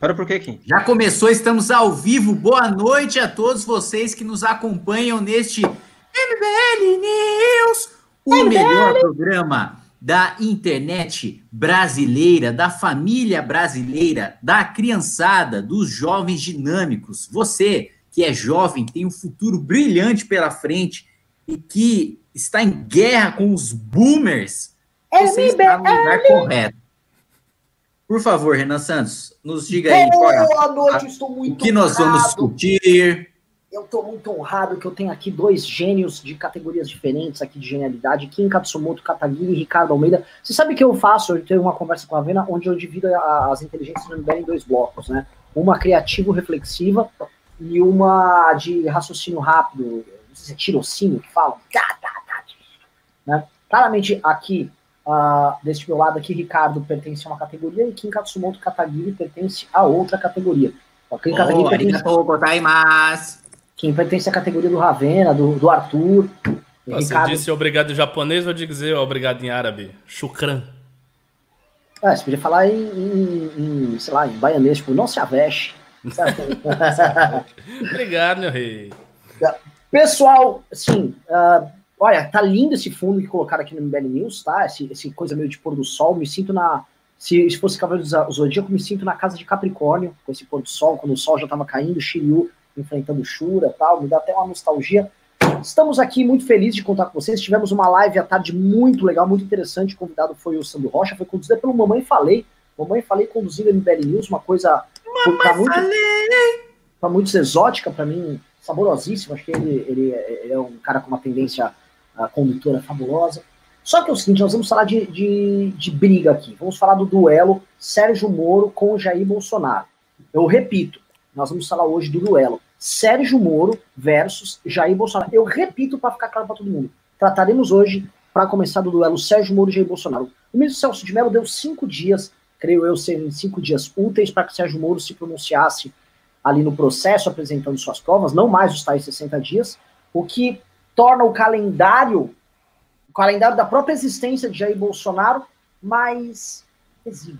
Para por quê, Kim? Já começou, estamos ao vivo. Boa noite a todos vocês que nos acompanham neste MBL News, o melhor programa da internet brasileira, da família brasileira, da criançada, dos jovens dinâmicos. Você que é jovem, que tem um futuro brilhante pela frente e que está em guerra com os boomers, você está no lugar correto. Por favor, Renan Santos, nos diga aí. Boa noite, estou muito O que nós vamos discutir? Eu estou muito honrado que eu tenho aqui dois gênios de categorias diferentes aqui de genialidade, Kim Katsumoto Kataguiri e Ricardo Almeida. Você sabe o que eu faço? Eu tenho uma conversa com a Vena onde eu divido a, as inteligências do MBL em dois blocos, né? Uma criativo-reflexiva e uma de raciocínio rápido, não sei se é tirocínio que fala, tá, tá, tá, né? Claramente aqui, uh, deste meu lado aqui, Ricardo pertence a uma categoria e Kim Katsumoto Kataguiri pertence a outra categoria. Kim Kataguiri pertence... Quem pertence à categoria do Ravena, do, do Arthur. Você Ricardo... disse obrigado em japonês ou dizer obrigado em árabe? Shukran. É, você podia falar em, em, em sei lá, em baianês, tipo, não se aveste. obrigado, meu rei. Pessoal, assim, uh, olha, tá lindo esse fundo que colocaram aqui no MBL News, tá? Esse, esse coisa meio de pôr do sol, me sinto na... Se, se fosse Cavaleiro do Zodíaco, me sinto na casa de Capricórnio, com esse pôr do sol, quando o sol já tava caindo, Shiryu enfrentando Shura tal, me dá até uma nostalgia. Estamos aqui muito felizes de contar com vocês. Tivemos uma live à tarde muito legal, muito interessante. O convidado foi o Sandro Rocha, foi conduzida pelo Mamãe Falei. Mamãe Falei conduzindo a MBL News, uma coisa Mamãe tá muito, Falei. Tá muito exótica para mim, saborosíssima. Acho que ele, ele, ele, é um cara com uma tendência a condutora fabulosa. Só que é o seguinte, nós vamos falar de, de, de briga aqui. Vamos falar do duelo Sérgio Moro com Jair Bolsonaro. Eu repito, nós vamos falar hoje do duelo Sérgio Moro versus Jair Bolsonaro. Eu repito para ficar claro para todo mundo. Trataremos hoje, para começar do duelo Sérgio Moro e Jair Bolsonaro. O ministro Celso de Mello deu cinco dias, creio eu, serem cinco dias úteis para que Sérgio Moro se pronunciasse ali no processo, apresentando suas provas, não mais os tais 60 dias, o que torna o calendário, o calendário da própria existência de Jair Bolsonaro mais exíguo.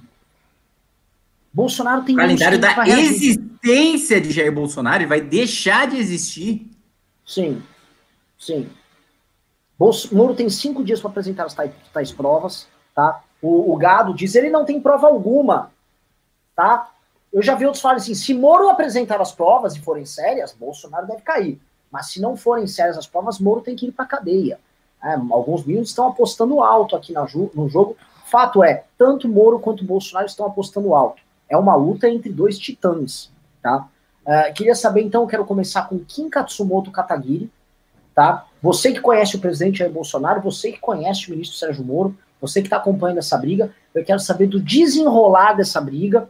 Bolsonaro tem. O calendário da existência de Jair Bolsonaro vai deixar de existir. Sim, sim. Bolsonaro tem cinco dias para apresentar as tais, tais provas, tá? O, o, Gado diz ele não tem prova alguma, tá? Eu já vi outros falarem assim: se Moro apresentar as provas e forem sérias, Bolsonaro deve cair. Mas se não forem sérias as provas, Moro tem que ir para cadeia. É, alguns minutos estão apostando alto aqui no jogo. Fato é, tanto Moro quanto Bolsonaro estão apostando alto é uma luta entre dois titãs, tá? Uh, queria saber, então, quero começar com Kim Katsumoto Katagiri, tá? Você que conhece o presidente Jair Bolsonaro, você que conhece o ministro Sérgio Moro, você que está acompanhando essa briga, eu quero saber do desenrolar dessa briga,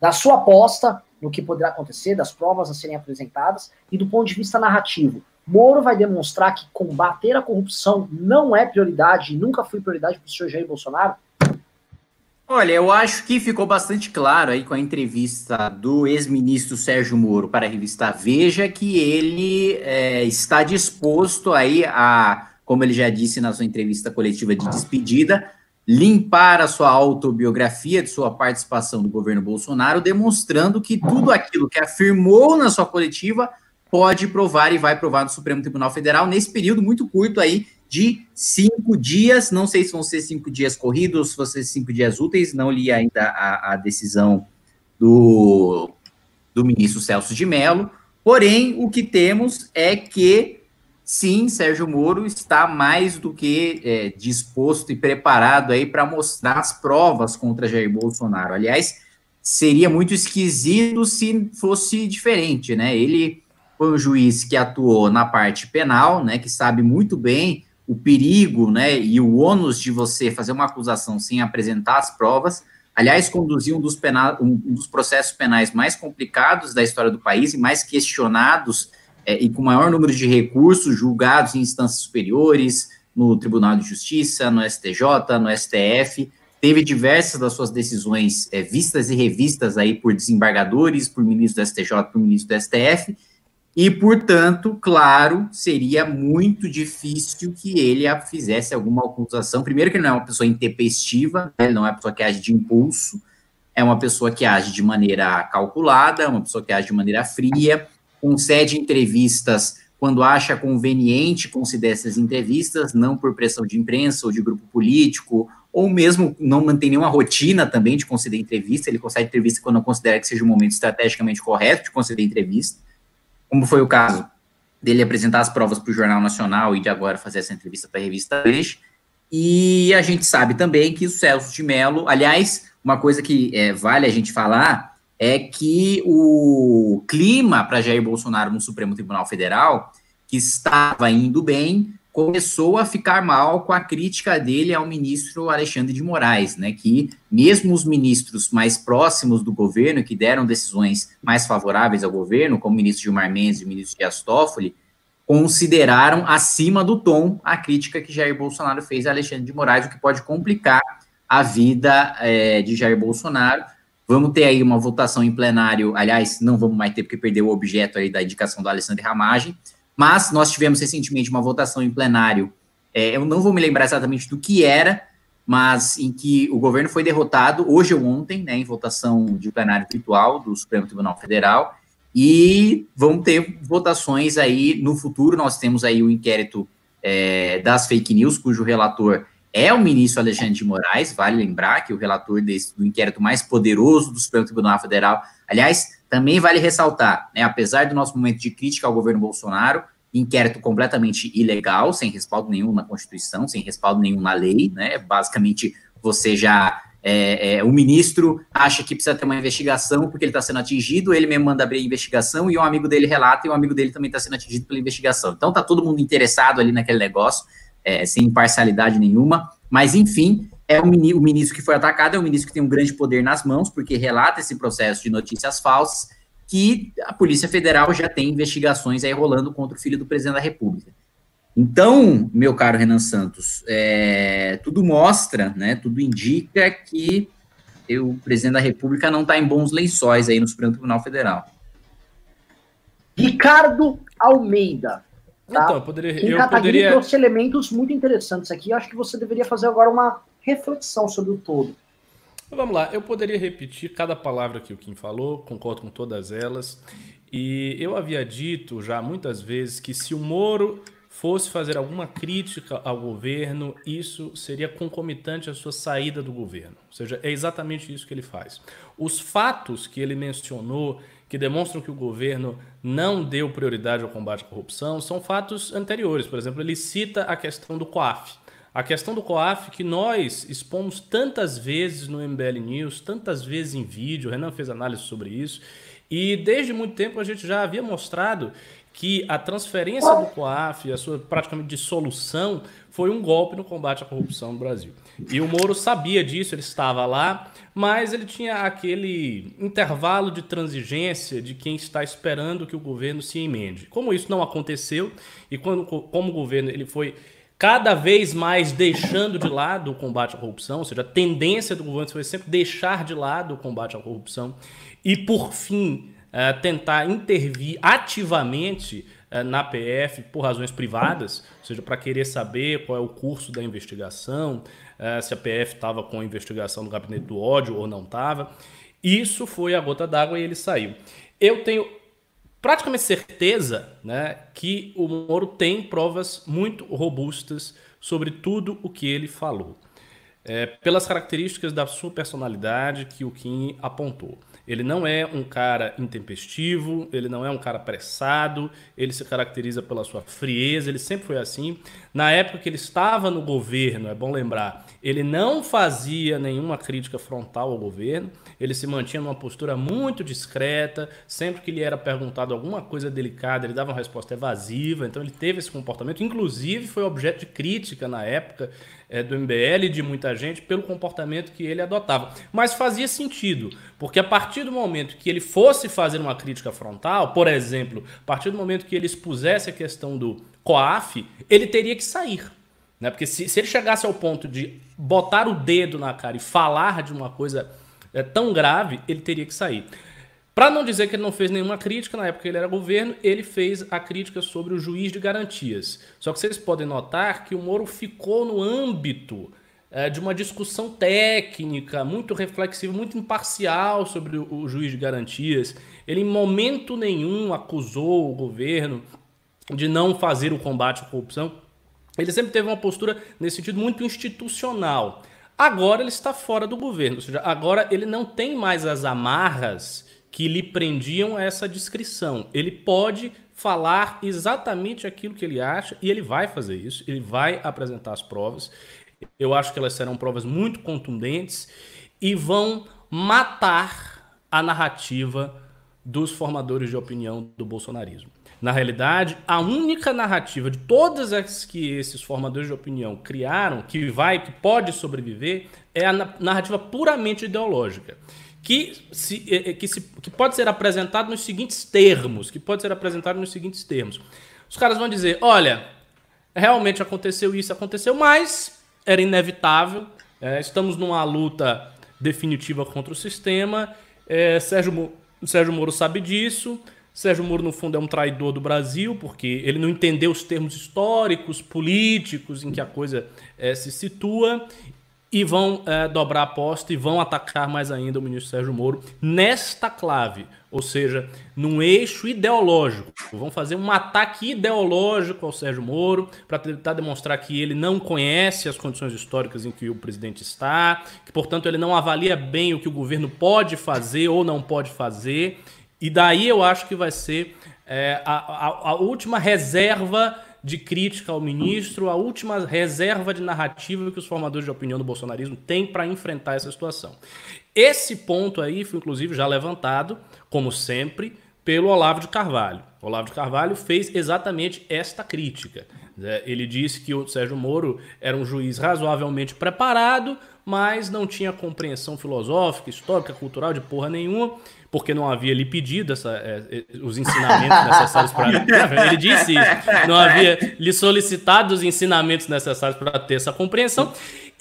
da sua aposta no que poderá acontecer, das provas a serem apresentadas e do ponto de vista narrativo. Moro vai demonstrar que combater a corrupção não é prioridade, nunca foi prioridade para o senhor Jair Bolsonaro, Olha, eu acho que ficou bastante claro aí com a entrevista do ex-ministro Sérgio Moro para a revista Veja que ele é, está disposto aí a, como ele já disse na sua entrevista coletiva de despedida, limpar a sua autobiografia de sua participação no governo Bolsonaro, demonstrando que tudo aquilo que afirmou na sua coletiva pode provar e vai provar no Supremo Tribunal Federal nesse período muito curto aí de cinco dias. Não sei se vão ser cinco dias corridos, se vão ser cinco dias úteis. Não li ainda a, a decisão do, do ministro Celso de Mello. Porém, o que temos é que, sim, Sérgio Moro está mais do que é, disposto e preparado aí para mostrar as provas contra Jair Bolsonaro. Aliás, seria muito esquisito se fosse diferente, né? Ele foi um juiz que atuou na parte penal, né? Que sabe muito bem o perigo né, e o ônus de você fazer uma acusação sem apresentar as provas. Aliás, conduziu um dos, um dos processos penais mais complicados da história do país e mais questionados é, e com maior número de recursos julgados em instâncias superiores, no Tribunal de Justiça, no STJ, no STF. Teve diversas das suas decisões é, vistas e revistas aí por desembargadores, por ministro do STJ, por ministro do STF, e, portanto, claro, seria muito difícil que ele fizesse alguma acusação. Primeiro, que ele não é uma pessoa intempestiva, né? ele não é uma pessoa que age de impulso. é uma pessoa que age de maneira calculada, uma pessoa que age de maneira fria, concede entrevistas quando acha conveniente conceder essas entrevistas, não por pressão de imprensa ou de grupo político, ou mesmo não mantém nenhuma rotina também de conceder entrevista, ele concede entrevista quando considera que seja o momento estrategicamente correto de conceder entrevista, como foi o caso dele apresentar as provas para o Jornal Nacional e de agora fazer essa entrevista para a revista Veja. E a gente sabe também que o Celso de Mello, aliás, uma coisa que é, vale a gente falar é que o clima para Jair Bolsonaro no Supremo Tribunal Federal, que estava indo bem, começou a ficar mal com a crítica dele ao ministro Alexandre de Moraes, né, que mesmo os ministros mais próximos do governo, que deram decisões mais favoráveis ao governo, como o ministro Gilmar Mendes e o ministro Dias Toffoli, consideraram acima do tom a crítica que Jair Bolsonaro fez a Alexandre de Moraes, o que pode complicar a vida é, de Jair Bolsonaro, Vamos ter aí uma votação em plenário, aliás, não vamos mais ter porque perdeu o objeto aí da indicação do Alessandro Ramagem, mas nós tivemos recentemente uma votação em plenário, é, eu não vou me lembrar exatamente do que era, mas em que o governo foi derrotado hoje ou ontem, né, em votação de plenário virtual do Supremo Tribunal Federal, e vão ter votações aí no futuro, nós temos aí o inquérito é, das fake news, cujo relator é o ministro Alexandre de Moraes, vale lembrar que o relator desse, do inquérito mais poderoso do Supremo Tribunal Federal, aliás, também vale ressaltar, né, apesar do nosso momento de crítica ao governo Bolsonaro, inquérito completamente ilegal, sem respaldo nenhum na Constituição, sem respaldo nenhum na lei, né, basicamente você já, é, é, o ministro acha que precisa ter uma investigação porque ele está sendo atingido, ele mesmo manda abrir a investigação e um amigo dele relata e o um amigo dele também está sendo atingido pela investigação. Então tá todo mundo interessado ali naquele negócio, é, sem imparcialidade nenhuma, mas enfim, é o, o ministro que foi atacado, é um ministro que tem um grande poder nas mãos, porque relata esse processo de notícias falsas, que a Polícia Federal já tem investigações aí rolando contra o filho do presidente da República. Então, meu caro Renan Santos, é, tudo mostra, né, tudo indica que o presidente da República não está em bons lençóis aí no Supremo Tribunal Federal. Ricardo Almeida, Tá? Então, eu poderia. Eu poderia... trouxe elementos muito interessantes aqui. Eu acho que você deveria fazer agora uma reflexão sobre o todo. Vamos lá, eu poderia repetir cada palavra que o Kim falou, concordo com todas elas. E eu havia dito já muitas vezes que se o Moro fosse fazer alguma crítica ao governo, isso seria concomitante à sua saída do governo. Ou seja, é exatamente isso que ele faz. Os fatos que ele mencionou que demonstram que o governo não deu prioridade ao combate à corrupção são fatos anteriores. Por exemplo, ele cita a questão do COAF. A questão do COAF que nós expomos tantas vezes no MBL News, tantas vezes em vídeo, o Renan fez análise sobre isso, e desde muito tempo a gente já havia mostrado que a transferência do COAF, a sua praticamente dissolução, foi um golpe no combate à corrupção no Brasil. E o Moro sabia disso, ele estava lá, mas ele tinha aquele intervalo de transigência de quem está esperando que o governo se emende. Como isso não aconteceu e quando, como o governo ele foi cada vez mais deixando de lado o combate à corrupção, ou seja, a tendência do governo foi sempre deixar de lado o combate à corrupção e, por fim, eh, tentar intervir ativamente eh, na PF por razões privadas, ou seja, para querer saber qual é o curso da investigação, é, se a PF estava com a investigação do gabinete do ódio ou não estava. Isso foi a gota d'água e ele saiu. Eu tenho praticamente certeza né, que o Moro tem provas muito robustas sobre tudo o que ele falou. É, pelas características da sua personalidade que o Kim apontou. Ele não é um cara intempestivo, ele não é um cara apressado, ele se caracteriza pela sua frieza, ele sempre foi assim. Na época que ele estava no governo, é bom lembrar, ele não fazia nenhuma crítica frontal ao governo, ele se mantinha numa postura muito discreta, sempre que lhe era perguntado alguma coisa delicada, ele dava uma resposta evasiva, então ele teve esse comportamento, inclusive foi objeto de crítica na época é, do MBL e de muita gente pelo comportamento que ele adotava. Mas fazia sentido, porque a partir do momento que ele fosse fazer uma crítica frontal, por exemplo, a partir do momento que ele expusesse a questão do COAF, ele teria que sair. Né? Porque se, se ele chegasse ao ponto de botar o dedo na cara e falar de uma coisa é, tão grave, ele teria que sair. Para não dizer que ele não fez nenhuma crítica, na época que ele era governo, ele fez a crítica sobre o juiz de garantias. Só que vocês podem notar que o Moro ficou no âmbito é, de uma discussão técnica, muito reflexiva, muito imparcial sobre o, o juiz de garantias. Ele em momento nenhum acusou o governo de não fazer o combate à corrupção. Ele sempre teve uma postura nesse sentido muito institucional. Agora ele está fora do governo, ou seja, agora ele não tem mais as amarras que lhe prendiam essa descrição. Ele pode falar exatamente aquilo que ele acha e ele vai fazer isso, ele vai apresentar as provas. Eu acho que elas serão provas muito contundentes e vão matar a narrativa dos formadores de opinião do bolsonarismo. Na realidade, a única narrativa de todas as que esses formadores de opinião criaram, que vai, que pode sobreviver, é a narrativa puramente ideológica que, se, é, é, que, se, que pode ser apresentado nos seguintes termos, que pode ser apresentado nos seguintes termos. Os caras vão dizer, olha, realmente aconteceu isso, aconteceu, mas era inevitável, é, estamos numa luta definitiva contra o sistema, é, Sérgio, Sérgio Moro sabe disso, Sérgio Moro, no fundo, é um traidor do Brasil, porque ele não entendeu os termos históricos, políticos em que a coisa é, se situa, e vão é, dobrar a aposta e vão atacar mais ainda o ministro Sérgio Moro nesta clave, ou seja, num eixo ideológico. Vão fazer um ataque ideológico ao Sérgio Moro para tentar demonstrar que ele não conhece as condições históricas em que o presidente está, que, portanto, ele não avalia bem o que o governo pode fazer ou não pode fazer. E daí eu acho que vai ser é, a, a, a última reserva de crítica ao ministro, a última reserva de narrativa que os formadores de opinião do bolsonarismo têm para enfrentar essa situação. Esse ponto aí foi, inclusive, já levantado, como sempre, pelo Olavo de Carvalho. O Olavo de Carvalho fez exatamente esta crítica. Né? Ele disse que o Sérgio Moro era um juiz razoavelmente preparado, mas não tinha compreensão filosófica, histórica, cultural de porra nenhuma porque não havia lhe pedido essa, é, é, os ensinamentos necessários para. Ele disse isso. Não havia lhe solicitado os ensinamentos necessários para ter essa compreensão.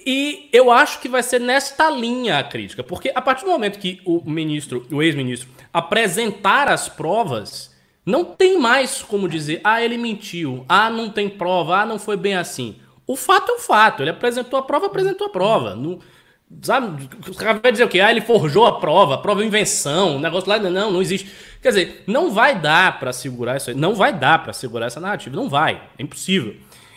E eu acho que vai ser nesta linha a crítica, porque a partir do momento que o ministro, o ex-ministro, apresentar as provas, não tem mais como dizer, ah, ele mentiu, ah, não tem prova, ah, não foi bem assim. O fato é o fato, ele apresentou a prova, apresentou a prova. Não, Sabe? Os caras vão dizer o quê? Ah, ele forjou a prova, a prova é invenção, o negócio lá. Não, não existe. Quer dizer, não vai dar para segurar isso aí. Não vai dar para segurar essa narrativa. Não vai. É impossível.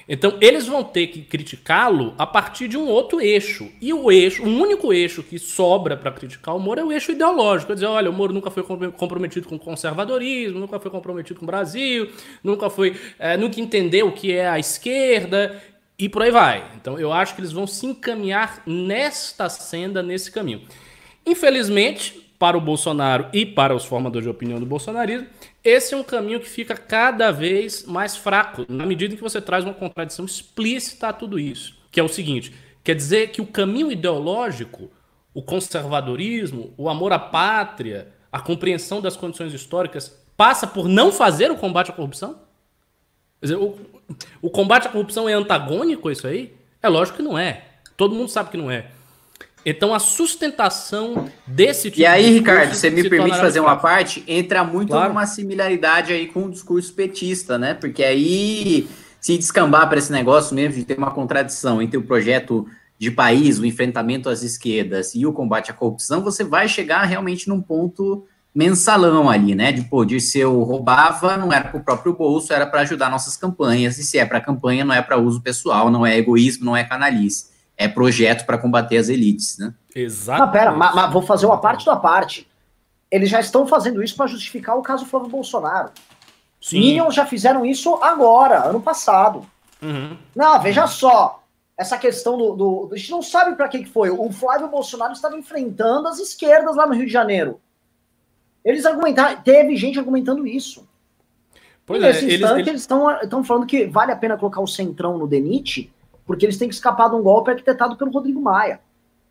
Então, eles vão ter que criticá-lo a partir de um outro eixo. E o eixo, o único eixo que sobra para criticar o Moro é o eixo ideológico. Quer dizer, olha, o Moro nunca foi comprometido com conservadorismo, nunca foi comprometido com o Brasil, nunca foi, é, nunca entendeu o que é a esquerda. E por aí vai. Então eu acho que eles vão se encaminhar nesta senda, nesse caminho. Infelizmente, para o Bolsonaro e para os formadores de opinião do bolsonarismo, esse é um caminho que fica cada vez mais fraco, na medida em que você traz uma contradição explícita a tudo isso. Que é o seguinte: quer dizer que o caminho ideológico, o conservadorismo, o amor à pátria, a compreensão das condições históricas, passa por não fazer o combate à corrupção? Quer dizer, o, o combate à corrupção é antagônico isso aí? É lógico que não é. Todo mundo sabe que não é. Então a sustentação desse tipo E aí, Ricardo, você me permite fazer uma parte? Entra muito claro. uma similaridade aí com o discurso petista, né? Porque aí se descambar para esse negócio mesmo de ter uma contradição entre o projeto de país, o enfrentamento às esquerdas e o combate à corrupção, você vai chegar realmente num ponto mensalão ali, né? De, pô, Dirceu roubava, não era para o próprio bolso, era para ajudar nossas campanhas, e se é para campanha, não é para uso pessoal, não é egoísmo, não é canalice, é projeto para combater as elites, né? Exato. Mas pera, mas, mas vou fazer uma parte da parte. Eles já estão fazendo isso para justificar o caso Flávio Bolsonaro. Sim. Minions já fizeram isso agora, ano passado. Uhum. Não, veja uhum. só. Essa questão do, do, A gente não sabe para que, que foi. O Flávio Bolsonaro estava enfrentando as esquerdas lá no Rio de Janeiro. Eles argumentaram, teve gente argumentando isso. Pois e nesse é, instante, eles estão falando que vale a pena colocar o Centrão no DENIT, porque eles têm que escapar de um golpe arquitetado pelo Rodrigo Maia.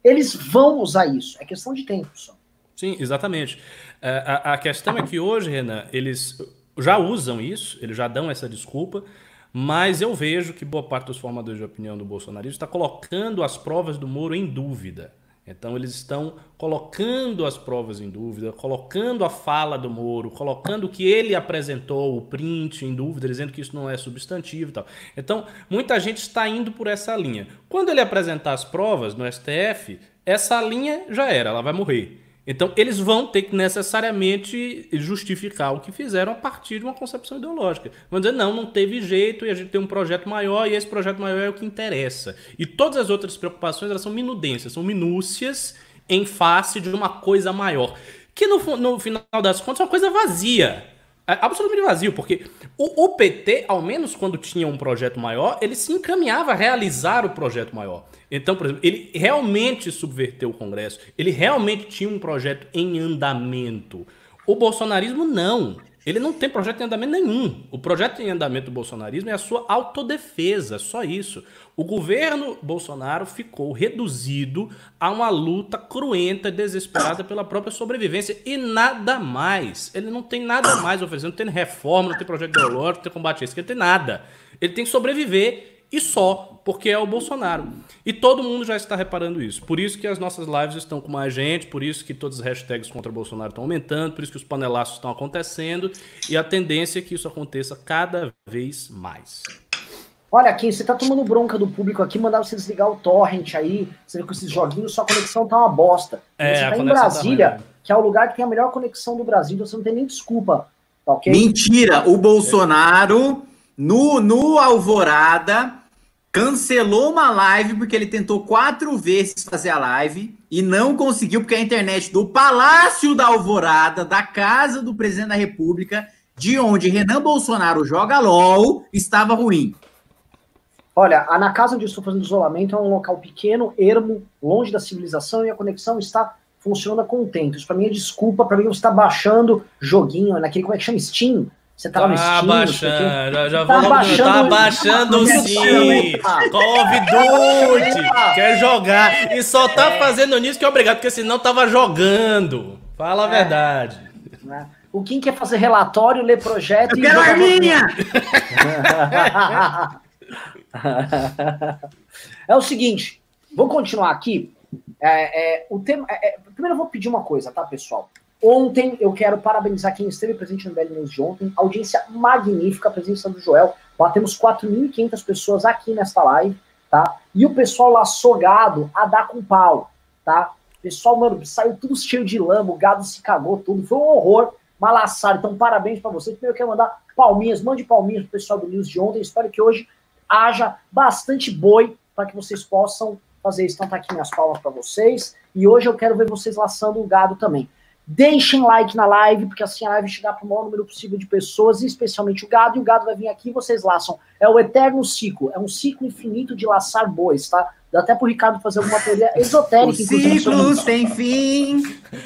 Eles vão usar isso, é questão de tempo só. Sim, exatamente. É, a, a questão é que hoje, Renan, eles já usam isso, eles já dão essa desculpa, mas eu vejo que boa parte dos formadores de opinião do bolsonarismo está colocando as provas do Moro em dúvida. Então eles estão colocando as provas em dúvida, colocando a fala do Moro, colocando o que ele apresentou, o print em dúvida, dizendo que isso não é substantivo e tal. Então, muita gente está indo por essa linha. Quando ele apresentar as provas no STF, essa linha já era, ela vai morrer. Então, eles vão ter que necessariamente justificar o que fizeram a partir de uma concepção ideológica. Vão dizer, não, não teve jeito e a gente tem um projeto maior e esse projeto maior é o que interessa. E todas as outras preocupações elas são minudências, são minúcias em face de uma coisa maior. Que no, no final das contas é uma coisa vazia. É absolutamente vazio, porque o, o, PT, ao menos quando tinha um projeto maior, ele se encaminhava a realizar o projeto maior. Então, por exemplo, ele realmente subverteu o Congresso, ele realmente tinha um projeto em andamento. O bolsonarismo não. Ele não tem projeto em andamento nenhum. O projeto em andamento do bolsonarismo é a sua autodefesa, só isso. O governo Bolsonaro ficou reduzido a uma luta cruenta, desesperada pela própria sobrevivência e nada mais. Ele não tem nada mais oferecendo, não tem reforma, não tem projeto ideológico, não tem combate a esquerda, não tem nada. Ele tem que sobreviver e só, porque é o Bolsonaro. E todo mundo já está reparando isso. Por isso que as nossas lives estão com mais gente, por isso que todas as hashtags contra o Bolsonaro estão aumentando, por isso que os panelaços estão acontecendo, e a tendência é que isso aconteça cada vez mais. Olha, Kim, você tá tomando bronca do público aqui, mandar você desligar o torrent aí, você vê com esses joguinhos, sua conexão tá uma bosta. É, você tá em tá Brasília, tá que é o lugar que tem a melhor conexão do Brasil, então você não tem nem desculpa, tá ok? Mentira, o Bolsonaro, no, no Alvorada, cancelou uma live porque ele tentou quatro vezes fazer a live e não conseguiu porque a internet do Palácio da Alvorada, da casa do presidente da República, de onde Renan Bolsonaro joga LOL, estava ruim. Olha, na casa onde eu estou fazendo isolamento é um local pequeno, ermo, longe da civilização e a conexão está funcionando a contento. Isso para mim é desculpa, para mim você está baixando joguinho naquele, como é que chama, Steam, você tá, tá baixando, já, já tá vou baixando, tá baixando sim. Call of Duty, quer jogar. E só tá é. fazendo nisso que é obrigado, porque senão tava jogando. Fala a é. verdade. Né? O Kim quer fazer relatório, ler projeto Eu e. Quero arminha! é o seguinte, vou continuar aqui. É, é, o tema, é, primeiro eu vou pedir uma coisa, tá, pessoal? Ontem eu quero parabenizar quem esteve presente no BL News de ontem. Audiência magnífica, a presença do Joel. Batemos 4.500 pessoas aqui nesta live, tá? E o pessoal lá sogado a dar com pau, tá? pessoal, mano, saiu tudo cheio de lama, o gado se cagou tudo. Foi um horror, malaçado. Então, parabéns para vocês. Primeiro eu quero mandar palminhas, mande palminhas pro pessoal do News de ontem. Espero que hoje haja bastante boi para que vocês possam fazer isso. Então tá aqui minhas palmas para vocês. E hoje eu quero ver vocês laçando o gado também. Deixem like na live, porque assim a live chegar para o maior número possível de pessoas, especialmente o gado, e o gado vai vir aqui e vocês laçam. É o eterno ciclo, é um ciclo infinito de laçar bois, tá? Dá até pro Ricardo fazer alguma teoria esotérica. O ciclo sem fim.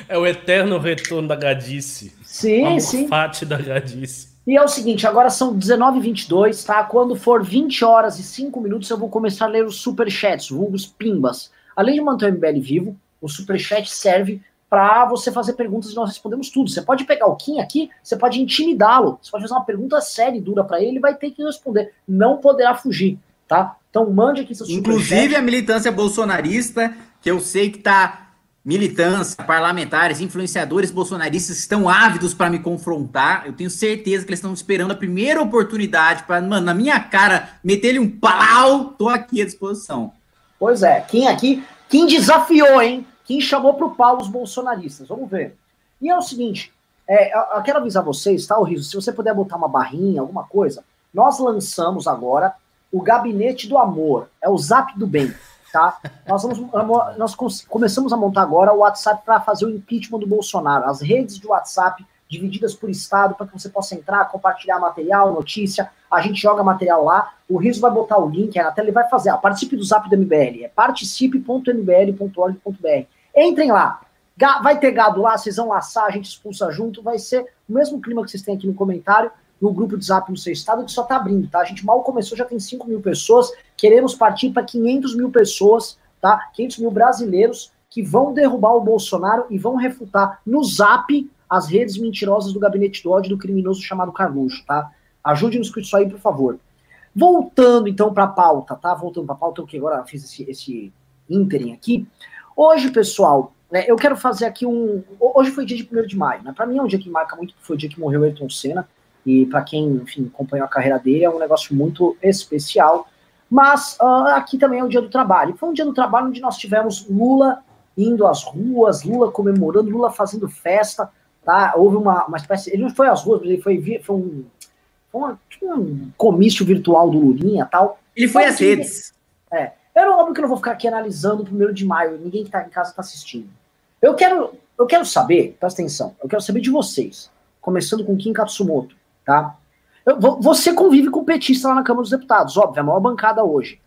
É o eterno retorno da gadice. Sim, a sim. Fate da gadice. E é o seguinte, agora são 19h22, tá? Quando for 20 horas e 5 minutos, eu vou começar a ler os superchats, vulgos pimbas. Além de manter o MBL vivo, o superchat serve para você fazer perguntas e nós respondemos tudo. Você pode pegar o Kim aqui, você pode intimidá-lo, você pode fazer uma pergunta séria e dura para ele, ele vai ter que responder. Não poderá fugir, tá? Então mande aqui seus Inclusive a militância bolsonarista, que eu sei que tá militância, parlamentares, influenciadores bolsonaristas estão ávidos para me confrontar. Eu tenho certeza que eles estão esperando a primeira oportunidade para, mano, na minha cara, meter-lhe um pau. Tô aqui à disposição. Pois é, quem aqui, quem desafiou, hein? Quem chamou para o pau os bolsonaristas? Vamos ver. E é o seguinte, é, eu quero avisar vocês, tá, Riso? Se você puder botar uma barrinha, alguma coisa, nós lançamos agora o Gabinete do Amor. É o Zap do Bem, tá? Nós, vamos, nós começamos a montar agora o WhatsApp para fazer o impeachment do Bolsonaro. As redes de WhatsApp divididas por estado para que você possa entrar, compartilhar material, notícia. A gente joga material lá. O Riso vai botar o link aí na tela e vai fazer. Participe do Zap do MBL. É participe.mbl.org.br. Entrem lá. Vai ter gado lá, vocês vão laçar, a gente expulsa junto. Vai ser o mesmo clima que vocês têm aqui no comentário, no grupo de zap no seu estado, que só tá abrindo, tá? A gente mal começou, já tem 5 mil pessoas. Queremos partir para 500 mil pessoas, tá? 500 mil brasileiros que vão derrubar o Bolsonaro e vão refutar no zap as redes mentirosas do gabinete do ódio do criminoso chamado Carluxo, tá? Ajude-nos com isso aí, por favor. Voltando então para a pauta, tá? Voltando para a pauta, que agora fiz esse, esse ínterim aqui. Hoje, pessoal, né, eu quero fazer aqui um. Hoje foi dia de 1 de maio, né? Para mim é um dia que marca muito, foi o dia que morreu Ayrton Senna. E para quem, enfim, acompanhou a carreira dele, é um negócio muito especial. Mas uh, aqui também é o dia do trabalho. Foi um dia do trabalho onde nós tivemos Lula indo às ruas, Lula comemorando, Lula fazendo festa, tá? Houve uma, uma espécie. Ele não foi às ruas, mas ele foi, foi um, foi um comício virtual do Lulinha tal. Ele foi às redes. É. Eu óbvio que eu não vou ficar aqui analisando o primeiro de maio, ninguém que tá em casa está assistindo. Eu quero, eu quero saber, presta atenção, eu quero saber de vocês, começando com Kim Katsumoto, tá? Eu, você convive com petista lá na Câmara dos Deputados, óbvio, é a maior bancada hoje.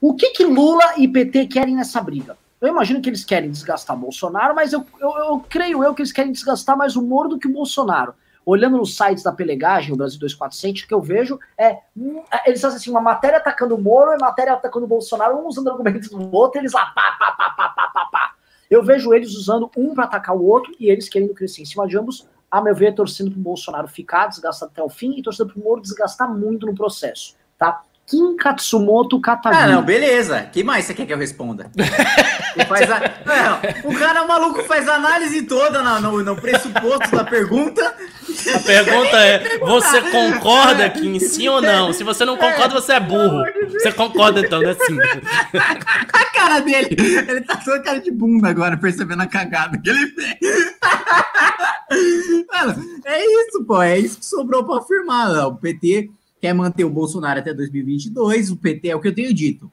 O que que Lula e PT querem nessa briga? Eu imagino que eles querem desgastar Bolsonaro, mas eu, eu, eu creio eu que eles querem desgastar mais o Moro do que o Bolsonaro. Olhando nos sites da Pelegagem, o Brasil 2400, o que eu vejo é, hum, é. Eles fazem assim: uma matéria atacando o Moro e matéria atacando o Bolsonaro, um usando argumentos do outro, eles lá, pá, pá, pá, pá, pá, pá, pá. Eu vejo eles usando um para atacar o outro e eles querendo crescer em cima de ambos, a meu ver, torcendo para o Bolsonaro ficar desgastado até o fim e torcendo para o Moro desgastar muito no processo, tá? Kim Katsumoto Katagiri. Ah, não, beleza. que mais você quer que eu responda? faz a... não, o cara maluco faz a análise toda no, no, no pressuposto da pergunta. A pergunta é: você concorda que em sim ou não? Se você não concorda, você é burro. Você concorda então, é sim. A cara dele, ele tá toda cara de bunda agora, percebendo a cagada que ele fez. Mano, é isso, pô. É isso que sobrou pra afirmar. O PT quer manter o Bolsonaro até 2022. O PT é o que eu tenho dito.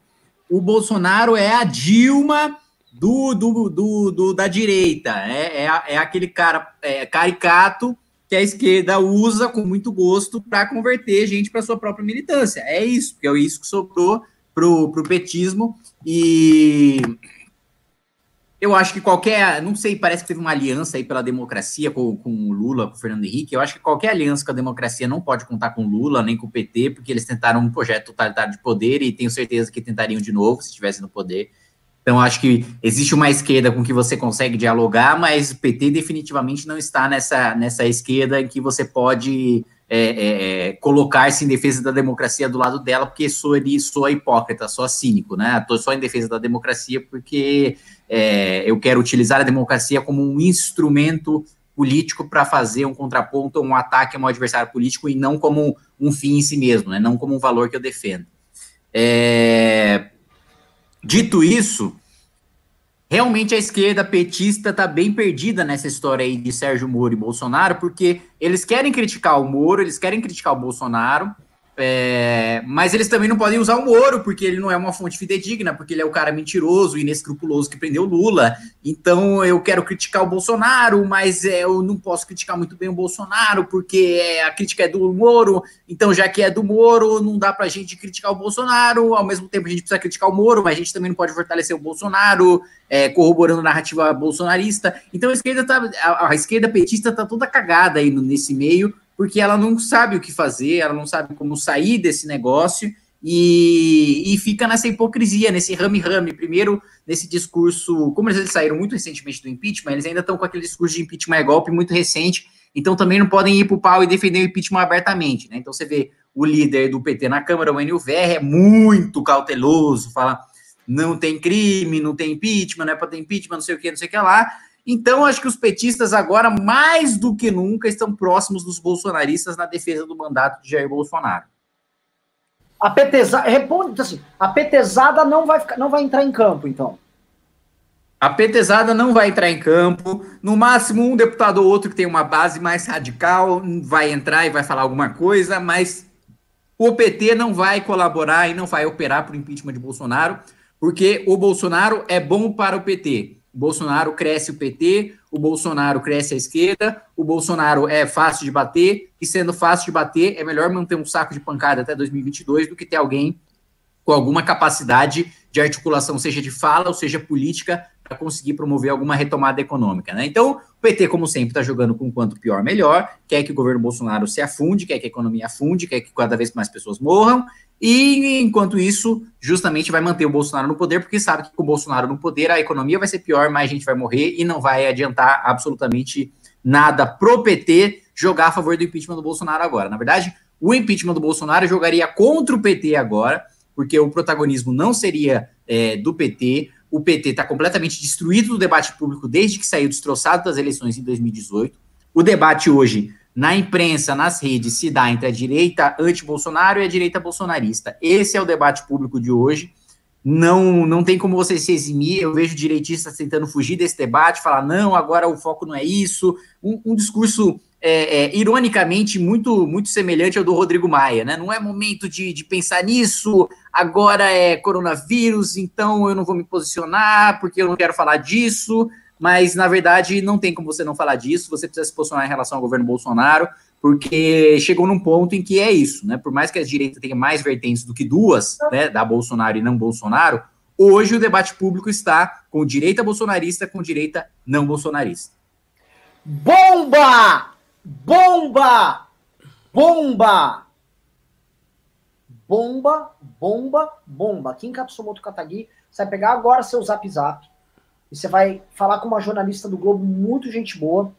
O Bolsonaro é a Dilma do, do, do, do da direita. É, é, é aquele cara é, caricato que a esquerda usa com muito gosto para converter gente para sua própria militância. É isso, porque é isso que sobrou para o petismo. E eu acho que qualquer, não sei, parece que teve uma aliança aí pela democracia com, com o Lula, com o Fernando Henrique. Eu acho que qualquer aliança com a democracia não pode contar com o Lula, nem com o PT, porque eles tentaram um projeto totalitário de poder e tenho certeza que tentariam de novo se estivessem no poder. Então, acho que existe uma esquerda com que você consegue dialogar, mas o PT definitivamente não está nessa, nessa esquerda em que você pode é, é, é, colocar-se em defesa da democracia do lado dela, porque sou ali, sou hipócrita, sou cínico, né? Estou só em defesa da democracia porque é, eu quero utilizar a democracia como um instrumento político para fazer um contraponto, um ataque a um adversário político e não como um fim em si mesmo, né? Não como um valor que eu defendo. É, dito isso, realmente a esquerda petista está bem perdida nessa história aí de Sérgio Moro e Bolsonaro, porque eles querem criticar o Moro, eles querem criticar o Bolsonaro, é, mas eles também não podem usar o Moro, porque ele não é uma fonte fidedigna, porque ele é o cara mentiroso, inescrupuloso que prendeu Lula. Então eu quero criticar o Bolsonaro, mas é, eu não posso criticar muito bem o Bolsonaro, porque é, a crítica é do Moro. Então, já que é do Moro, não dá pra gente criticar o Bolsonaro. Ao mesmo tempo, a gente precisa criticar o Moro, mas a gente também não pode fortalecer o Bolsonaro, é, corroborando a narrativa bolsonarista. Então a esquerda tá, a, a esquerda petista tá toda cagada aí no, nesse meio porque ela não sabe o que fazer, ela não sabe como sair desse negócio e, e fica nessa hipocrisia, nesse rame-rame. Primeiro, nesse discurso, como eles saíram muito recentemente do impeachment, eles ainda estão com aquele discurso de impeachment é golpe muito recente, então também não podem ir para o pau e defender o impeachment abertamente. Né? Então você vê o líder do PT na Câmara, o Enil Verre, é muito cauteloso, fala não tem crime, não tem impeachment, não é para ter impeachment, não sei o que, não sei o que lá. Então, acho que os petistas agora, mais do que nunca, estão próximos dos bolsonaristas na defesa do mandato de Jair Bolsonaro. A petezada, responde assim, a petezada não vai, ficar, não vai entrar em campo, então. A petezada não vai entrar em campo. No máximo, um deputado ou outro que tem uma base mais radical vai entrar e vai falar alguma coisa, mas o PT não vai colaborar e não vai operar para o impeachment de Bolsonaro, porque o Bolsonaro é bom para o PT. Bolsonaro cresce o PT, o Bolsonaro cresce a esquerda, o Bolsonaro é fácil de bater, e sendo fácil de bater, é melhor manter um saco de pancada até 2022 do que ter alguém com alguma capacidade de articulação, seja de fala ou seja política, para conseguir promover alguma retomada econômica. Né? Então, o PT, como sempre, está jogando com quanto pior, melhor, quer que o governo Bolsonaro se afunde, quer que a economia afunde, quer que cada vez mais pessoas morram, e enquanto isso, justamente vai manter o Bolsonaro no poder, porque sabe que com o Bolsonaro no poder a economia vai ser pior, mais gente vai morrer e não vai adiantar absolutamente nada pro PT jogar a favor do impeachment do Bolsonaro agora. Na verdade, o impeachment do Bolsonaro jogaria contra o PT agora, porque o protagonismo não seria é, do PT, o PT está completamente destruído do debate público desde que saiu destroçado das eleições em 2018. O debate hoje, na imprensa, nas redes, se dá entre a direita anti-Bolsonaro e a direita bolsonarista. Esse é o debate público de hoje. Não, não tem como você se eximir. Eu vejo direitistas tentando fugir desse debate, falar, não, agora o foco não é isso. Um, um discurso é, é, ironicamente, muito, muito semelhante ao do Rodrigo Maia, né? Não é momento de, de pensar nisso, agora é coronavírus, então eu não vou me posicionar porque eu não quero falar disso, mas na verdade não tem como você não falar disso, você precisa se posicionar em relação ao governo Bolsonaro, porque chegou num ponto em que é isso, né? Por mais que a direita tenha mais vertentes do que duas, né, da Bolsonaro e não Bolsonaro, hoje o debate público está com direita bolsonarista com direita não bolsonarista. Bomba! Bomba! Bomba! Bomba, bomba, bomba. Em Katsumoto Katagi, você vai pegar agora seu zap zap e você vai falar com uma jornalista do Globo muito gente boa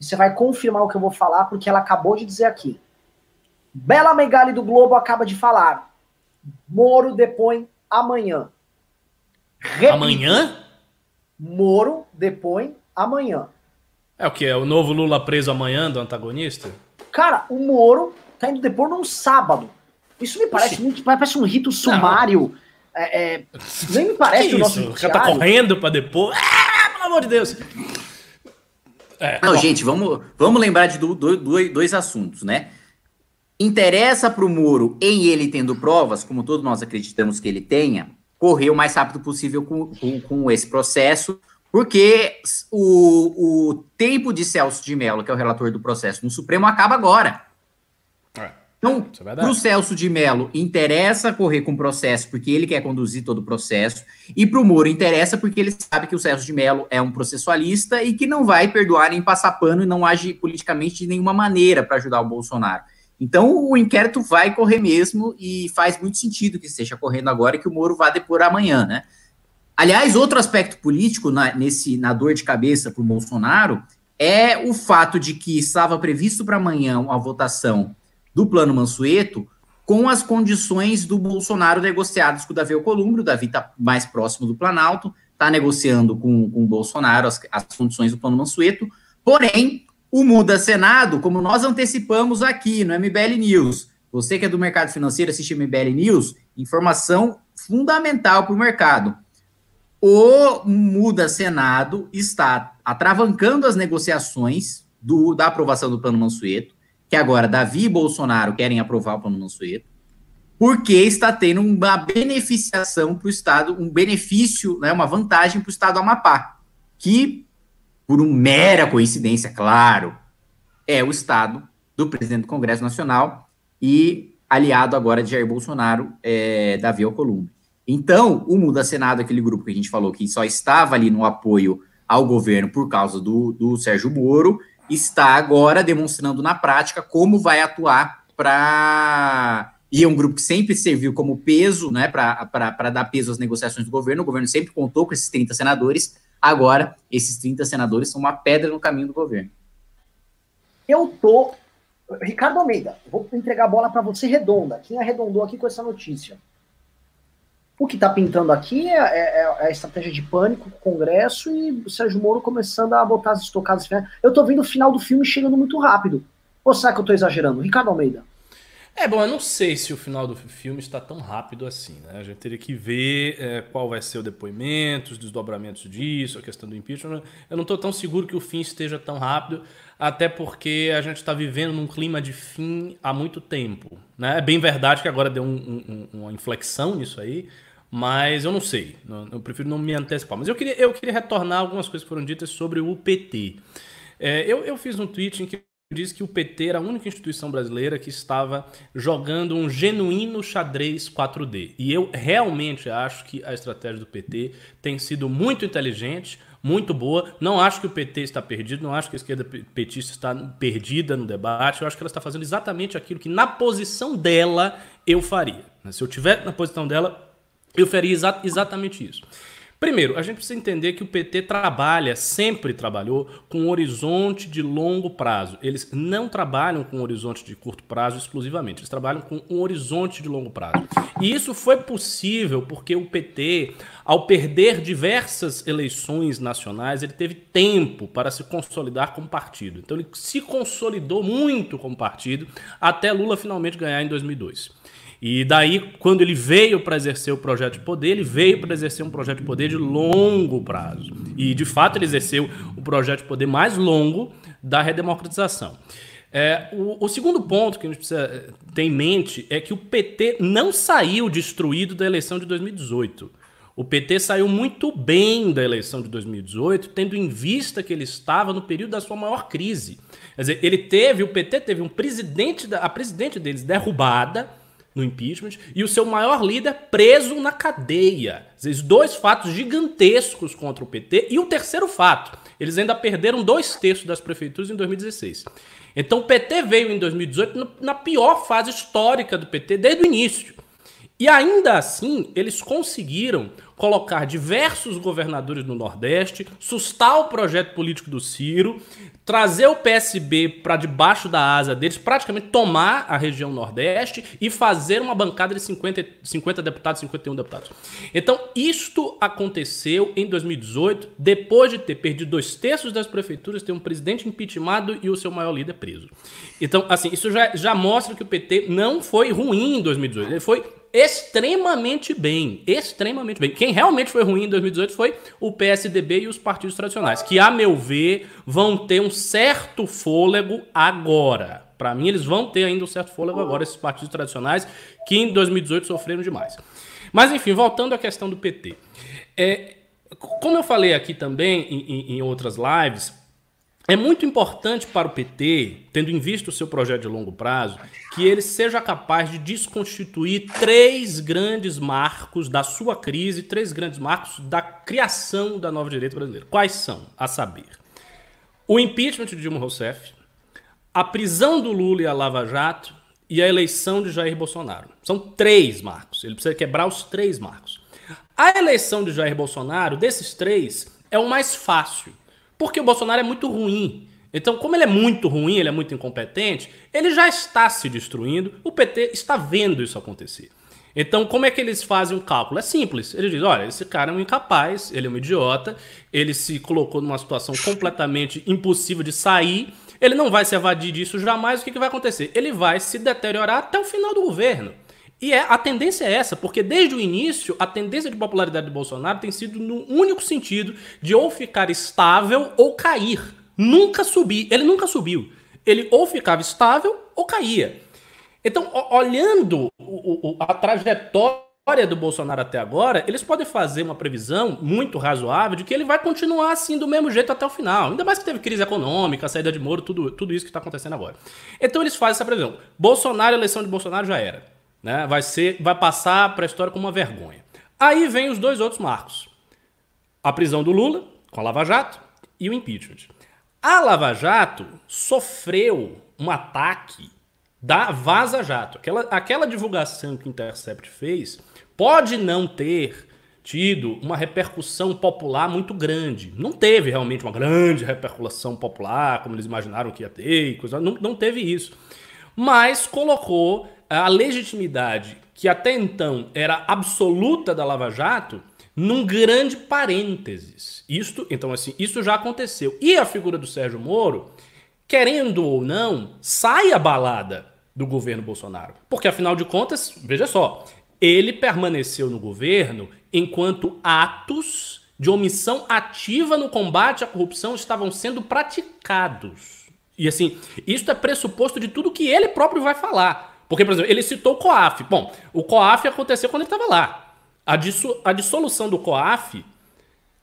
e você vai confirmar o que eu vou falar porque ela acabou de dizer aqui. Bela Megali do Globo acaba de falar. Moro depõe amanhã. Repito, amanhã? Moro depõe amanhã. É o que? É o novo Lula preso amanhã do antagonista? Cara, o Moro tá indo depor num sábado. Isso me parece Oxi. muito. Parece um rito sumário. É, é, nem me parece que o nosso. Isso? O cara tá correndo pra depor. Ah, pelo amor de Deus! É, Não, bom. gente, vamos, vamos lembrar de do, do, do, dois assuntos, né? Interessa para o Moro, em ele tendo provas, como todos nós acreditamos que ele tenha, correr o mais rápido possível com, com, com esse processo, porque o, o tempo de Celso de Mello, que é o relator do processo no Supremo, acaba agora. É, então, é para o Celso de Mello, interessa correr com o processo porque ele quer conduzir todo o processo, e para o Moro interessa porque ele sabe que o Celso de Mello é um processualista e que não vai perdoar nem passar pano e não age politicamente de nenhuma maneira para ajudar o Bolsonaro. Então, o inquérito vai correr mesmo e faz muito sentido que esteja correndo agora e que o Moro vá depor amanhã, né? Aliás, outro aspecto político na, nesse, na dor de cabeça para o Bolsonaro é o fato de que estava previsto para amanhã a votação do Plano Mansueto com as condições do Bolsonaro negociadas com o Davi Alcolumbre, o Davi está mais próximo do Planalto, está negociando com, com o Bolsonaro as, as condições do Plano Mansueto, porém, o Muda Senado, como nós antecipamos aqui no MBL News, você que é do mercado financeiro, assiste MBL News, informação fundamental para o mercado. O Muda Senado está atravancando as negociações do, da aprovação do Plano Mansueto, que agora Davi e Bolsonaro querem aprovar o Plano Mansueto, porque está tendo uma beneficiação para o Estado, um benefício, né, uma vantagem para o Estado do Amapá, que, por uma mera coincidência, claro, é o Estado do presidente do Congresso Nacional e aliado agora de Jair Bolsonaro, é, Davi Alcolumbre. Então, o Muda Senado, aquele grupo que a gente falou que só estava ali no apoio ao governo por causa do, do Sérgio Moro, está agora demonstrando na prática como vai atuar para. E é um grupo que sempre serviu como peso, né, para dar peso às negociações do governo. O governo sempre contou com esses 30 senadores. Agora, esses 30 senadores são uma pedra no caminho do governo. Eu tô. Ricardo Almeida, vou entregar a bola para você redonda. Quem arredondou aqui com essa notícia? O que está pintando aqui é, é, é, a estratégia de pânico com o Congresso e o Sérgio Moro começando a botar as estocadas. Eu estou vendo o final do filme chegando muito rápido. Ou será que eu estou exagerando? Ricardo Almeida. É bom, eu não sei se o final do filme está tão rápido assim, né? A gente teria que ver é, qual vai ser o depoimento, os desdobramentos disso, a questão do impeachment. Eu não estou tão seguro que o fim esteja tão rápido, até porque a gente está vivendo num clima de fim há muito tempo. Né? É bem verdade que agora deu um, um, uma inflexão nisso aí, mas eu não sei. Eu prefiro não me antecipar. Mas eu queria, eu queria retornar algumas coisas que foram ditas sobre o PT. É, eu, eu fiz um tweet em que disse que o PT era a única instituição brasileira que estava jogando um genuíno xadrez 4D. E eu realmente acho que a estratégia do PT tem sido muito inteligente, muito boa. Não acho que o PT está perdido, não acho que a esquerda petista está perdida no debate. Eu acho que ela está fazendo exatamente aquilo que, na posição dela, eu faria. Se eu estiver na posição dela, eu faria exa exatamente isso. Primeiro, a gente precisa entender que o PT trabalha, sempre trabalhou, com um horizonte de longo prazo. Eles não trabalham com um horizonte de curto prazo exclusivamente, eles trabalham com um horizonte de longo prazo. E isso foi possível porque o PT, ao perder diversas eleições nacionais, ele teve tempo para se consolidar como partido. Então ele se consolidou muito como partido até Lula finalmente ganhar em 2002. E daí, quando ele veio para exercer o projeto de poder, ele veio para exercer um projeto de poder de longo prazo. E, de fato, ele exerceu o projeto de poder mais longo da redemocratização. É, o, o, segundo ponto que a gente precisa eh, ter em mente é que o PT não saiu destruído da eleição de 2018. O PT saiu muito bem da eleição de 2018, tendo em vista que ele estava no período da sua maior crise. Quer dizer, ele teve, o PT teve um presidente, a presidente deles derrubada, no impeachment e o seu maior líder preso na cadeia. Esses dois fatos gigantescos contra o PT e o terceiro fato, eles ainda perderam dois terços das prefeituras em 2016. Então o PT veio em 2018 na pior fase histórica do PT desde o início. E ainda assim, eles conseguiram colocar diversos governadores no Nordeste, sustar o projeto político do Ciro, trazer o PSB para debaixo da asa deles, praticamente tomar a região Nordeste e fazer uma bancada de 50, 50 deputados, 51 deputados. Então, isto aconteceu em 2018, depois de ter perdido dois terços das prefeituras, ter um presidente impeachmentado e o seu maior líder preso. Então, assim, isso já, já mostra que o PT não foi ruim em 2018, ele foi extremamente bem. Extremamente bem. Quem realmente foi ruim em 2018 foi o PSDB e os partidos tradicionais, que, a meu ver, vão ter um certo fôlego agora. Para mim, eles vão ter ainda um certo fôlego agora, esses partidos tradicionais, que em 2018 sofreram demais. Mas, enfim, voltando à questão do PT. É, como eu falei aqui também em, em outras lives, é muito importante para o PT, tendo em vista o seu projeto de longo prazo, que ele seja capaz de desconstituir três grandes marcos da sua crise, três grandes marcos da criação da nova direita brasileira. Quais são? A saber, o impeachment de Dilma Rousseff, a prisão do Lula e a Lava Jato e a eleição de Jair Bolsonaro. São três marcos. Ele precisa quebrar os três marcos. A eleição de Jair Bolsonaro, desses três, é o mais fácil porque o Bolsonaro é muito ruim. Então, como ele é muito ruim, ele é muito incompetente, ele já está se destruindo, o PT está vendo isso acontecer. Então, como é que eles fazem um cálculo? É simples. Eles dizem: olha, esse cara é um incapaz, ele é um idiota, ele se colocou numa situação completamente impossível de sair, ele não vai se evadir disso jamais. O que, que vai acontecer? Ele vai se deteriorar até o final do governo. E é, a tendência é essa, porque desde o início a tendência de popularidade do Bolsonaro tem sido no único sentido de ou ficar estável ou cair. Nunca subir. Ele nunca subiu. Ele ou ficava estável ou caía. Então, olhando o, o, a trajetória do Bolsonaro até agora, eles podem fazer uma previsão muito razoável de que ele vai continuar assim do mesmo jeito até o final. Ainda mais que teve crise econômica, saída de Moro, tudo, tudo isso que está acontecendo agora. Então eles fazem essa previsão. Bolsonaro, eleição de Bolsonaro já era. Né? Vai, ser, vai passar para a história como uma vergonha. Aí vem os dois outros marcos. A prisão do Lula, com a Lava Jato, e o impeachment. A Lava Jato sofreu um ataque da Vaza Jato. Aquela, aquela divulgação que o Intercept fez pode não ter tido uma repercussão popular muito grande. Não teve realmente uma grande repercussão popular, como eles imaginaram que ia ter, coisa, não, não teve isso. Mas colocou a legitimidade que até então era absoluta da Lava Jato num grande parênteses. Isto, então assim, isso já aconteceu. E a figura do Sérgio Moro, querendo ou não, sai abalada do governo Bolsonaro. Porque afinal de contas, veja só, ele permaneceu no governo enquanto atos de omissão ativa no combate à corrupção estavam sendo praticados. E assim, isso é pressuposto de tudo que ele próprio vai falar. Porque, por exemplo, ele citou o COAF. Bom, o COAF aconteceu quando ele estava lá. A, a dissolução do COAF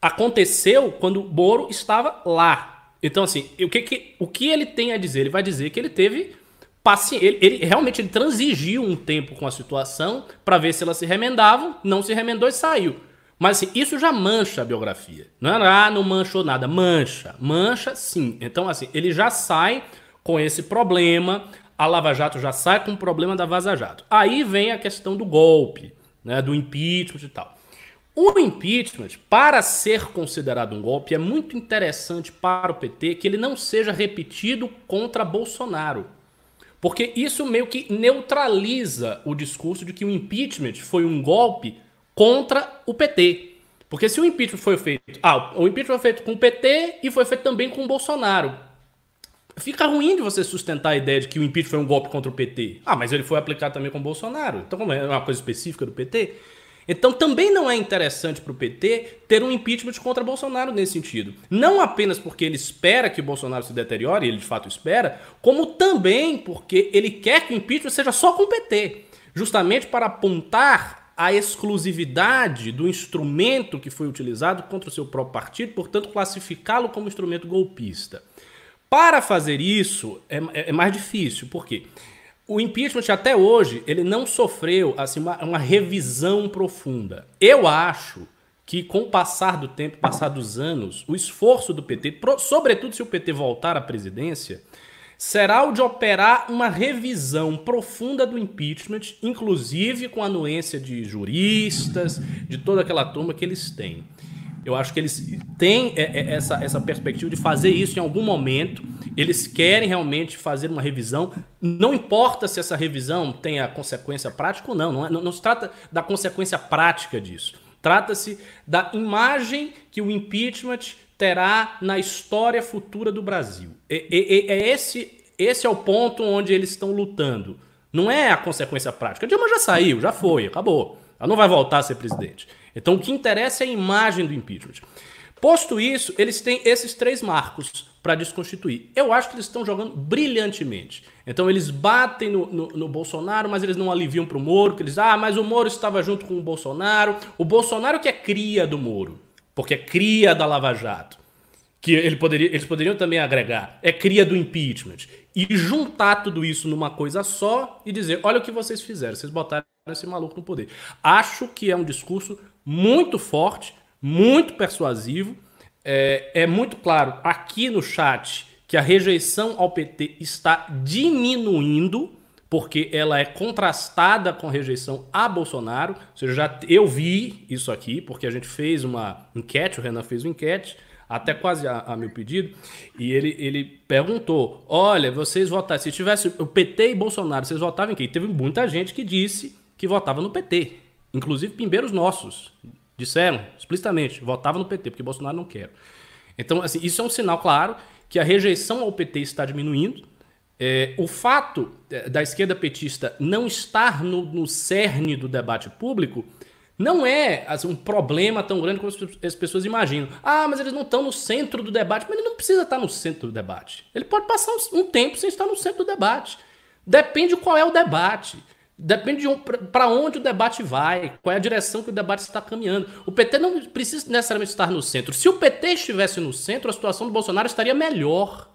aconteceu quando o Moro estava lá. Então, assim, o que, que, o que ele tem a dizer? Ele vai dizer que ele teve paciência. Ele, ele, realmente ele transigiu um tempo com a situação para ver se elas se remendavam, não se remendou e saiu. Mas assim, isso já mancha a biografia. Não é, ah, não manchou nada. Mancha. Mancha sim. Então, assim, ele já sai com esse problema a Lava Jato já sai com o problema da Vaza Jato. Aí vem a questão do golpe, né, do impeachment e tal. O impeachment, para ser considerado um golpe, é muito interessante para o PT que ele não seja repetido contra Bolsonaro. Porque isso meio que neutraliza o discurso de que o impeachment foi um golpe contra o PT. Porque se o impeachment foi feito. Ah, o impeachment foi feito com o PT e foi feito também com o Bolsonaro. Fica ruim de você sustentar a ideia de que o impeachment foi um golpe contra o PT. Ah, mas ele foi aplicado também com o Bolsonaro. Então, como é uma coisa específica do PT? Então também não é interessante para o PT ter um impeachment contra Bolsonaro nesse sentido. Não apenas porque ele espera que o Bolsonaro se deteriore, ele de fato espera, como também porque ele quer que o impeachment seja só com o PT, justamente para apontar a exclusividade do instrumento que foi utilizado contra o seu próprio partido, portanto classificá-lo como instrumento golpista. Para fazer isso é, é mais difícil, por quê? O impeachment até hoje ele não sofreu assim uma, uma revisão profunda. Eu acho que com o passar do tempo, passar dos anos, o esforço do PT, sobretudo se o PT voltar à presidência, será o de operar uma revisão profunda do impeachment, inclusive com a anuência de juristas, de toda aquela turma que eles têm. Eu acho que eles têm é, é, essa, essa perspectiva de fazer isso em algum momento. Eles querem realmente fazer uma revisão. Não importa se essa revisão tenha consequência prática ou não. Não, é, não, não se trata da consequência prática disso. Trata-se da imagem que o impeachment terá na história futura do Brasil. É, é, é, esse, esse é o ponto onde eles estão lutando. Não é a consequência prática. A Dilma já saiu, já foi, acabou. Ela não vai voltar a ser presidente. Então o que interessa é a imagem do impeachment. Posto isso, eles têm esses três marcos para desconstituir. Eu acho que eles estão jogando brilhantemente. Então eles batem no, no, no Bolsonaro, mas eles não aliviam para o Moro, que eles, ah, mas o Moro estava junto com o Bolsonaro. O Bolsonaro que é cria do Moro, porque é cria da Lava Jato. Que ele poderia, eles poderiam também agregar, é cria do impeachment. E juntar tudo isso numa coisa só e dizer: olha o que vocês fizeram, vocês botaram esse maluco no poder. Acho que é um discurso muito forte, muito persuasivo. É, é muito claro aqui no chat que a rejeição ao PT está diminuindo, porque ela é contrastada com a rejeição a Bolsonaro. Ou seja, já, eu vi isso aqui, porque a gente fez uma enquete, o Renan fez uma enquete, até quase a, a meu pedido, e ele, ele perguntou: olha, vocês votaram, se tivesse o PT e Bolsonaro, vocês votavam em quem? Teve muita gente que disse que votava no PT. Inclusive, pimbeiros nossos disseram explicitamente, votava no PT, porque Bolsonaro não quer. Então, assim, isso é um sinal claro que a rejeição ao PT está diminuindo. É, o fato é, da esquerda petista não estar no, no cerne do debate público não é assim, um problema tão grande como as pessoas imaginam. Ah, mas eles não estão no centro do debate. Mas ele não precisa estar no centro do debate. Ele pode passar um, um tempo sem estar no centro do debate. Depende qual é o debate. Depende de um, para onde o debate vai, qual é a direção que o debate está caminhando. O PT não precisa necessariamente estar no centro. Se o PT estivesse no centro, a situação do Bolsonaro estaria melhor.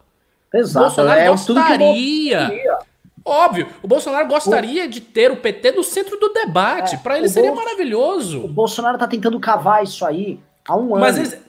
Exato. O Bolsonaro é, gostaria. Óbvio, o Bolsonaro gostaria o... de ter o PT no centro do debate. É, para ele seria Bolso... maravilhoso. O Bolsonaro está tentando cavar isso aí há um ano. Mas eles,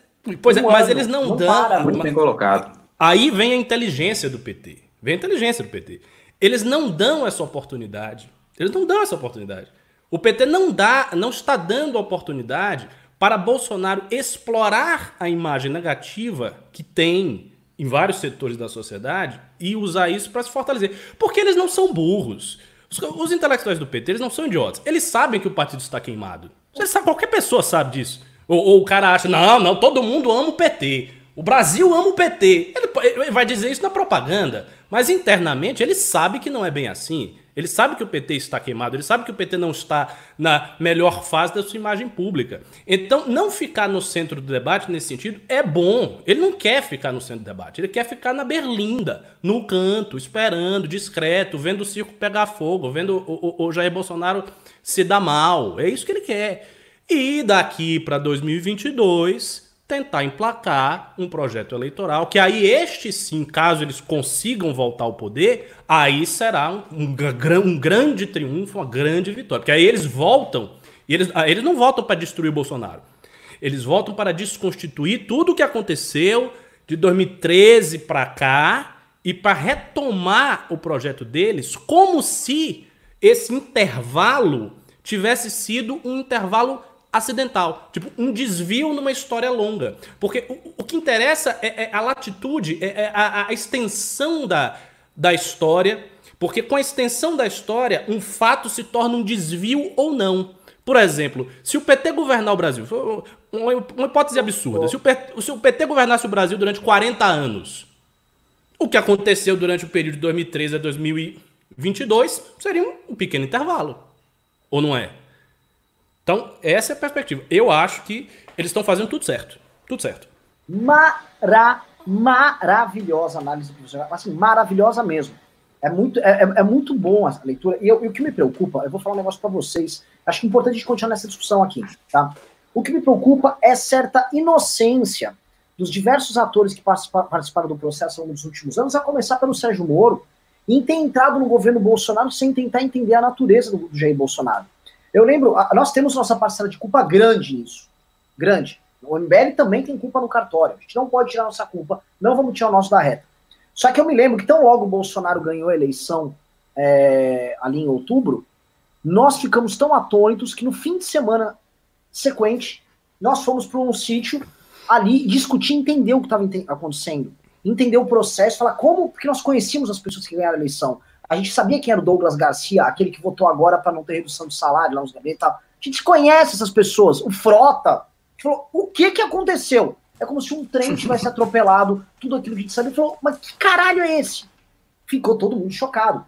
pois é, um é, mas eles não, não dão. Para, muito bem colocado. Aí vem a inteligência do PT. Vem a inteligência do PT. Eles não dão essa oportunidade eles não dão essa oportunidade. O PT não dá, não está dando oportunidade para Bolsonaro explorar a imagem negativa que tem em vários setores da sociedade e usar isso para se fortalecer. Porque eles não são burros. Os, os, intelectuais do PT, eles não são idiotas. Eles sabem que o partido está queimado. Sabe, qualquer pessoa sabe disso. Ou, ou, o cara acha, não, não, todo mundo ama o PT. O Brasil ama o PT. Ele, ele vai dizer isso na propaganda. Mas internamente ele sabe que não é bem assim. Ele sabe que o PT está queimado, ele sabe que o PT não está na melhor fase da sua imagem pública. Então, não ficar no centro do debate nesse sentido é bom. Ele não quer ficar no centro do debate, ele quer ficar na berlinda, no canto, esperando, discreto, vendo o circo pegar fogo, vendo o, o, o Jair Bolsonaro se dar mal. É isso que ele quer. E daqui para 2022, tentar emplacar um projeto eleitoral, que aí este sim, caso eles consigam voltar ao poder, aí será um, um, um grande triunfo, uma grande vitória. Porque aí eles voltam, eles, ah, eles não voltam para destruir o Bolsonaro. Eles voltam para desconstituir tudo o que aconteceu de 2013 para cá e para retomar o projeto deles como se esse intervalo tivesse sido um intervalo acidental, tipo um desvio numa história longa. Porque o, o que interessa é, é, a latitude, é, é a, a extensão da, da história, porque com a extensão da história, um fato se torna um desvio ou não. Por exemplo, se o PT governar o Brasil, uma, hipótese absurda, se o, PT, se o PT governasse o Brasil durante 40 anos, o que aconteceu durante o período de 2013 a 2022 seria um pequeno intervalo. Ou não é? Então, essa é a perspectiva. Eu acho que eles estão fazendo tudo certo. Tudo certo. Mara, maravilhosa análise professor. Assim, maravilhosa mesmo. É muito, é, é, é muito bom a leitura. E, eu, e, o que me preocupa, eu vou falar um negócio para vocês. Acho que é importante a gente continuar nessa discussão aqui, tá? O que me preocupa é certa inocência dos diversos atores que participaram do processo ao longo dos últimos anos, a começar pelo Sérgio Moro, em ter entrado no governo Bolsonaro sem tentar entender a natureza do, do Jair Bolsonaro. Eu lembro, nós temos nossa parcela de culpa grande nisso. Grande. O MBL também tem culpa no cartório. A gente não pode tirar nossa culpa, não vamos tirar o nosso da reta. Só que eu me lembro que tão logo o Bolsonaro ganhou a eleição é, ali em outubro, nós ficamos tão atônitos que no fim de semana sequente, nós fomos para um sítio ali discutir, entender o que estava acontecendo, entender o processo, falar como, porque nós conhecíamos as pessoas que ganharam a eleição. A gente sabia quem era o Douglas Garcia, aquele que votou agora para não ter redução de salário lá nos gabinetes e tal. A gente conhece essas pessoas. O Frota falou: o que que aconteceu? É como se um trem tivesse atropelado tudo aquilo que a gente sabe. falou: mas que caralho é esse? Ficou todo mundo chocado.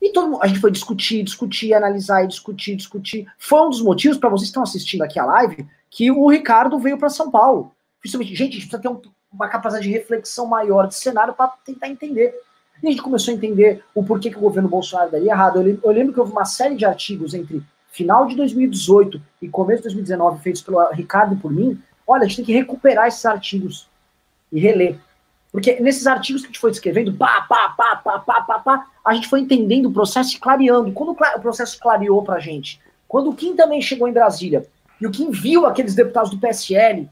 E todo mundo, a gente foi discutir, discutir, analisar e discutir, discutir. Foi um dos motivos para vocês que estão assistindo aqui a live que o Ricardo veio para São Paulo. Principalmente, gente, a gente precisa ter um, uma capacidade de reflexão maior de cenário para tentar entender. E a gente começou a entender o porquê que o governo Bolsonaro daria errado. Eu lembro, que houve uma série de artigos entre final de 2018 e começo de 2019, feitos pelo Ricardo e por mim. Olha, a gente tem que recuperar esses artigos e reler. Porque nesses artigos que a gente foi escrevendo, pá, pá, pá, pá, pá, pá, pá, a gente foi entendendo o processo e clareando. Quando o processo clareou pra gente, quando o Kim também chegou em Brasília, e o Kim viu aqueles deputados do PSL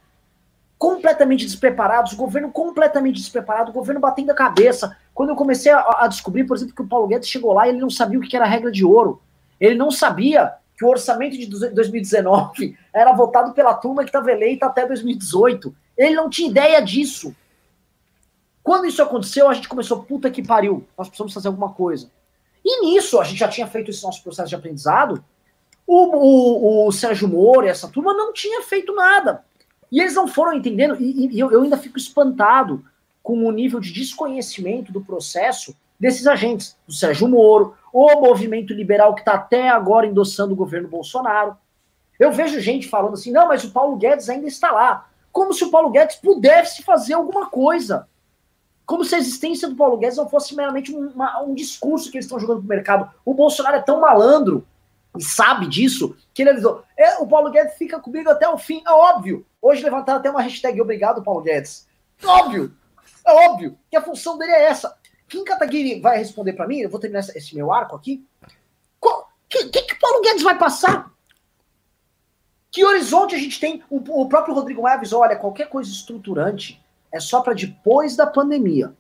completamente despreparados, o governo completamente despreparado, o governo batendo a cabeça. Quando eu comecei a, a, descobrir, por exemplo, que o Paulo Guedes chegou lá e ele não sabia o que era a regra de ouro. Ele não sabia que o orçamento de 2019 era votado pela turma que estava eleita até 2018. Ele não tinha ideia disso. Quando isso aconteceu, a gente começou, puta que pariu, nós precisamos fazer alguma coisa. E nisso, a gente já tinha feito esse nosso processo de aprendizado, o, o, o Sérgio Moro e essa turma não tinha feito nada. E eles não foram entendendo, e, e eu, eu ainda fico espantado com o nível de desconhecimento do processo desses agentes, do Sérgio Moro, o movimento liberal que está até agora endossando o governo Bolsonaro. Eu vejo gente falando assim, não, mas o Paulo Guedes ainda está lá. Como se o Paulo Guedes pudesse fazer alguma coisa. Como se a existência do Paulo Guedes não fosse meramente um, uma, um discurso que eles estão jogando para o mercado. O Bolsonaro é tão malandro e sabe disso, que ele avisou, é, o Paulo Guedes fica comigo até o fim, é óbvio. Hoje levantaram até uma hashtag obrigado, Paulo Guedes. Óbvio, é óbvio que a função dele é essa. Kim Kataguiri vai responder para mim, eu vou terminar esse meu arco aqui. O que, que, que Paulo Guedes vai passar? Que horizonte a gente tem? O, o próprio Rodrigo Maia avisou, olha, qualquer coisa estruturante é só para depois da pandemia.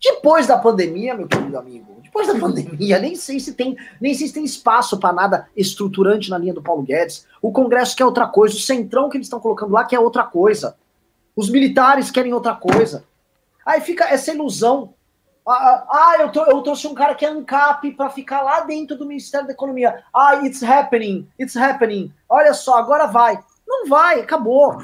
Depois da pandemia, meu querido amigo, depois da pandemia, nem sei se tem, nem sei se tem espaço para nada estruturante na linha do Paulo Guedes. O Congresso quer outra coisa, o centrão que eles estão colocando lá quer outra coisa. Os militares querem outra coisa. Aí fica essa ilusão. Ah, ah, ah eu, tô, eu trouxe um cara que é ANCAP para ficar lá dentro do Ministério da Economia. Ah, it's happening, it's happening. Olha só, agora vai. Não vai, acabou.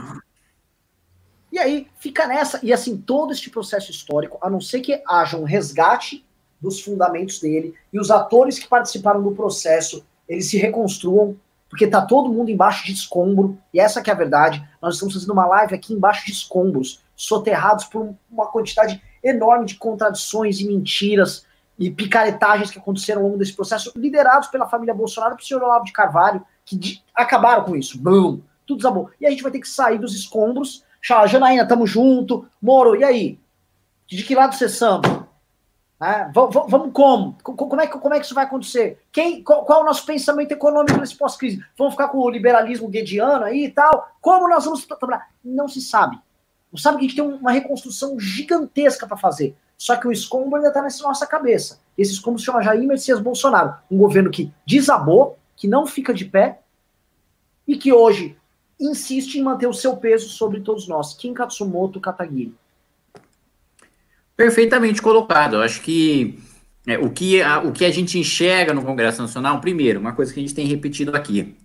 E aí fica nessa. E assim, todo este processo histórico, a não ser que haja um resgate dos fundamentos dele e os atores que participaram do processo, eles se reconstruam, porque tá todo mundo embaixo de escombro, e essa que é a verdade. Nós estamos fazendo uma live aqui embaixo de escombros, soterrados por uma quantidade enorme de contradições e mentiras e picaretagens que aconteceram ao longo desse processo, liderados pela família Bolsonaro e pelo senhor Olavo de Carvalho, que de, acabaram com isso. Bum, tudo desabou. E a gente vai ter que sair dos escombros Janaína, tamo junto. Moro, e aí? De que lado você samba? É, vamos como? Como é, que, como é que isso vai acontecer? Quem, qual, qual é o nosso pensamento econômico nesse pós-crise? Vamos ficar com o liberalismo guediano aí e tal? Como nós vamos trabalhar? Não se sabe. Não sabe tem uma reconstrução gigantesca para fazer. Só que o escombro ainda está nessa nossa cabeça. Esse escombro se chama Jair Messias Bolsonaro. Um governo que desabou, que não fica de pé, e que hoje insiste em manter o seu peso sobre todos nós. Kim Katsumoto Katagiri. Perfeitamente colocado. Eu acho que é, o, que a, o que a gente enxerga no Congresso Nacional, primeiro, uma coisa que a gente tem repetido aqui.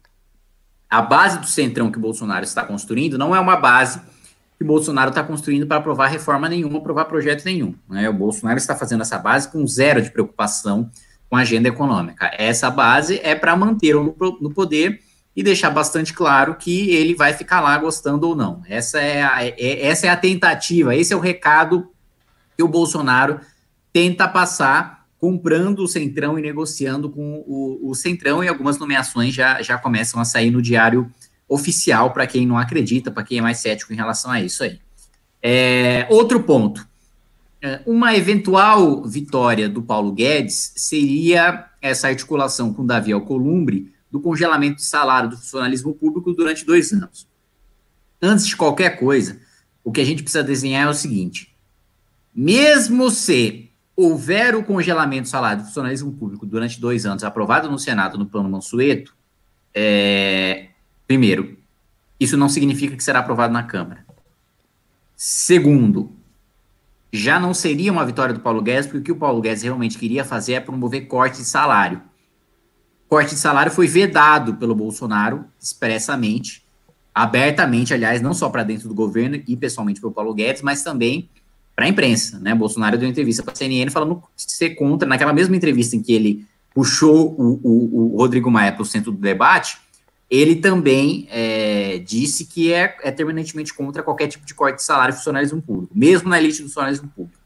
A base do centrão que o Bolsonaro está construindo não é uma base que Bolsonaro está construindo para aprovar reforma nenhuma, aprovar projeto nenhum. Né? O Bolsonaro está fazendo essa base com zero de preocupação com a agenda econômica. Essa base é para mantê-lo no, no, poder e deixar bastante claro que ele vai ficar lá gostando ou não. Essa é a, é, essa é a tentativa, esse é o recado que o Bolsonaro tenta passar comprando o Centrão e negociando com o, o Centrão, e algumas nomeações já, já começam a sair no diário oficial para quem não acredita, para quem é mais cético em relação a isso aí. É, outro ponto. É, uma eventual vitória do Paulo Guedes seria essa articulação com Davi Alcolumbre do congelamento de salário do funcionalismo público durante dois anos. Antes de qualquer coisa, o que a gente precisa desenhar é o seguinte: mesmo se houver o congelamento do salário do funcionalismo público durante dois anos, aprovado no Senado no plano Mansueto, é, primeiro, isso não significa que será aprovado na Câmara. Segundo, já não seria uma vitória do Paulo Guedes, porque o que o Paulo Guedes realmente queria fazer é promover corte de salário. Corte de salário foi vedado pelo Bolsonaro expressamente, abertamente, aliás, não só para dentro do governo e pessoalmente pelo Paulo Guedes, mas também para a imprensa, né? Bolsonaro deu entrevista para a CNN falando ser contra, naquela mesma entrevista em que ele puxou o, o, o Rodrigo Maia para o centro do debate, ele também é, disse que é, é terminantemente contra qualquer tipo de corte de salário funcionalismo público, mesmo na elite do funcionalismo público.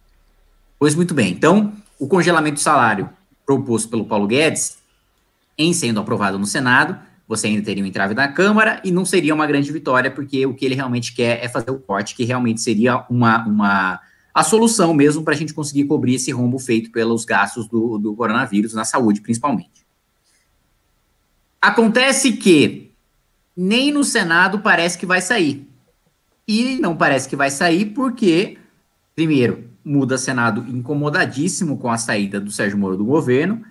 Pois muito bem, então, o congelamento do salário proposto pelo Paulo Guedes, em sendo aprovado no Senado, você ainda teria um entrave na Câmara e não seria uma grande vitória, porque o que ele realmente quer é fazer o corte, que realmente seria uma, uma a solução mesmo para a gente conseguir cobrir esse rombo feito pelos gastos do, do coronavírus, na saúde principalmente. Acontece que nem no Senado parece que vai sair. E não parece que vai sair porque, primeiro, muda Senado incomodadíssimo com a saída do Sérgio Moro do governo,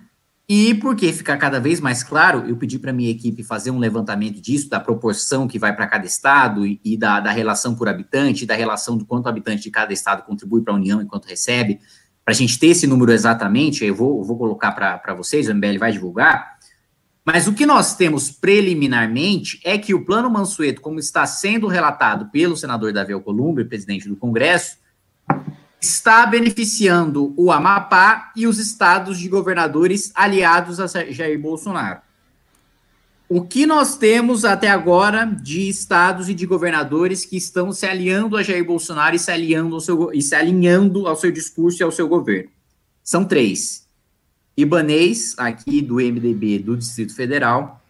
e porque fica cada vez mais claro, eu pedi para minha equipe fazer um levantamento disso, da proporção que vai para cada estado e, e da, da, relação por habitante, da relação do quanto habitante de cada estado contribui para a União e quanto recebe, para a gente ter esse número exatamente, eu vou, vou colocar para vocês, o MBL vai divulgar. Mas o que nós temos preliminarmente é que o plano Mansueto, como está sendo relatado pelo senador Davi Alcolumbre, presidente do Congresso, está beneficiando o Amapá e os estados de governadores aliados a Jair Bolsonaro. O que nós temos até agora de estados e de governadores que estão se aliando a Jair Bolsonaro e se alinhando ao seu, e se alinhando ao seu discurso e ao seu governo? São três. Ibanês, aqui do MDB do Distrito Federal,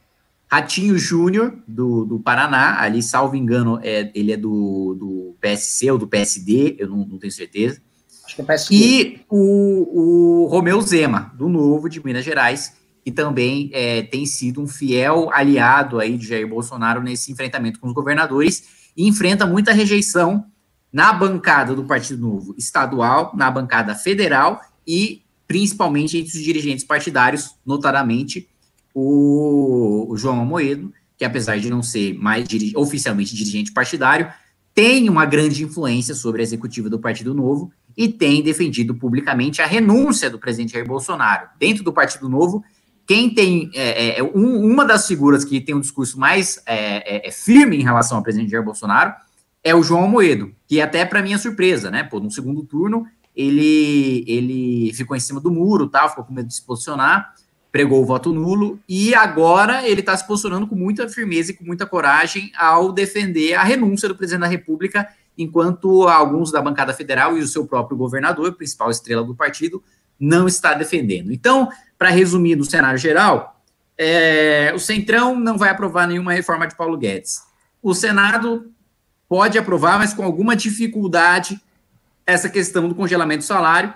Ratinho Júnior, do, do Paraná, ali, salvo engano, é, ele é do, do PSC ou do PSD, eu não, não tenho certeza. Acho que é PSD. E o, o Romeu Zema, do Novo, de Minas Gerais, que também é, tem sido um fiel aliado aí de Jair Bolsonaro nesse enfrentamento com os governadores e enfrenta muita rejeição na bancada do Partido Novo estadual, na bancada federal e principalmente entre os dirigentes partidários, notadamente o, o João Amoedo, que apesar de não ser mais diri oficialmente dirigente partidário, tem uma grande influência sobre a executiva do Partido Novo e tem defendido publicamente a renúncia do presidente Jair Bolsonaro. Dentro do Partido Novo, quem tem é, é, um, uma das figuras que tem um discurso mais é, é, é firme em relação ao presidente Jair Bolsonaro é o João Amoedo, que até para minha surpresa, né? Pô, no segundo turno ele ele ficou em cima do muro, tal, ficou com medo de se posicionar pregou o voto nulo e agora ele está se posicionando com muita firmeza e com muita coragem ao defender a renúncia do presidente da República, enquanto alguns da bancada federal e o seu próprio governador, principal estrela do partido, não está defendendo. Então, para resumir no cenário geral, é, o Centrão não vai aprovar nenhuma reforma de Paulo Guedes. O Senado pode aprovar, mas com alguma dificuldade, essa questão do congelamento do salário,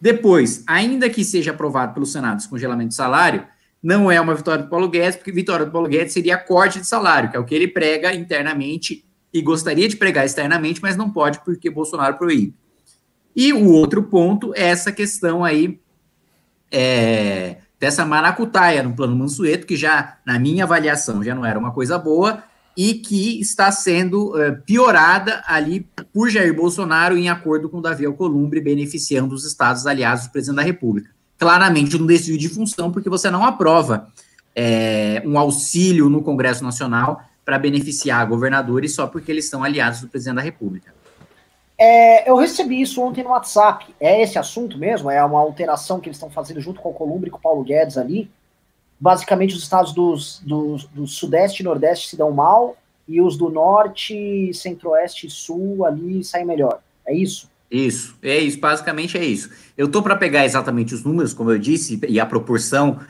depois, ainda que seja aprovado pelo Senado esse congelamento de salário, não é uma vitória do Paulo Guedes, porque vitória do Paulo Guedes seria corte de salário, que é o que ele prega internamente e gostaria de pregar externamente, mas não pode porque Bolsonaro proíbe. E o outro ponto é essa questão aí é, dessa maracutaia no plano Mansueto, que já, na minha avaliação, já não era uma coisa boa, e que está sendo uh, piorada ali por Jair Bolsonaro em acordo com Davi Alcolumbre, beneficiando os estados aliados do presidente da República. Claramente um desvio de função, porque você não aprova é, um auxílio no Congresso Nacional para beneficiar governadores só porque eles são aliados do presidente da República. É, eu recebi isso ontem no WhatsApp. É esse assunto mesmo? É uma alteração que eles estão fazendo junto com o Columbre e com o Paulo Guedes ali? Basicamente os estados dos, do, do Sudeste e Nordeste se dão mal e os do Norte, Centro-Oeste e Sul ali saem melhor. É isso? Isso, é isso, basicamente é isso. Eu tô para pegar exatamente os números, como eu disse, e a proporção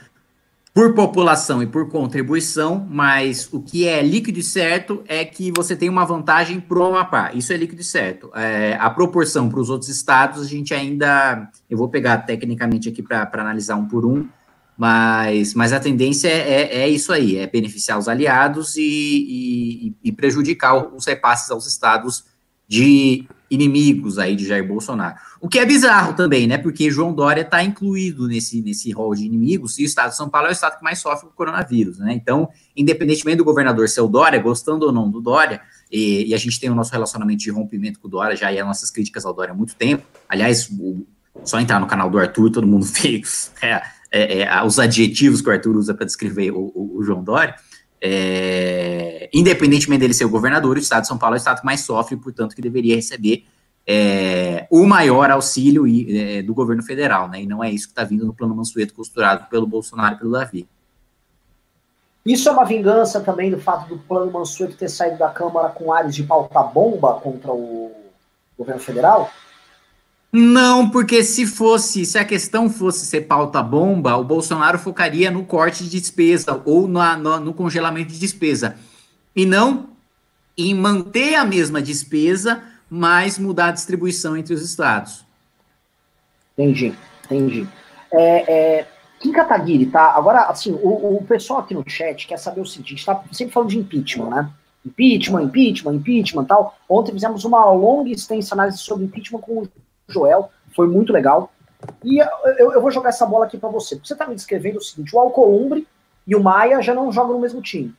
por população e por contribuição, mas o que é líquido e certo é que você tem uma vantagem para o Amapá. Isso é líquido e certo. É, a proporção para os outros estados, a gente ainda. Eu vou pegar tecnicamente aqui para analisar um por um, mas, mas a tendência é, é, é isso aí, é beneficiar os aliados e, e, e, prejudicar os repasses aos estados de inimigos aí de Jair Bolsonaro. O que é bizarro também, né? Porque João Dória está incluído nesse, nesse rol de inimigos e o estado de São Paulo é o estado que mais sofre com o coronavírus, né? Então, independentemente do governador ser o Dória, gostando ou não do Dória, e, e a gente tem o nosso relacionamento de rompimento com o Dória, já e as nossas críticas ao Dória há muito tempo. Aliás, o, só entrar no canal do Arthur, todo mundo fez. É, é, é, os adjetivos que o Arthur usa para descrever o, o, o João Dória, é, independentemente dele ser o governador, o estado de São Paulo é o estado que mais sofre, portanto, que deveria receber é, o maior auxílio e, é, do governo federal, né? E não é isso que está vindo no plano Mansueto costurado pelo Bolsonaro e pelo Davi. Isso é uma vingança também do fato do plano Mansueto ter saído da Câmara com áreas de pauta bomba contra o governo federal? Não, porque se fosse, se a questão fosse ser pauta bomba, o Bolsonaro focaria no corte de despesa ou na, no, no congelamento de despesa. E não em manter a mesma despesa, mas mudar a distribuição entre os estados. Entendi, entendi. É, é, Kim Kataguiri, tá? Agora, assim, o, o pessoal aqui no chat quer saber o seguinte: está sempre falando de impeachment, né? Impeachment, impeachment, impeachment tal. Ontem fizemos uma longa e extensa análise sobre impeachment com o Joel, foi muito legal. E eu, eu vou jogar essa bola aqui para você. Você está me descrevendo o seguinte: o Alcolumbre e o Maia já não jogam no mesmo time.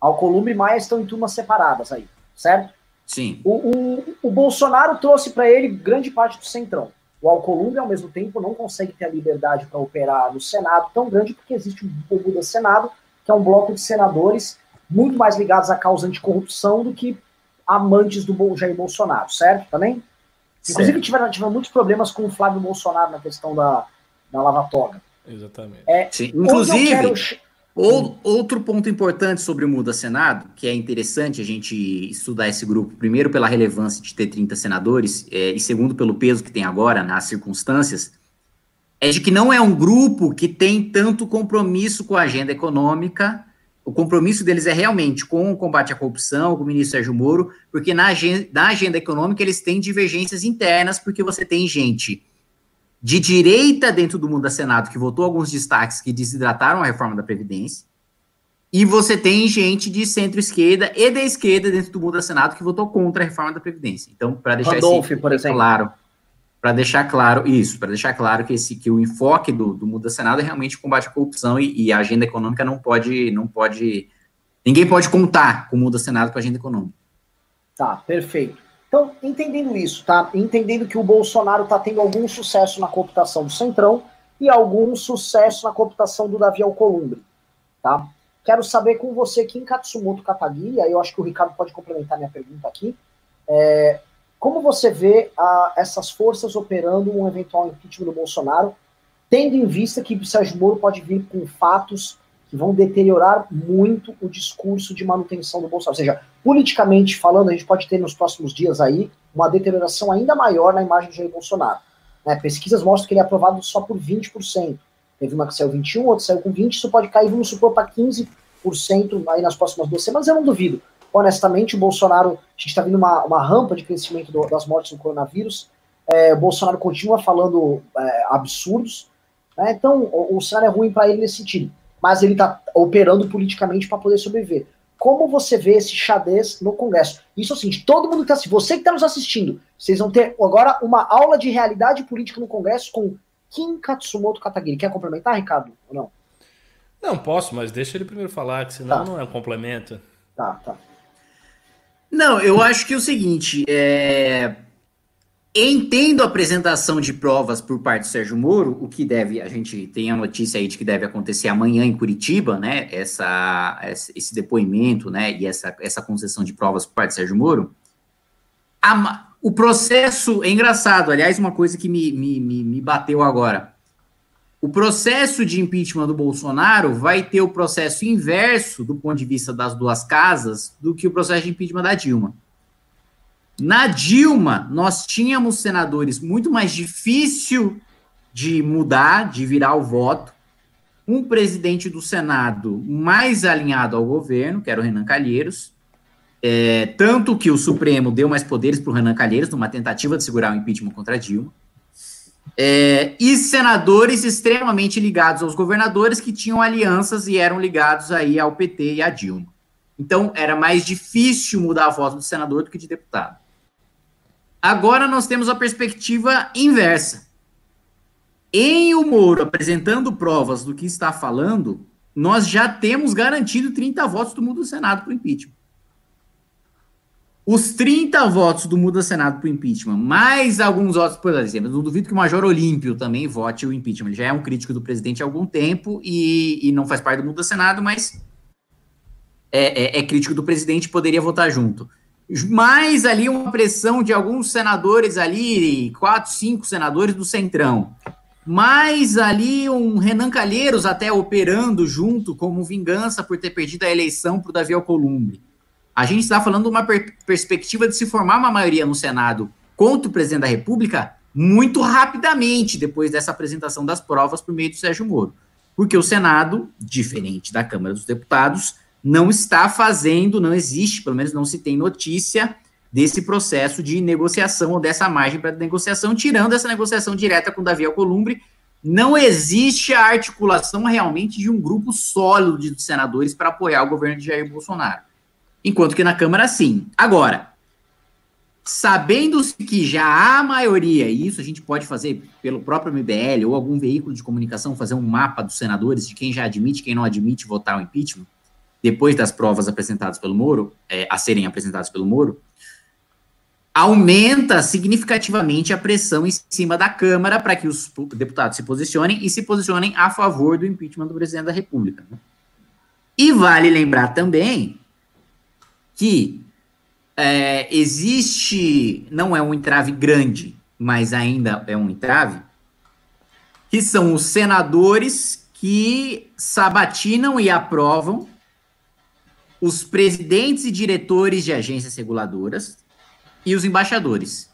Alcolumbre e Maia estão em turmas separadas aí, certo? Sim. O, o, o Bolsonaro trouxe para ele grande parte do centrão. O Alcolumbre, ao mesmo tempo, não consegue ter a liberdade para operar no Senado tão grande porque existe o Buda Senado, que é um bloco de senadores muito mais ligados à causa anticorrupção do que amantes do Jair Bolsonaro, certo? Também? Inclusive, tiveram, tiveram muitos problemas com o Flávio Bolsonaro na questão da, da lava-toga. Exatamente. É, Sim. Inclusive, quero... ou, outro ponto importante sobre o Muda Senado, que é interessante a gente estudar esse grupo, primeiro pela relevância de ter 30 senadores, é, e segundo pelo peso que tem agora nas circunstâncias, é de que não é um grupo que tem tanto compromisso com a agenda econômica o compromisso deles é realmente com o combate à corrupção, com o ministro Sérgio Moro, porque na agenda, na agenda econômica eles têm divergências internas, porque você tem gente de direita dentro do mundo da Senado que votou alguns destaques que desidrataram a reforma da Previdência, e você tem gente de centro-esquerda e da esquerda dentro do mundo da Senado que votou contra a reforma da Previdência. Então, para deixar Rodolfo, por exemplo. claro, para deixar claro isso, para deixar claro que esse que o enfoque do, do Muda Senado é realmente o combate à corrupção e, e, a agenda econômica não pode não pode ninguém pode contar com o Muda Senado com a agenda econômica. Tá, perfeito. Então, entendendo isso, tá? Entendendo que o Bolsonaro está tendo algum sucesso na cooptação do Centrão e algum sucesso na cooptação do Davi Alcolumbre, tá? Quero saber com você, Kim Katsumoto Katagi, aí eu acho que o Ricardo pode complementar minha pergunta aqui. É, como você vê a, essas forças operando um eventual impeachment do Bolsonaro, tendo em vista que o Sérgio Moro pode vir com fatos que vão deteriorar muito o discurso de manutenção do Bolsonaro? Ou seja, politicamente falando, a gente pode ter nos próximos dias aí uma deterioração ainda maior na imagem de Jair Bolsonaro. Né? Pesquisas mostram que ele é aprovado só por 20%. Teve uma que saiu 21, outra saiu com 20, isso pode cair, vamos supor, para 15% aí nas próximas duas semanas, eu não duvido honestamente, o Bolsonaro, a gente está vendo uma, uma rampa de crescimento do, das mortes do coronavírus, é, o Bolsonaro continua falando é, absurdos, né? então o, o cenário é ruim para ele nesse sentido, mas ele está operando politicamente para poder sobreviver. Como você vê esse xadrez no Congresso? Isso assim, todo mundo que está você que está nos assistindo, vocês vão ter agora uma aula de realidade política no Congresso com Kim Katsumoto Katagiri. Quer complementar, Ricardo, ou não? Não, posso, mas deixa ele primeiro falar, que senão tá. não é um complemento. Tá, tá. Não, eu acho que é o seguinte, é... entendo a apresentação de provas por parte do Sérgio Moro, o que deve, a gente tem a notícia aí de que deve acontecer amanhã em Curitiba, né, essa, esse depoimento, né, e essa, essa concessão de provas por parte do Sérgio Moro. A, o processo, é engraçado, aliás, uma coisa que me, me, me, me bateu agora. O processo de impeachment do Bolsonaro vai ter o processo inverso, do ponto de vista das duas casas, do que o processo de impeachment da Dilma. Na Dilma, nós tínhamos senadores muito mais difícil de mudar, de virar o voto, um presidente do Senado mais alinhado ao governo, que era o Renan Calheiros, é, tanto que o Supremo deu mais poderes para o Renan Calheiros, numa tentativa de segurar o impeachment contra Dilma é, e senadores extremamente ligados aos governadores que tinham alianças e eram ligados aí ao PT e à Dilma. Então, era mais difícil mudar a voz do senador do que de deputado. Agora nós temos a perspectiva inversa. Em o Moro apresentando provas do que está falando, nós já temos garantido 30 votos do mundo do Senado para o impeachment os 30 votos do Muda Senado para o impeachment, mais alguns votos, por exemplo, não duvido que o Major Olímpio também vote o impeachment. Ele já é um crítico do presidente há algum tempo e, e não faz parte do Muda Senado, mas é, é, é crítico do presidente poderia votar junto. Mais ali uma pressão de alguns senadores ali, quatro, cinco senadores do Centrão. Mais ali um Renan Calheiros até operando junto como vingança por ter perdido a eleição para o Davi Alcolumbre a gente está falando de uma per perspectiva de se formar uma maioria no Senado contra o presidente da República muito rapidamente depois dessa apresentação das provas por meio do Sérgio Moro. Porque o Senado, diferente da Câmara dos Deputados, não está fazendo, não existe, pelo menos não se tem notícia desse processo de negociação ou dessa margem para negociação, tirando essa negociação direta com Davi Alcolumbre, não existe a articulação realmente de um grupo sólido de senadores para apoiar o governo de Jair Bolsonaro. Enquanto que na Câmara, sim. Agora, sabendo que já há maioria, e isso a gente pode fazer pelo próprio MBL ou algum veículo de comunicação, fazer um mapa dos senadores de quem já admite, quem não admite votar o impeachment, depois das provas apresentadas pelo Moro, é, a serem apresentadas pelo Moro, aumenta significativamente a pressão em cima da Câmara para que os deputados se posicionem e se posicionem a favor do impeachment do presidente da República. Né? E vale lembrar também que é, existe, não é um entrave grande, mas ainda é um entrave, que são os senadores que sabatinam e aprovam os presidentes e diretores de agências reguladoras e os embaixadores.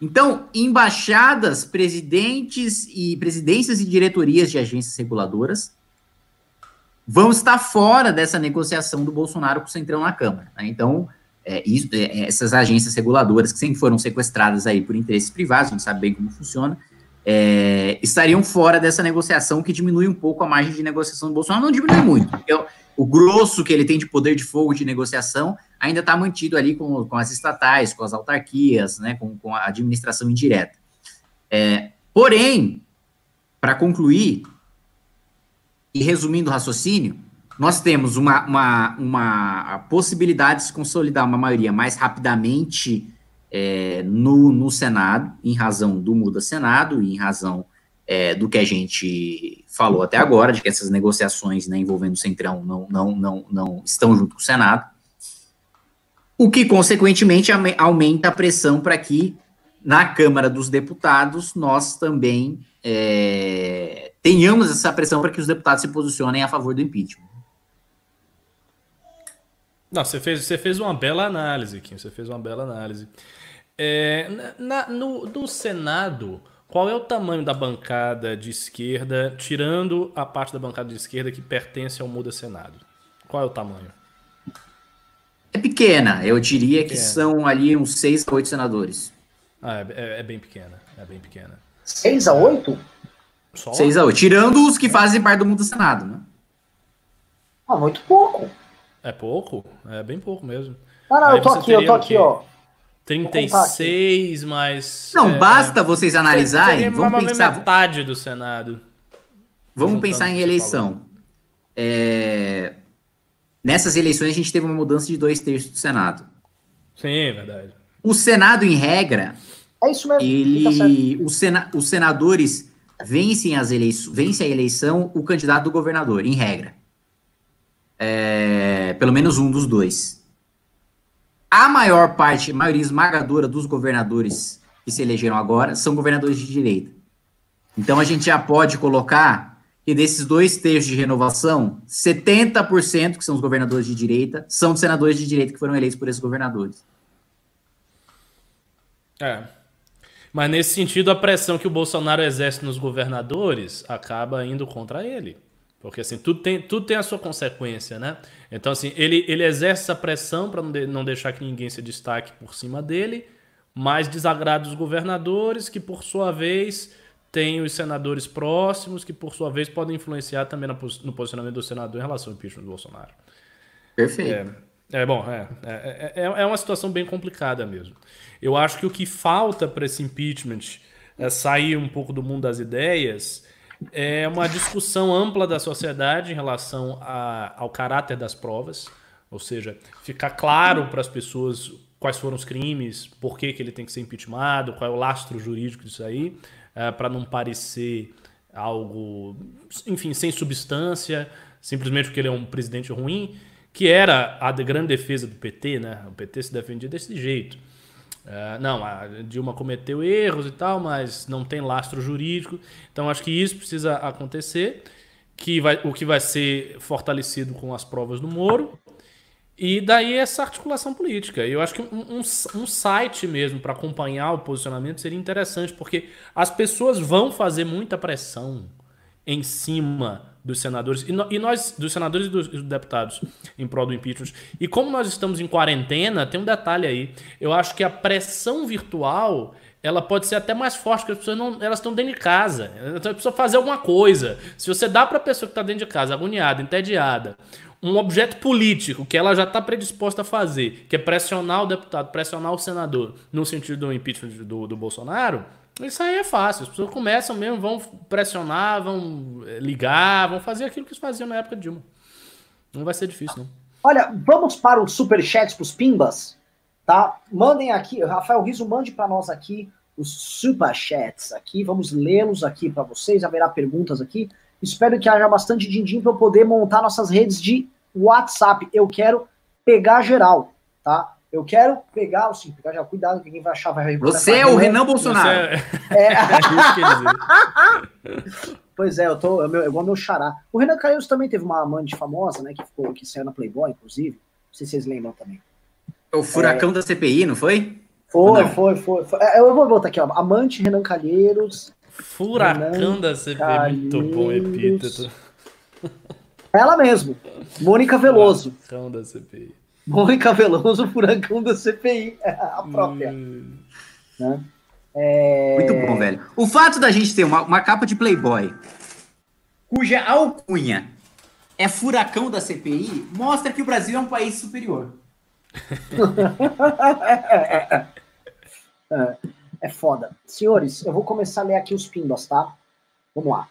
Então, embaixadas, presidentes e presidências e diretorias de agências reguladoras vão estar fora dessa negociação do Bolsonaro com o Centrão na Câmara. Né? Então, é, isso, é, essas agências reguladoras que sempre foram sequestradas aí por interesses privados, gente sabe bem como funciona, é, estariam fora dessa negociação que diminui um pouco a margem de negociação do Bolsonaro. Não diminui muito, porque o, o grosso que ele tem de poder de fogo de negociação ainda está mantido ali com, com, as estatais, com as autarquias, né, com, com a administração indireta. É, porém, para concluir, e resumindo o raciocínio, nós temos uma, uma, uma possibilidade de se consolidar uma maioria mais rapidamente é, no, no Senado, em razão do Muda Senado e em razão é, do que a gente falou até agora, de que essas negociações né, envolvendo o Centrão não, não, não, não estão junto com o Senado, o que, consequentemente, aumenta a pressão para que, na Câmara dos Deputados, nós também é, tenhamos essa pressão para que os deputados se posicionem a favor do impeachment. Não, você fez, você fez uma bela análise, Kim. Você fez uma bela análise. É, na, no, no Senado, qual é o tamanho da bancada de esquerda, tirando a parte da bancada de esquerda que pertence ao Muda Senado? Qual é o tamanho? É pequena, eu diria pequena. que são ali uns seis a oito senadores. Ah, é, é, é bem pequena, é bem pequena. 6 a 8? Só? 6 a 8. Tirando os que fazem parte do mundo do Senado, né? Ah, muito pouco. É pouco? É bem pouco mesmo. Não, não, Aí eu tô aqui, eu tô aqui, ó. 36, mas. Não, é, basta vocês analisarem. Vamos pensar. metade do Senado. Vamos pensar em eleição. É... Nessas eleições a gente teve uma mudança de dois terços do Senado. Sim, é verdade. O Senado, em regra, é isso mesmo. Ele, tá os, sena, os senadores vencem, as eleições, vencem a eleição o candidato do governador, em regra. É, pelo menos um dos dois. A maior parte, a maioria esmagadora dos governadores que se elegeram agora são governadores de direita. Então a gente já pode colocar que desses dois terços de renovação, 70%, que são os governadores de direita, são senadores de direita que foram eleitos por esses governadores. É. Mas nesse sentido, a pressão que o Bolsonaro exerce nos governadores acaba indo contra ele. Porque assim, tudo tem, tudo tem a sua consequência, né? Então, assim, ele, ele exerce essa pressão para não, de, não deixar que ninguém se destaque por cima dele, mas desagrada os governadores, que por sua vez tem os senadores próximos, que por sua vez podem influenciar também no posicionamento do senador em relação ao impeachment do Bolsonaro. Perfeito. É, é bom, é, é, é, é uma situação bem complicada mesmo. Eu acho que o que falta para esse impeachment é sair um pouco do mundo das ideias é uma discussão ampla da sociedade em relação a, ao caráter das provas, ou seja, ficar claro para as pessoas quais foram os crimes, por que, que ele tem que ser impeachmentado, qual é o lastro jurídico disso aí, é, para não parecer algo, enfim, sem substância, simplesmente porque ele é um presidente ruim, que era a grande defesa do PT, né? O PT se defendia desse jeito. Uh, não, a Dilma cometeu erros e tal, mas não tem lastro jurídico. Então acho que isso precisa acontecer, que vai, o que vai ser fortalecido com as provas do Moro. E daí essa articulação política. Eu acho que um, um, um site mesmo para acompanhar o posicionamento seria interessante, porque as pessoas vão fazer muita pressão em cima dos senadores e, no, e, nós dos senadores e dos, dos, deputados em prol do impeachment. E como nós estamos em quarentena, tem um detalhe aí. Eu acho que a pressão virtual ela pode ser até mais forte, porque as pessoas não, elas estão dentro de casa. Então a pessoa fazer alguma coisa. Se você dá para a pessoa que está dentro de casa, agoniada, entediada, um objeto político que ela já está predisposta a fazer, que é pressionar o deputado, pressionar o senador, no sentido do impeachment do, do Bolsonaro, isso aí é fácil. As pessoas começam mesmo, vão pressionar, vão eh, ligar, vão fazer aquilo que eles faziam na época de Dilma. Não vai ser difícil, não. Olha, vamos para os superchats, para os pimbas, tá? Mandem aqui, Rafael Riso, mande para nós aqui os superchats aqui, vamos lê-los aqui para vocês, haverá perguntas aqui. Espero que haja bastante din-din para eu poder montar nossas redes de WhatsApp. Eu quero pegar geral, tá? Eu quero pegar, assim, pegar já cuidado, que ninguém vai achar, vai Você é o Renan Bolsonaro. É... é... pois é, eu tô é, é igual meu xará. O Renan Calheiros também teve uma amante famosa, né, que ficou que saiu na Playboy, inclusive. Não sei se vocês lembram também. O furacão é... da CPI, não foi? Foi, não? foi, foi, foi. É, eu vou botar aqui, ó. Amante Renan Calheiros. Furacão Renan da CPI, Calheiros. muito bom epíteto. Ela mesmo, Mônica Veloso. Furacão da CPI. Mônica Veloso, furacão da CPI, a própria. Hum. Né? É... Muito bom, velho. O fato da gente ter uma, uma capa de Playboy cuja alcunha é furacão da CPI mostra que o Brasil é um país superior. é, é foda. Senhores, eu vou começar a ler aqui os pimbas, tá? Vamos lá.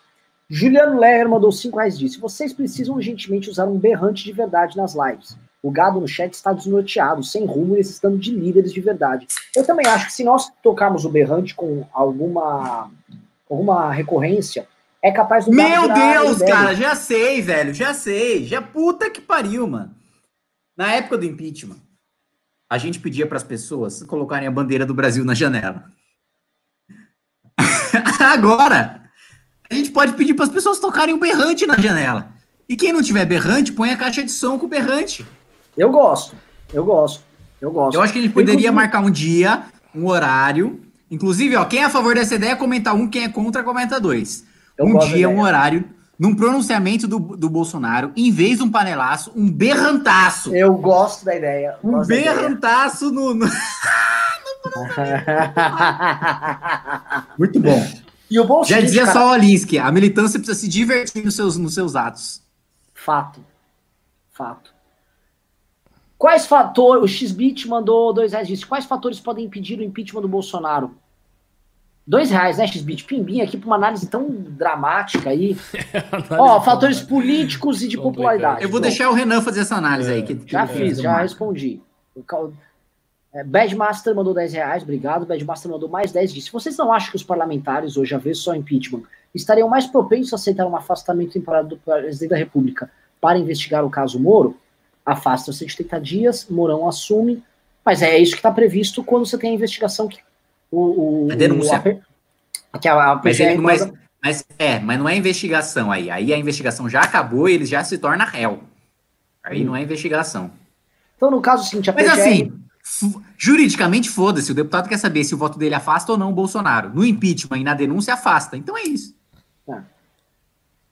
Juliano Leher mandou 5 reais disse: Vocês precisam urgentemente usar um berrante de verdade nas lives. O gado no chat está desnorteado, sem rumo, necessitando de líderes de verdade. Eu também acho que se nós tocarmos o berrante com alguma, alguma recorrência, é capaz do Meu Deus, cara, já sei, velho, já sei. Já puta que pariu, mano. Na época do impeachment, a gente pedia para as pessoas colocarem a bandeira do Brasil na janela. Agora, a gente pode pedir para as pessoas tocarem o berrante na janela. E quem não tiver berrante, põe a caixa de som com o berrante. Eu gosto, eu gosto, eu gosto. Eu acho que a gente poderia Inclusive... marcar um dia, um horário. Inclusive, ó, quem é a favor dessa ideia, comenta um, quem é contra, comenta dois. Eu um dia, um horário, num pronunciamento do, do Bolsonaro, em vez de um panelaço, um berrantaço. Eu gosto da ideia. Um berrantaço no. no... Muito bom. E o Já dizia cara... só o Alinsky, a militância precisa se divertir nos seus, nos seus atos. Fato. Fato. Quais fatores. O Xbit mandou dois reais disse. Quais fatores podem impedir o impeachment do Bolsonaro? Dois reais, né, Xbit? Pimbinha aqui para uma análise tão dramática aí. Ó, fatores políticos e de popularidade. Eu vou deixar o Renan fazer essa análise é. aí. Que, já fiz, já respondi. O é, Badmaster mandou 10 reais, obrigado. Badmaster mandou mais 10 disse: Vocês não acham que os parlamentares, hoje a vez só impeachment, estariam mais propensos a aceitar um afastamento temporário do presidente da República para investigar o caso Moro? Afasta-se de 30 dias, Mourão assume, mas é isso que está previsto quando você tem a investigação que o. o a denúncia. O, a, que a, a mas, ele, mas, mas, é, mas não é investigação aí. Aí a investigação já acabou e ele já se torna réu. Aí hum. não é investigação. Então, no caso seguinte, a Mas PGR... assim, Juridicamente, foda-se, o deputado quer saber se o voto dele afasta ou não o Bolsonaro. No impeachment e na denúncia, afasta. Então é isso. É.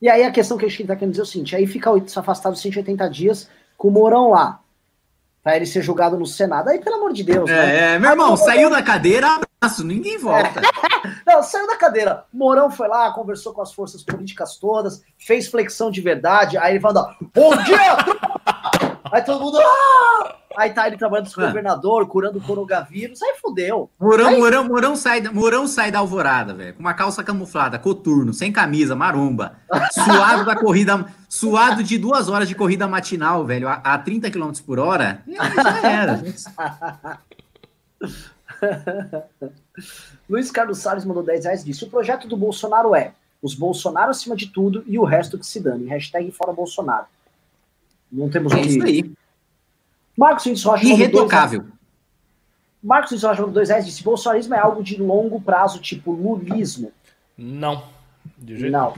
E aí a questão que a gente está querendo dizer é o seguinte: aí fica afastado 180 dias com o Mourão lá. Pra ele ser julgado no Senado. Aí, pelo amor de Deus. É, né? é meu irmão, saiu da cadeira, abraço, ninguém volta. É. Não, saiu da cadeira. Mourão foi lá, conversou com as forças políticas todas, fez flexão de verdade. Aí ele falou: Bom dia! Aí todo mundo. Ah! Aí tá ele trabalhando com o governador, curando o coronavírus, aí fudeu. Mourão, aí... Mourão, Mourão, sai, Mourão sai da alvorada, velho, com uma calça camuflada, coturno, sem camisa, maromba, suado da corrida, suado de duas horas de corrida matinal, velho, a, a 30 km por hora, já era. Luiz Carlos Salles mandou 10 reais e disse: o projeto do Bolsonaro é os Bolsonaro acima de tudo e o resto que se dane. Hashtag fora Bolsonaro. Não temos é que... isso aí. Marcos Vinícius Rocha. Irretocável. Dois, Marcos Vinícius Rocha mandou dois reais disse: bolsonarismo é algo de longo prazo, tipo lulismo. Não. De jeito não.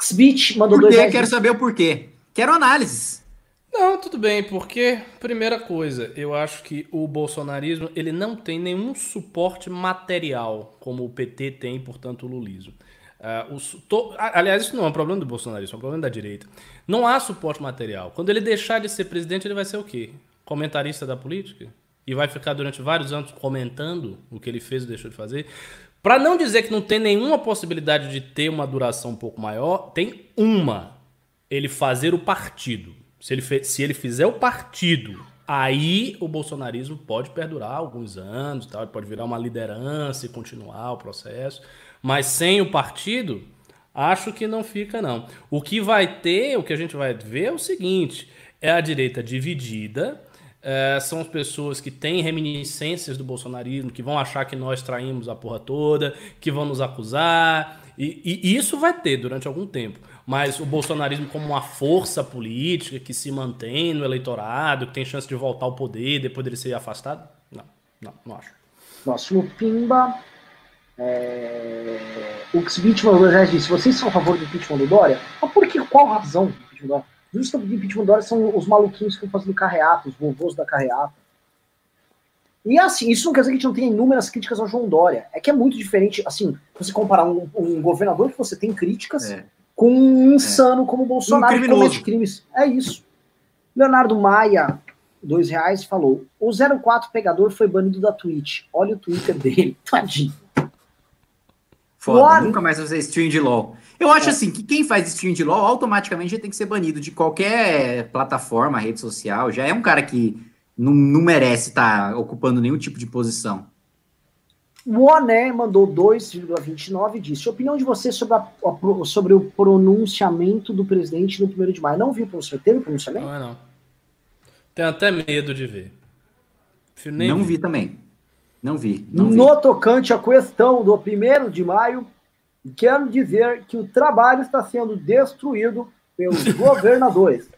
Xbit mandou Por dois reais. Quero saber o porquê. Quero análises. Não, tudo bem, porque, primeira coisa, eu acho que o bolsonarismo ele não tem nenhum suporte material, como o PT tem, portanto, o lulismo. Uh, os, to, aliás, isso não é um problema do bolsonarismo, é um problema da direita. Não há suporte material. Quando ele deixar de ser presidente, ele vai ser o quê? Comentarista da política? E vai ficar durante vários anos comentando o que ele fez ou deixou de fazer? Para não dizer que não tem nenhuma possibilidade de ter uma duração um pouco maior, tem uma. Ele fazer o partido. Se ele, se ele fizer o partido, aí o bolsonarismo pode perdurar alguns anos, tal, pode virar uma liderança e continuar o processo. Mas sem o partido, acho que não fica, não. O que vai ter, o que a gente vai ver é o seguinte: é a direita dividida. É, são as pessoas que têm reminiscências do bolsonarismo, que vão achar que nós traímos a porra toda, que vão nos acusar. E, e isso vai ter durante algum tempo. Mas o bolsonarismo, como uma força política que se mantém no eleitorado, que tem chance de voltar ao poder depois dele ser afastado, não, não, não acho. Próximo Pimba. É... O impeachment já disse, vocês são a favor do impeachment do Dória? Mas por que, qual razão do impeachment do Dória? Os do impeachment do Dória são os maluquinhos que estão fazendo carreata, os vovôs da carreata. E assim, isso não quer dizer que a gente não tenha inúmeras críticas ao João Dória. É que é muito diferente, assim, você comparar um, um governador que você tem críticas é. com um insano é. como o Bolsonaro um que comete crimes. É isso. Leonardo Maia, dois reais, falou: o 04 pegador foi banido da Twitch. Olha o Twitter dele. Tadinho. Foda, nunca mais fazer stream de LOL. Eu acho é. assim que quem faz stream de LOL automaticamente já tem que ser banido de qualquer plataforma, rede social. Já é um cara que não, não merece estar tá ocupando nenhum tipo de posição. O Oné mandou 2,29 e disse: opinião de você sobre, a, sobre o pronunciamento do presidente no 1 de maio. Não viu o professor? Teve o pronunciamento? Não é não. Tenho até medo de ver. não vi também. Não vi. Não no vi. tocante à questão do primeiro de maio, quero dizer que o trabalho está sendo destruído pelos governadores.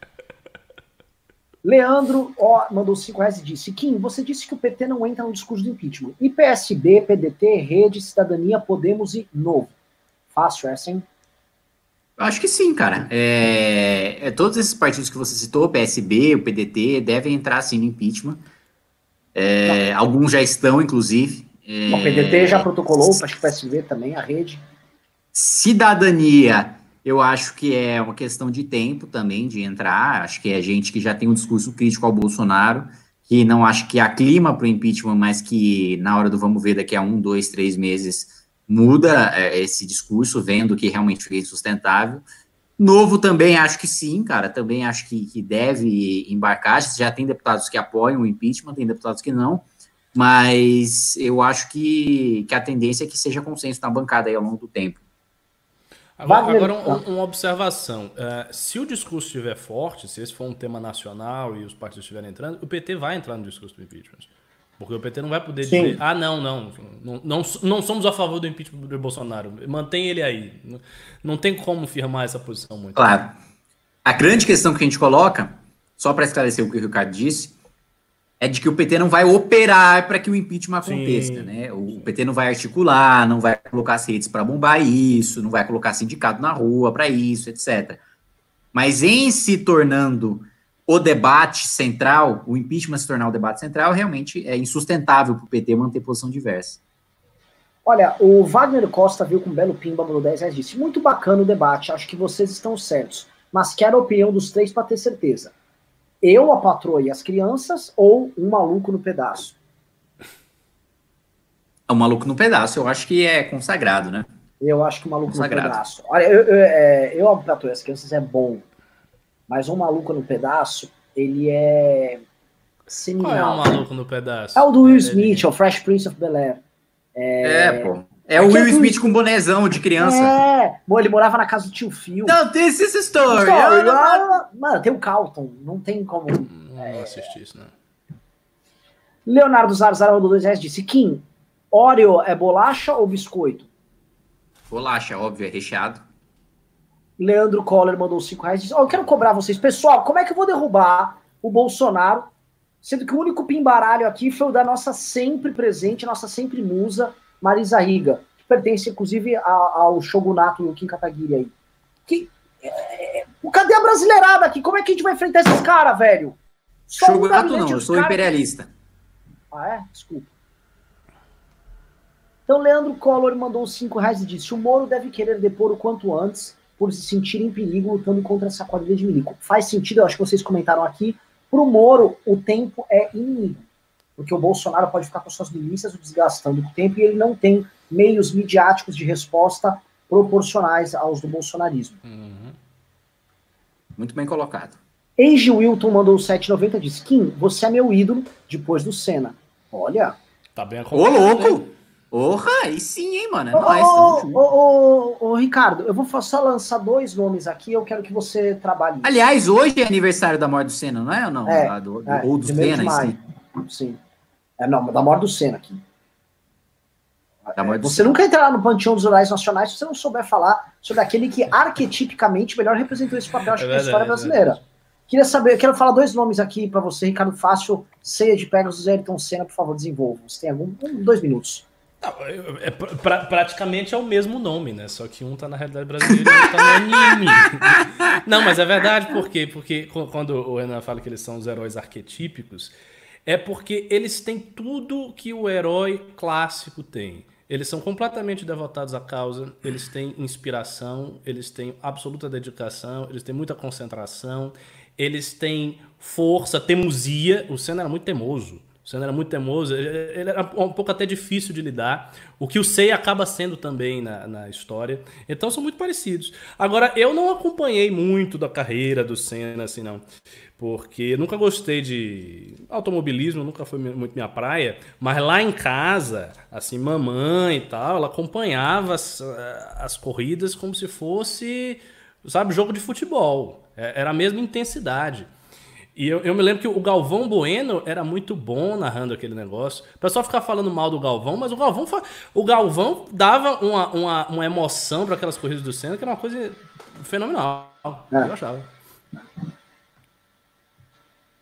Leandro ó, mandou 5 reais e disse: Kim, você disse que o PT não entra no discurso do impeachment. E PSB, PDT, Rede, Cidadania, Podemos e Novo. Fácil essa, hein? Acho que sim, cara. É, é, todos esses partidos que você citou, o PSB, o PDT, devem entrar sim no impeachment. É, alguns já estão, inclusive. É, o PDT já protocolou, acho que o PSV também, a rede. Cidadania, eu acho que é uma questão de tempo também de entrar. Acho que é gente que já tem um discurso crítico ao Bolsonaro, que não acho que há clima para o impeachment, mas que na hora do vamos ver daqui a um, dois, três meses muda é, esse discurso, vendo que realmente fica insustentável. Novo também acho que sim, cara. Também acho que, que deve embarcar. Já tem deputados que apoiam o impeachment, tem deputados que não. Mas eu acho que, que a tendência é que seja consenso na bancada aí ao longo do tempo. Agora, agora um, uma observação. Uh, se o discurso estiver forte, se esse for um tema nacional e os partidos estiverem entrando, o PT vai entrar no discurso do impeachment. Porque o PT não vai poder Sim. dizer, ah, não, não, não, não, não somos a favor do impeachment do Bolsonaro. Mantém ele aí. Não, tem como firmar essa posição muito. Claro. A grande questão que a gente coloca, só para esclarecer o que o Ricardo disse, é de que o PT não vai operar para que o impeachment aconteça, Sim. né? O PT não vai articular, não vai colocar as redes para bombar isso, não vai colocar sindicato na rua para isso, etc. Mas em se tornando o debate central, o impeachment se tornar o debate central, realmente é insustentável para o PT manter posição diversa. Olha, o Wagner Costa viu com um belo pimba no 10 reais disse: muito bacana o debate, acho que vocês estão certos, mas quero a opinião dos três para ter certeza eu, a patroa e as crianças, ou um maluco no pedaço? O maluco no pedaço, eu acho que é consagrado, né? Eu acho que o maluco consagrado. no pedaço. Olha, eu, eu, é, eu, a patroa e as crianças é bom, mas um maluco no pedaço, ele é seminal. Qual é o maluco no pedaço? É o do Will Smith, é o Fresh Prince of Bel-Air. É, é pô. É o Will Smith com bonezão de criança. É, Bom, ele morava na casa do tio Phil. Não, tem essa história. Mano, tem o Calton, não tem como. Não é... assisti isso, né? Leonardo Zarzara mandou dois reais disse: Kim, Oreo é bolacha ou biscoito? Bolacha, óbvio, é recheado. Leandro Coller mandou cinco reais disse: oh, eu quero cobrar vocês. Pessoal, como é que eu vou derrubar o Bolsonaro? Sendo que o único pimbaralho aqui foi o da nossa sempre presente, nossa sempre musa, Marisa Riga, que pertence inclusive ao shogunato do Kim Kataguiri aí. Que, é, é, cadê a brasileirada aqui? Como é que a gente vai enfrentar esses caras, velho? Só shogunato não, eu sou cara... imperialista. Ah, é? Desculpa. Então, Leandro Collor mandou cinco reais e disse: o Moro deve querer depor o quanto antes por se sentir em perigo lutando contra essa quadrilha de milico. Faz sentido, eu acho que vocês comentaram aqui. Para o Moro, o tempo é inimigo porque o Bolsonaro pode ficar com suas milícias o desgastando o tempo e ele não tem meios midiáticos de resposta proporcionais aos do bolsonarismo. Uhum. Muito bem colocado. Age Wilton mandou o 790 e disse: Kim, você é meu ídolo depois do Senna. Olha. Tá bem acompanhado. Ô, louco! Né? Porra, aí sim, hein, mano. É ô, nóis, ô, ô, ô, Ricardo, eu vou só lançar dois nomes aqui, eu quero que você trabalhe. Aliás, hoje é aniversário da morte do Senna, não é ou não? É, do, do, é, ou do Senna, sim. Sim. É, não, da morte do Senna aqui. É, você nunca entrará no panteão dos heróis nacionais se você não souber falar sobre aquele que arquetipicamente melhor representou esse papel acho, é verdade, história brasileira. É Queria saber, quero falar dois nomes aqui para você, Ricardo Fácil, Ceia de Pegasus e Ayrton Senna, por favor, desenvolva. Você tem algum? Um, dois minutos. Não, é, pra, praticamente é o mesmo nome, né? Só que um tá na realidade brasileira e outro tá no anime. Não, mas é verdade, por quê? Porque quando o Renan fala que eles são os heróis arquetípicos, é porque eles têm tudo que o herói clássico tem. Eles são completamente devotados à causa, eles têm inspiração, eles têm absoluta dedicação, eles têm muita concentração, eles têm força, teimosia. O Senna era muito teimoso. O Senna era muito teimoso, ele era um pouco até difícil de lidar, o que o Sei acaba sendo também na, na história. Então são muito parecidos. Agora, eu não acompanhei muito da carreira do Senna, assim, não porque nunca gostei de automobilismo, nunca foi muito minha praia, mas lá em casa, assim, mamãe e tal, ela acompanhava as, as corridas como se fosse, sabe, jogo de futebol. É, era a mesma intensidade. E eu, eu, me lembro que o Galvão Bueno era muito bom narrando aquele negócio. O pessoal ficava falando mal do Galvão, mas o Galvão, o Galvão dava uma, uma, uma emoção para aquelas corridas do Senna, que era uma coisa fenomenal. É. Eu achava.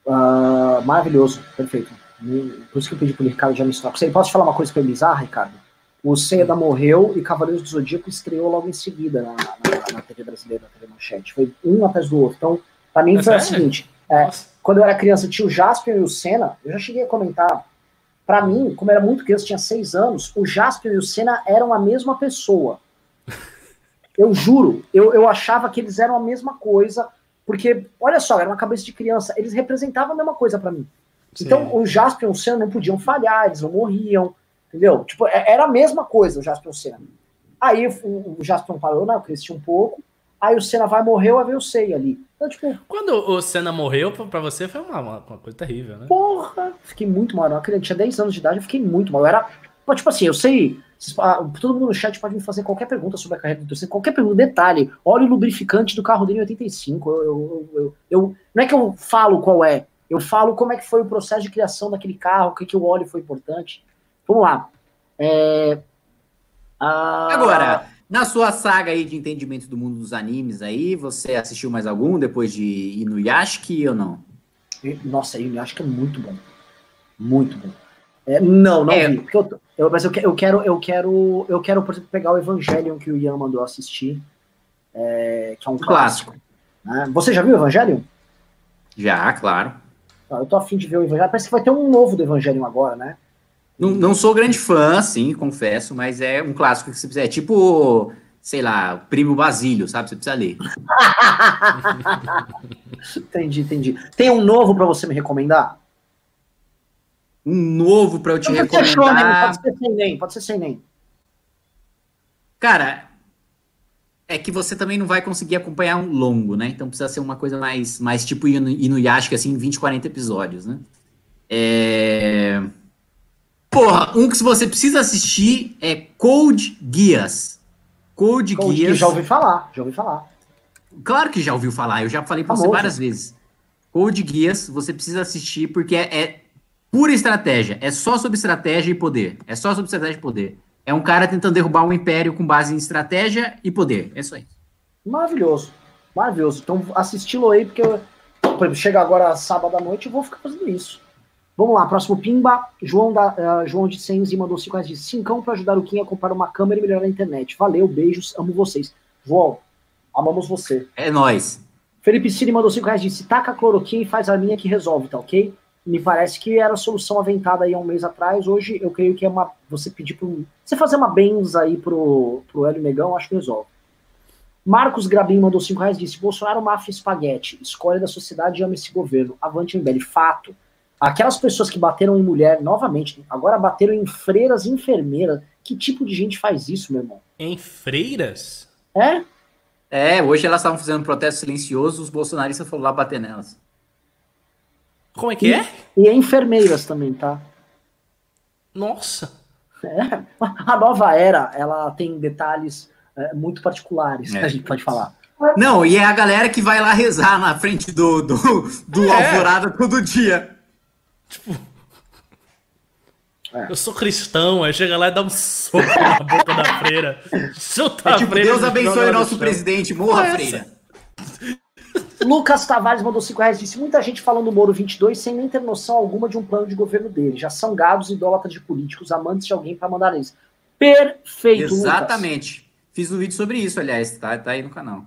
Uh, maravilhoso, perfeito. Por isso que eu pedi pro Ricardo já me estourar. Posso te falar uma coisa que é bizarra, Ricardo? O Seda morreu e Cavaleiros do Zodíaco estreou logo em seguida na, na, na TV brasileira, na TV Manchete. Foi um atrás do outro. Então, pra mim, é foi o seguinte: é, quando eu era criança, tinha o Jasper e o Senna. Eu já cheguei a comentar. Pra mim, como era muito criança, tinha seis anos, o Jasper e o Senna eram a mesma pessoa. Eu juro, eu, eu achava que eles eram a mesma coisa porque, olha só, era uma cabeça de criança, eles representavam a mesma coisa para mim. Sim. Então, o Jasper e o Senna não podiam falhar, eles não morriam, entendeu? Tipo, é, era a mesma coisa o Jasper e o Senna. Aí o, o Jasper parou, né? Eu cresci um pouco. Aí o Senna vai, morreu, aí veio o Sei ali. Então, tipo, Quando o Senna morreu, pra você foi uma, uma, coisa terrível, né? Porra! Fiquei muito mal. Eu tinha 10 anos de idade, eu fiquei muito mal. Eu era. Tipo assim, eu sei. Todo mundo no chat pode me fazer qualquer pergunta sobre a carreira do torcedor, qualquer pergunta, detalhe. Olha o lubrificante do carro dele em 85. Eu, eu, eu, eu, não é que eu falo qual é, eu falo como é que foi o processo de criação daquele carro, o que, que o óleo foi importante. Vamos lá. É, a... Agora, na sua saga aí de entendimento do mundo dos animes aí, você assistiu mais algum depois de Inuyashiki ou não? Nossa, Inuyashiki é muito bom. Muito bom. É, não, não é. vi. Porque eu, eu, mas eu, eu, quero, eu quero, eu quero, por exemplo, pegar o Evangelion que o Ian mandou assistir, é, que é um clássico. clássico. Né? Você já viu o Evangelion? Já, claro. Eu tô afim de ver o Evangelion. Parece que vai ter um novo do Evangelion agora, né? Não, não sou grande fã, sim, confesso, mas é um clássico que você precisa. É tipo, sei lá, o Primo Basílio, sabe? Você precisa ler. entendi, entendi. Tem um novo para você me recomendar? Um novo para eu te recomendar. Shonen, pode ser sem nem, pode ser sem nem. Cara, é que você também não vai conseguir acompanhar um longo, né? Então precisa ser uma coisa mais, mais tipo Inuyasha, assim, 20, 40 episódios, né? É... Porra, um que você precisa assistir é Code Geass. Code, Code Geass. Já ouvi falar, já ouvi falar. Claro que já ouviu falar, eu já falei pra Famoso. você várias vezes. Code Geass, você precisa assistir porque é, é pura estratégia. É só sobre estratégia e poder. É só sobre estratégia e poder. É um cara tentando derrubar um império com base em estratégia e poder. É isso aí. Maravilhoso. Maravilhoso. Então assisti-lo aí, porque eu, por exemplo, chega agora sábado à noite e vou ficar fazendo isso. Vamos lá, próximo Pimba. João, da, uh, João de Senzi mandou 5 reais de 5 para ajudar o Kim a comprar uma câmera e melhorar a internet. Valeu, beijos, amo vocês. João, amamos você. É nós. Felipe Cine mandou 5 reais de disse: taca cloroquina e faz a minha que resolve, tá ok? Me parece que era a solução aventada aí há um mês atrás. Hoje eu creio que é uma. Você pedir pro. Você fazer uma benza aí pro, pro Hélio Negão, acho que resolve. Marcos Grabin mandou 5 reais disse: Bolsonaro máfia espaguete, escolha da sociedade e ama esse governo. Avante Mbele, fato. Aquelas pessoas que bateram em mulher, novamente, agora bateram em freiras e enfermeiras. Que tipo de gente faz isso, meu irmão? Em freiras? É? É, hoje elas estavam fazendo um protesto silencioso, os bolsonaristas foram lá bater nelas. Como é que e, é? E enfermeiras também, tá? Nossa! É, a nova era, ela tem detalhes é, muito particulares, é. que a gente pode falar. Não, e é a galera que vai lá rezar na frente do, do, do é. Alvorada todo dia. Tipo. É. Eu sou cristão, aí chega lá e dá um soco na boca da freira. Chuta é, tipo, freira, Deus abençoe nosso presidente, morra, freira. Lucas Tavares mandou 5 reais disse: muita gente falando do Moro 22 sem nem ter noção alguma de um plano de governo dele. Já são gados idólatras de políticos, amantes de alguém para mandar eles. Perfeito, Exatamente. Lucas. Fiz um vídeo sobre isso, aliás, tá, tá aí no canal.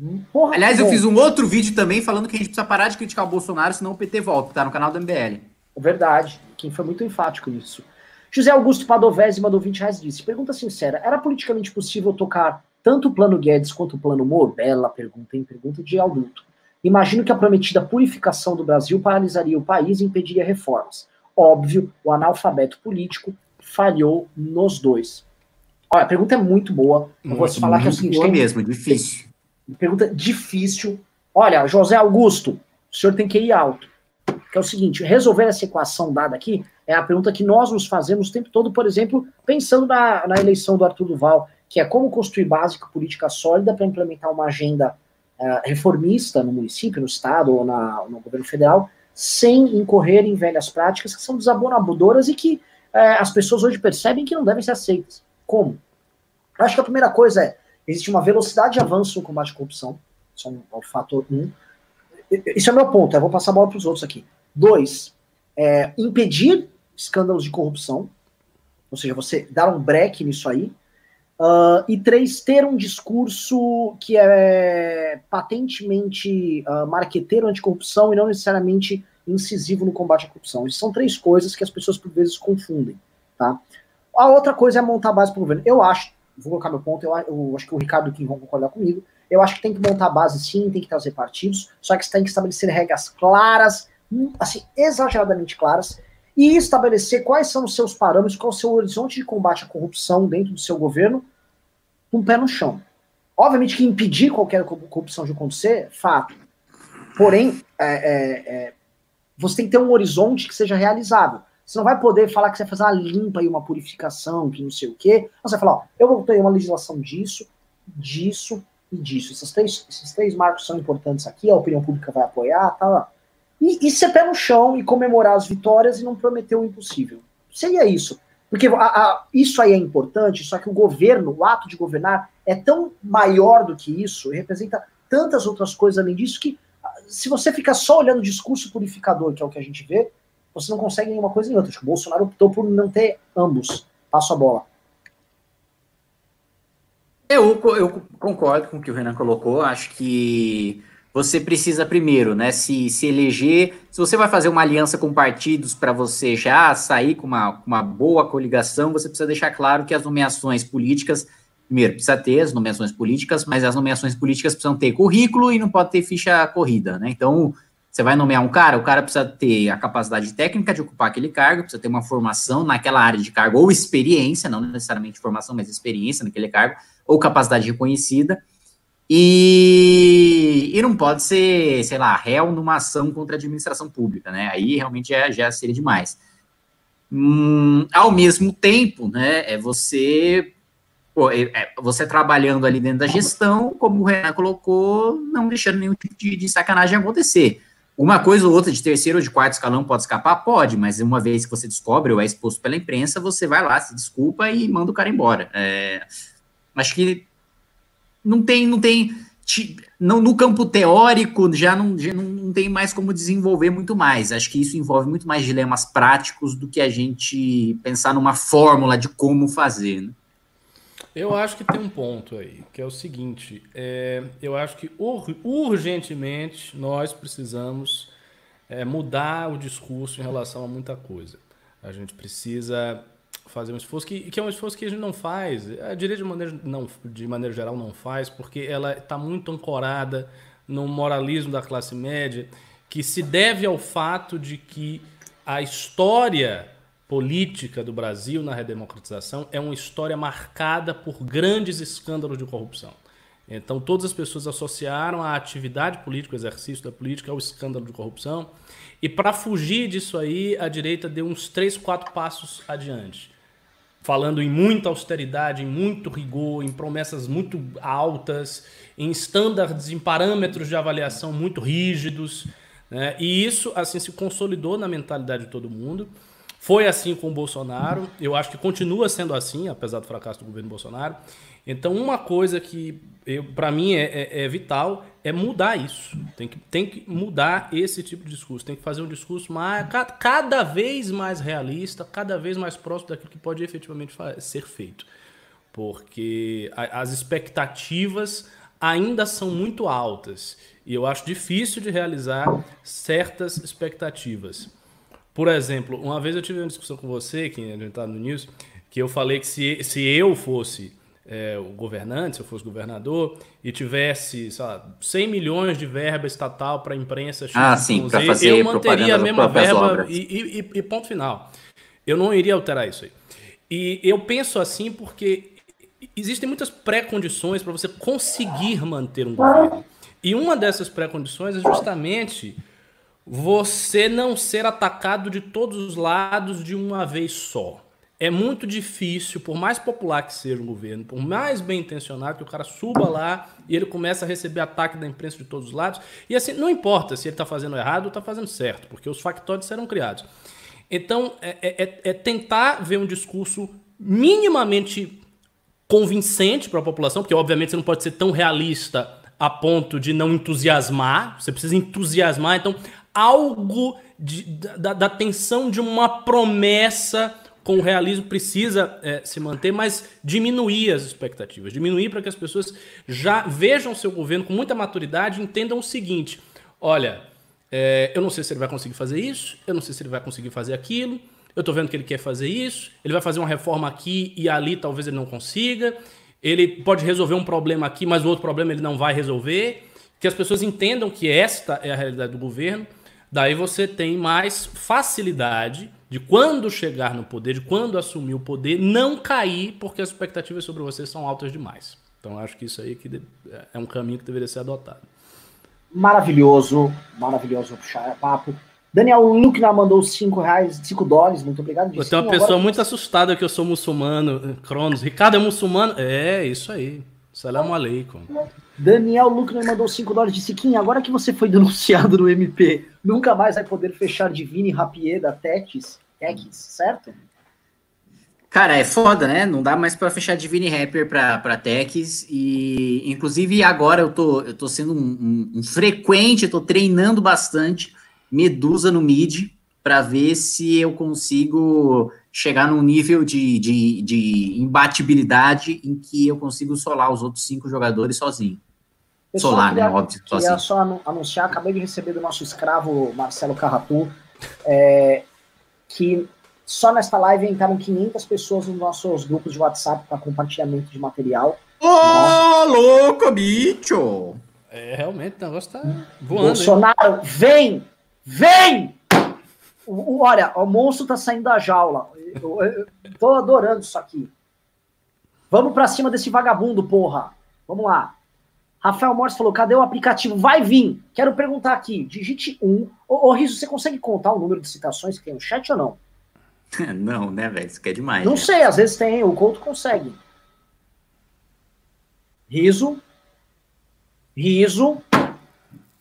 Hum, porra, aliás, eu fiz um outro vídeo também falando que a gente precisa parar de criticar o Bolsonaro, senão o PT volta, tá no canal do MBL. Verdade. Quem foi muito enfático nisso. José Augusto Padovese mandou 20 reais disse: Pergunta sincera: era politicamente possível tocar tanto o plano Guedes quanto o plano Moro? Bela pergunta, hein? Pergunta de adulto. Imagino que a prometida purificação do Brasil paralisaria o país e impediria reformas. Óbvio, o analfabeto político falhou nos dois. Olha, a pergunta é muito boa. Eu vou te falar que é o seguinte: boa tem, mesmo, difícil. Pergunta difícil. Olha, José Augusto, o senhor tem que ir alto que é o seguinte: resolver essa equação dada aqui é a pergunta que nós nos fazemos o tempo todo, por exemplo, pensando na, na eleição do Arthur Duval, que é como construir básica política sólida para implementar uma agenda uh, reformista no município, no estado ou na, no governo federal, sem incorrer em velhas práticas que são desabonadoras e que uh, as pessoas hoje percebem que não devem ser aceitas. Como? Acho que a primeira coisa é: existe uma velocidade de avanço no combate à corrupção, isso é um, é um fator um. Isso é meu ponto, eu vou passar a bola para os outros aqui. Dois, é, impedir escândalos de corrupção, ou seja, você dar um break nisso aí. Uh, e três, ter um discurso que é patentemente uh, marqueteiro anticorrupção e não necessariamente incisivo no combate à corrupção. Isso são três coisas que as pessoas por vezes confundem. Tá? A outra coisa é montar base para o governo. Eu acho, vou colocar meu ponto, eu, eu acho que o Ricardo e o Kim vão concordar comigo. Eu acho que tem que montar base sim, tem que trazer partidos, só que você tem que estabelecer regras claras assim, exageradamente claras e estabelecer quais são os seus parâmetros, qual o seu horizonte de combate à corrupção dentro do seu governo, com um pé no chão. Obviamente que impedir qualquer corrupção de acontecer, fato. Porém, é, é, é, você tem que ter um horizonte que seja realizável. Você não vai poder falar que você vai fazer uma limpa e uma purificação, que não sei o quê. Você vai falar, ó, eu vou ter uma legislação disso, disso e disso. Esses três, esses três marcos são importantes aqui, a opinião pública vai apoiar, tá? E, e ser pé no chão e comemorar as vitórias e não prometer o impossível. Seria isso. Porque a, a, isso aí é importante, só que o governo, o ato de governar, é tão maior do que isso, e representa tantas outras coisas além disso, que se você ficar só olhando o discurso purificador, que é o que a gente vê, você não consegue nenhuma coisa nem outra. Que o Bolsonaro optou por não ter ambos. Passo a bola. Eu, eu concordo com o que o Renan colocou. Acho que você precisa primeiro, né, se, se eleger. Se você vai fazer uma aliança com partidos para você já sair com uma, uma boa coligação, você precisa deixar claro que as nomeações políticas, primeiro, precisa ter as nomeações políticas, mas as nomeações políticas precisam ter currículo e não pode ter ficha corrida, né? Então, você vai nomear um cara, o cara precisa ter a capacidade técnica de ocupar aquele cargo, precisa ter uma formação naquela área de cargo, ou experiência, não necessariamente formação, mas experiência naquele cargo, ou capacidade reconhecida. E, e não pode ser, sei lá, réu numa ação contra a administração pública, né? Aí realmente já, já seria demais. Hum, ao mesmo tempo, né, é você pô, é, é, você trabalhando ali dentro da gestão, como o Renan colocou, não deixando nenhum tipo de, de sacanagem acontecer. Uma coisa ou outra de terceiro ou de quarto escalão pode escapar? Pode, mas uma vez que você descobre ou é exposto pela imprensa, você vai lá, se desculpa e manda o cara embora. É, acho que não tem, não tem, não, no campo teórico já não, já não tem mais como desenvolver muito mais. Acho que isso envolve muito mais dilemas práticos do que a gente pensar numa fórmula de como fazer. Né? Eu acho que tem um ponto aí, que é o seguinte: é, eu acho que ur, urgentemente nós precisamos é, mudar o discurso em relação a muita coisa. A gente precisa fazer um esforço que, que é um esforço que a gente não faz, a direita de maneira, não, de maneira geral não faz, porque ela está muito ancorada no moralismo da classe média, que se deve ao fato de que a história política do Brasil na redemocratização é uma história marcada por grandes escândalos de corrupção. Então, todas as pessoas associaram a atividade política, o exercício da política, ao escândalo de corrupção. E para fugir disso aí, a direita deu uns três, quatro passos adiante. Falando em muita austeridade, em muito rigor, em promessas muito altas, em estándares, em parâmetros de avaliação muito rígidos. Né? E isso assim se consolidou na mentalidade de todo mundo. Foi assim com o Bolsonaro, eu acho que continua sendo assim, apesar do fracasso do governo Bolsonaro. Então, uma coisa que para mim é, é, é, vital é mudar isso. Tem que, tem que mudar esse tipo de discurso. Tem que fazer um discurso mais, cada vez mais realista, cada vez mais próximo daquilo que pode efetivamente ser feito. Porque as expectativas ainda são muito altas. E eu acho difícil de realizar certas expectativas. Por exemplo, uma vez eu tive uma discussão com você, que a gente está no News, que eu falei que se, se eu fosse é, o governante, se eu fosse governador, e tivesse, sei lá, 100 milhões de verba estatal para a imprensa ah, sim, fazer eu manteria a mesma verba e, e, e, ponto final. Eu não iria alterar isso aí. E eu penso assim porque existem muitas pré-condições para você conseguir manter um governo. E uma dessas pré-condições é justamente você não ser atacado de todos os lados de uma vez só. É muito difícil, por mais popular que seja o governo, por mais bem intencionado, que o cara suba lá e ele começa a receber ataque da imprensa de todos os lados. E assim, não importa se ele está fazendo errado ou está fazendo certo, porque os factóides serão criados. Então, é, é, é, é tentar ver um discurso minimamente convincente para a população, porque obviamente você não pode ser tão realista a ponto de não entusiasmar, você precisa entusiasmar. Então, algo de, da, da tensão de uma promessa com o realismo precisa é, se manter, mas diminuir as expectativas, diminuir para que as pessoas já vejam seu governo com muita maturidade e entendam o seguinte: olha, é, eu não sei se ele vai conseguir fazer isso, eu não sei se ele vai conseguir fazer aquilo, eu estou vendo que ele quer fazer isso, ele vai fazer uma reforma aqui e ali talvez ele não consiga, ele pode resolver um problema aqui, mas o outro problema ele não vai resolver. Que as pessoas entendam que esta é a realidade do governo Daí você tem mais facilidade de quando chegar no poder, de quando assumir o poder, não cair porque as expectativas sobre você são altas demais. Então acho que isso aí que é um caminho que deveria ser adotado. Maravilhoso, maravilhoso puxar papo. Daniel Luckner mandou 5 reais, 5 dólares, muito obrigado. Disse, Tem uma pessoa agora... muito assustada que eu sou muçulmano, Cronos. Ricardo é muçulmano? É, isso aí. Salam aleikum. Daniel Luckner mandou 5 dólares de Siquinha. Agora que você foi denunciado no MP, nunca mais vai poder fechar Divine Rapier da Techs, Techs, certo? Cara, é foda, né? Não dá mais para fechar Divine Rapper pra, pra techs. E, inclusive, agora eu tô, eu tô sendo um, um, um frequente, tô treinando bastante Medusa no mid para ver se eu consigo chegar num nível de, de, de imbatibilidade em que eu consigo solar os outros cinco jogadores sozinho. Pessoal, solar, queria, né? Óbvio. Queria sozinho. só anunciar, acabei de receber do nosso escravo Marcelo Carratu, é, que só nesta live entraram 500 pessoas nos nossos grupos de WhatsApp para compartilhamento de material. Ô, oh, louco, bicho! É, realmente, o negócio tá voando. Bolsonaro, hein? vem! Vem! O, olha, o monstro tá saindo da jaula. Eu, eu, eu tô adorando isso aqui. Vamos para cima desse vagabundo, porra. Vamos lá. Rafael Morris falou: cadê o aplicativo? Vai vir. Quero perguntar aqui. Digite um. Ô, ô Riso, você consegue contar o número de citações que tem no chat ou não? Não, né, velho? Isso aqui é demais. Não sei, às vezes tem, o Couto consegue. Riso. Riso.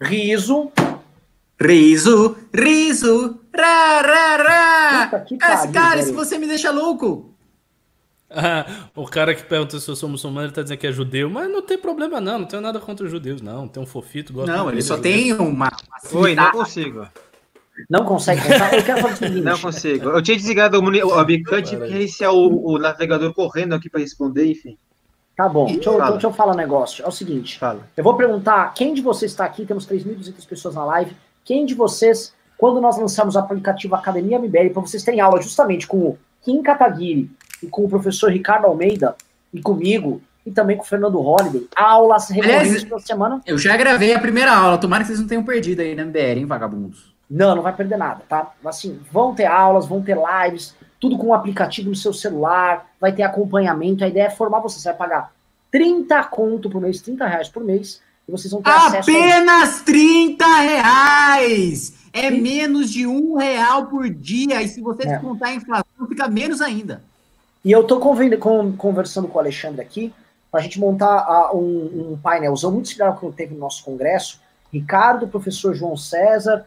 Riso. Riso. Riso. Ra, ra, ra. Puta, Esse cara, se você me deixa louco. Ah, o cara que pergunta se eu sou muçulmano, ele tá dizendo que é judeu, mas não tem problema não, não tenho nada contra os judeus, não. Tem um fofito, gosto Não, ele só tem uma. Oi, não consigo. Não consegue contar? Eu quero falar o seguinte. Não consigo. Eu tinha desligado o webcam e reiniciar o, o, navegador correndo aqui para responder, enfim. Tá bom, deixa eu, deixa eu falar um negócio. É o seguinte. Fala. Eu vou perguntar, quem de vocês está aqui? Temos 3.200 pessoas na live. Quem de vocês, quando nós lançamos o aplicativo Academia MBL, para vocês terem aula justamente com o Kim Kataguiri e com o professor Ricardo Almeida e comigo, e também com o Fernando Holliday, aulas recorrentes toda semana. Eu já gravei a primeira aula, tomara que vocês não tenham perdido aí na MBL, hein, vagabundos? Não, não vai perder nada, tá? Assim, vão ter aulas, vão ter lives, tudo com um aplicativo no seu celular, vai ter acompanhamento. A ideia é formar você. Você vai pagar 30 conto por mês, 30 reais por mês, e vocês vão ter Apenas a... 30 reais! É e... menos de um real por dia. E se você é. descontar a inflação, fica menos ainda. E eu tô conversando com o Alexandre aqui para a gente montar uh, um, um painelzão muito similar ao que teve no nosso congresso. Ricardo, professor João César,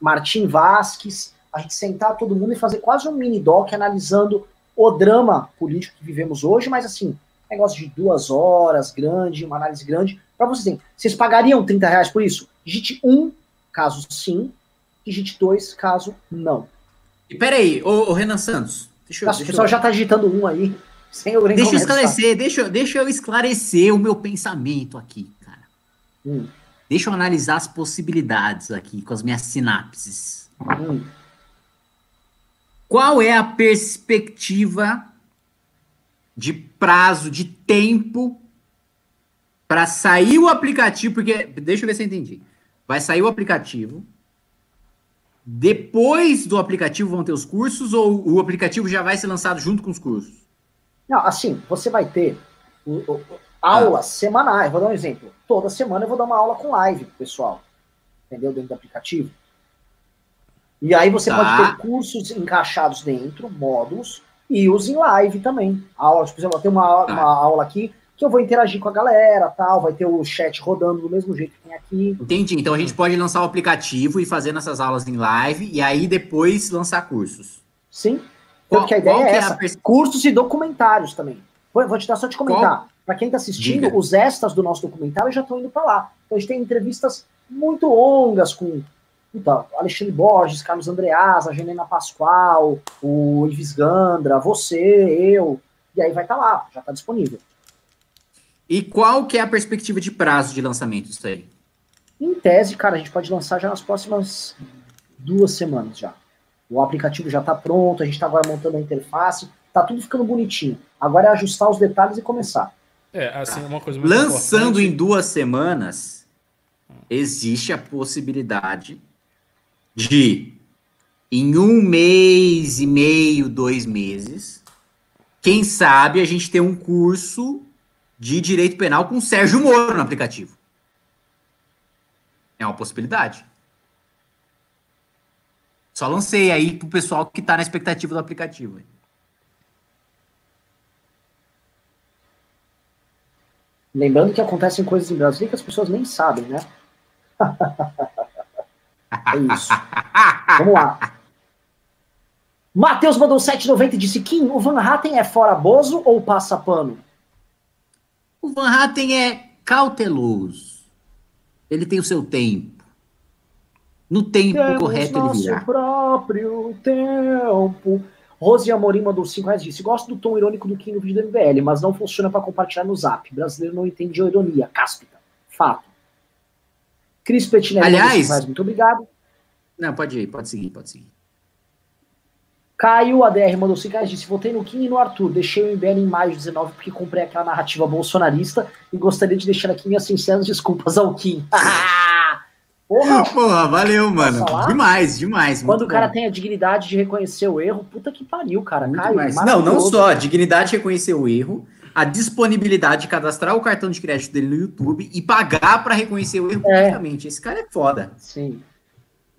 Martim Vasques, a gente sentar todo mundo e fazer quase um mini doc analisando o drama político que vivemos hoje, mas assim, negócio de duas horas, grande, uma análise grande, para vocês terem. Vocês pagariam 30 reais por isso? Digite um, caso sim, digite dois, caso não. E peraí, ô, ô Renan Santos, deixa eu. Nossa, o pessoal eu... já tá digitando um aí. Sem eu deixa eu esclarecer, deixa, deixa eu esclarecer o meu pensamento aqui, cara. Hum. Deixa eu analisar as possibilidades aqui com as minhas sinapses. Hum. Qual é a perspectiva de prazo, de tempo para sair o aplicativo? Porque, deixa eu ver se eu entendi. Vai sair o aplicativo. Depois do aplicativo vão ter os cursos ou o aplicativo já vai ser lançado junto com os cursos? Não, assim, você vai ter aulas ah. semanais. Vou dar um exemplo. Toda semana eu vou dar uma aula com live pro pessoal. Entendeu? Dentro do aplicativo. E aí você tá. pode ter cursos encaixados dentro, módulos, e os em live também. Aula, por exemplo, tem uma, tá. uma aula aqui que eu vou interagir com a galera, tal, vai ter o chat rodando do mesmo jeito que tem aqui. Entendi. Então a gente pode lançar o aplicativo e fazer nessas aulas em live e aí depois lançar cursos. Sim. Porque a ideia é, é essa. É cursos e documentários também. Vou, te dar só te comentar. Qual? Para quem está assistindo, Diga. os extras do nosso documentário já estão indo para lá. Então a gente tem entrevistas muito longas com puta, Alexandre Borges, Carlos Andreasa, a Genena Pascoal, o Ives Gandra, você, eu. E aí vai estar tá lá, já está disponível. E qual que é a perspectiva de prazo de lançamento disso aí? Em tese, cara, a gente pode lançar já nas próximas duas semanas já. O aplicativo já está pronto, a gente está agora montando a interface, tá tudo ficando bonitinho. Agora é ajustar os detalhes e começar. É, assim, uma coisa Lançando importante... em duas semanas, existe a possibilidade de, em um mês e meio, dois meses, quem sabe a gente ter um curso de direito penal com Sérgio Moro no aplicativo. É uma possibilidade. Só lancei aí pro pessoal que tá na expectativa do aplicativo. Lembrando que acontecem coisas em Brasília que as pessoas nem sabem, né? é isso. Vamos lá. Matheus mandou 7,90 e disse: Kim, o Van Hatten é fora Bozo ou passa pano? O Van Hatten é cauteloso. Ele tem o seu tempo. No tempo Temos correto ele virá. próprio tempo. Rose Amorim mandou 5 reais disse: Gosto do tom irônico do Kim no vídeo do MBL, mas não funciona para compartilhar no zap. Brasileiro não entende a ironia. Cáspita. Fato. Cris Petinelli Aliás, reais, muito obrigado. Não, pode ir, pode seguir, pode seguir. Caio ADR mandou 5 reais disse: Votei no Kim e no Arthur. Deixei o MBL em maio de 19 porque comprei aquela narrativa bolsonarista e gostaria de deixar aqui minhas sinceras desculpas ao Kim. Porra, Porra valeu, mano. Demais, demais. Quando o cara bom. tem a dignidade de reconhecer o erro, puta que pariu, cara. Muito Caio, não, não só a dignidade de reconhecer o erro, a disponibilidade de cadastrar o cartão de crédito dele no YouTube e pagar para reconhecer o erro é. publicamente. Esse cara é foda. Sim.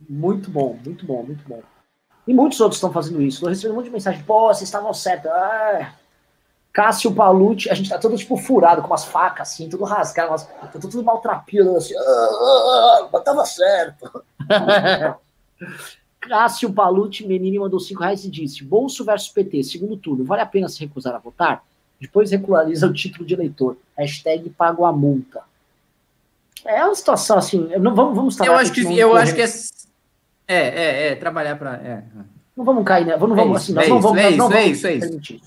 Muito bom, muito bom, muito bom. E muitos outros estão fazendo isso. Eu recebi um monte de mensagem, pô, vocês estavam certos. Ah, Cássio Palucci, a gente tá todo tipo furado, com umas facas assim, tudo rasgado, umas, tá tudo maltrapilho, assim, ah, ah, ah, tava certo. Cássio Palucci, menino, mandou 5 reais e disse: Bolso versus PT, segundo turno, vale a pena se recusar a votar? Depois regulariza o título de eleitor. Hashtag pago a multa. É uma situação assim. Não, vamos, vamos Eu acho que, eu acho que é, é, é, é trabalhar para. É. Não vamos cair, né? Não vamos, é assim, nós não vamos, é isso, não é isso, é isso.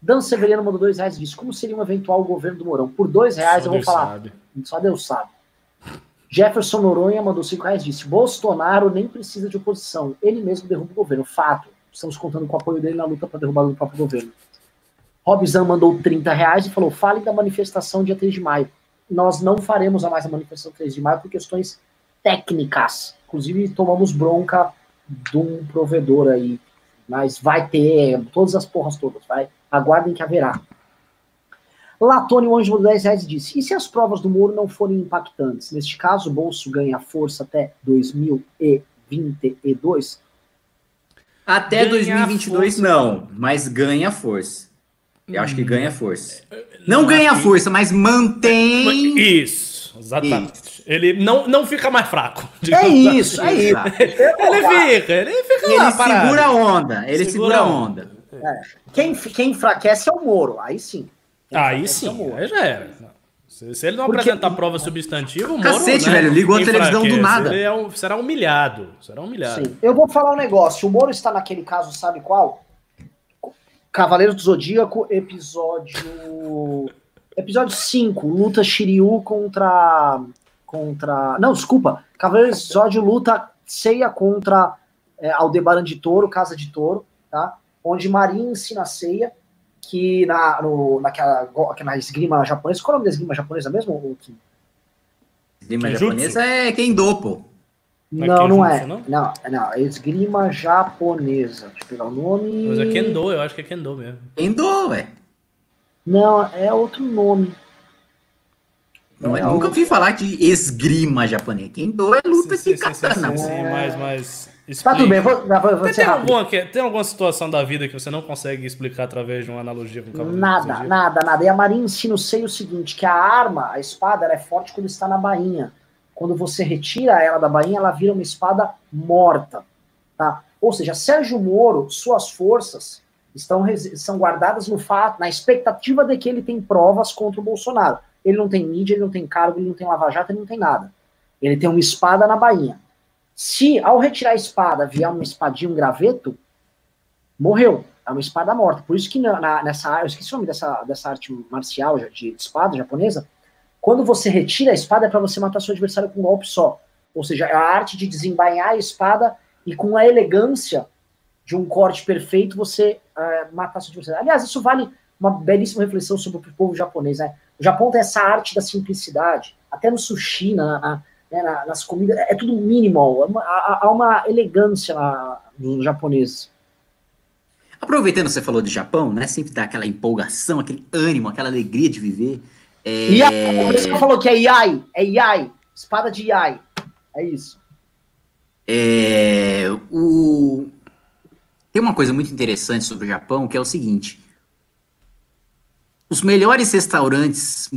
Dan Severiano mandou dois reais e disse: Como seria um eventual governo do Mourão? Por dois reais só eu vou Deus falar. Sabe. Só Deus sabe. Jefferson Noronha mandou cinco reais e disse: Bolsonaro nem precisa de oposição. Ele mesmo derruba o governo. Fato. Estamos contando com o apoio dele na luta para derrubar o próprio governo. Robson mandou 30 reais e falou: fale da manifestação dia 3 de maio. Nós não faremos a mais a manifestação 3 de maio por questões técnicas. Inclusive, tomamos bronca de um provedor aí. Mas vai ter todas as porras todas, vai. Aguardem que haverá. Latônio Anjo mandou 10 reais disse: e se as provas do Moro não forem impactantes? Neste caso, o bolso ganha força até 2022? Até ganha 2022, força. não, mas ganha força. Eu hum. acho que hum. ganha força. Não, não ganha força, mas mantém. Isso, exatamente. Isso. Ele não, não fica mais fraco. É isso, é isso. ele fica, ele fica Ele lá, segura a onda, ele segura, a onda. É. Quem, quem enfraquece é o Moro, aí sim. Quem aí sim, é aí já era. Se, se ele não Porque... apresentar prova substantiva, o Moro, Cacete, né, velho, ligou a televisão do nada. Ele é um, será humilhado, será humilhado. Sim. Eu vou falar um negócio, o Moro está naquele caso, sabe qual? Cavaleiro do Zodíaco, episódio. Episódio 5, luta Shiryu contra. Contra. Não, desculpa. Cavaleiro do Zodíaco luta ceia contra é, Aldebaran de Touro, Casa de Touro, tá? Onde Marinha ensina a ceia, que na, no, naquela, na esgrima japonesa. Qual é o nome da esgrima japonesa mesmo? Esgrima japonesa é Kendo, pô. Não, não é. Não? não, não, é esgrima japonesa. Deixa eu pegar o nome. Mas é Kendo, eu acho que é Kendo mesmo. Kendo, ué. Não, é outro nome. Não, é nunca ouvi falar de esgrima japonesa. Kendo é luta sim, de katana. Sim, sim, sim, mas, mas Explica. Tá tudo bem, vou, vou, vou tem, alguma, tem alguma situação da vida que você não consegue explicar através de uma analogia com o cavaleiro? Nada, nada, nada. E a Marinha ensina o sei o seguinte, que a arma, a espada, ela é forte quando está na bainha. Quando você retira ela da bainha, ela vira uma espada morta. Tá? Ou seja, Sérgio Moro, suas forças estão são guardadas no fato, na expectativa de que ele tem provas contra o Bolsonaro. Ele não tem mídia, ele não tem cargo, ele não tem lava-jato, ele não tem nada. Ele tem uma espada na bainha. Se ao retirar a espada vier uma espadinha, um graveto, morreu. É uma espada morta. Por isso que na, na, nessa eu esqueci o nome dessa, dessa arte marcial de, de espada japonesa, quando você retira a espada é para você matar seu adversário com um golpe só. Ou seja, é a arte de desembainhar a espada e com a elegância de um corte perfeito você uh, adversário. Aliás, isso vale uma belíssima reflexão sobre o povo japonês. Né? O Japão tem essa arte da simplicidade. Até no sushi, na, na, né, nas comidas, é tudo minimal. Há, há uma elegância nos japoneses. Aproveitando que você falou de Japão, né? Sempre dá aquela empolgação, aquele ânimo, aquela alegria de viver. É... Iai, você falou que é Iai, é Iai, espada de Iai. É isso. É, o... Tem uma coisa muito interessante sobre o Japão, que é o seguinte. Os melhores restaurantes,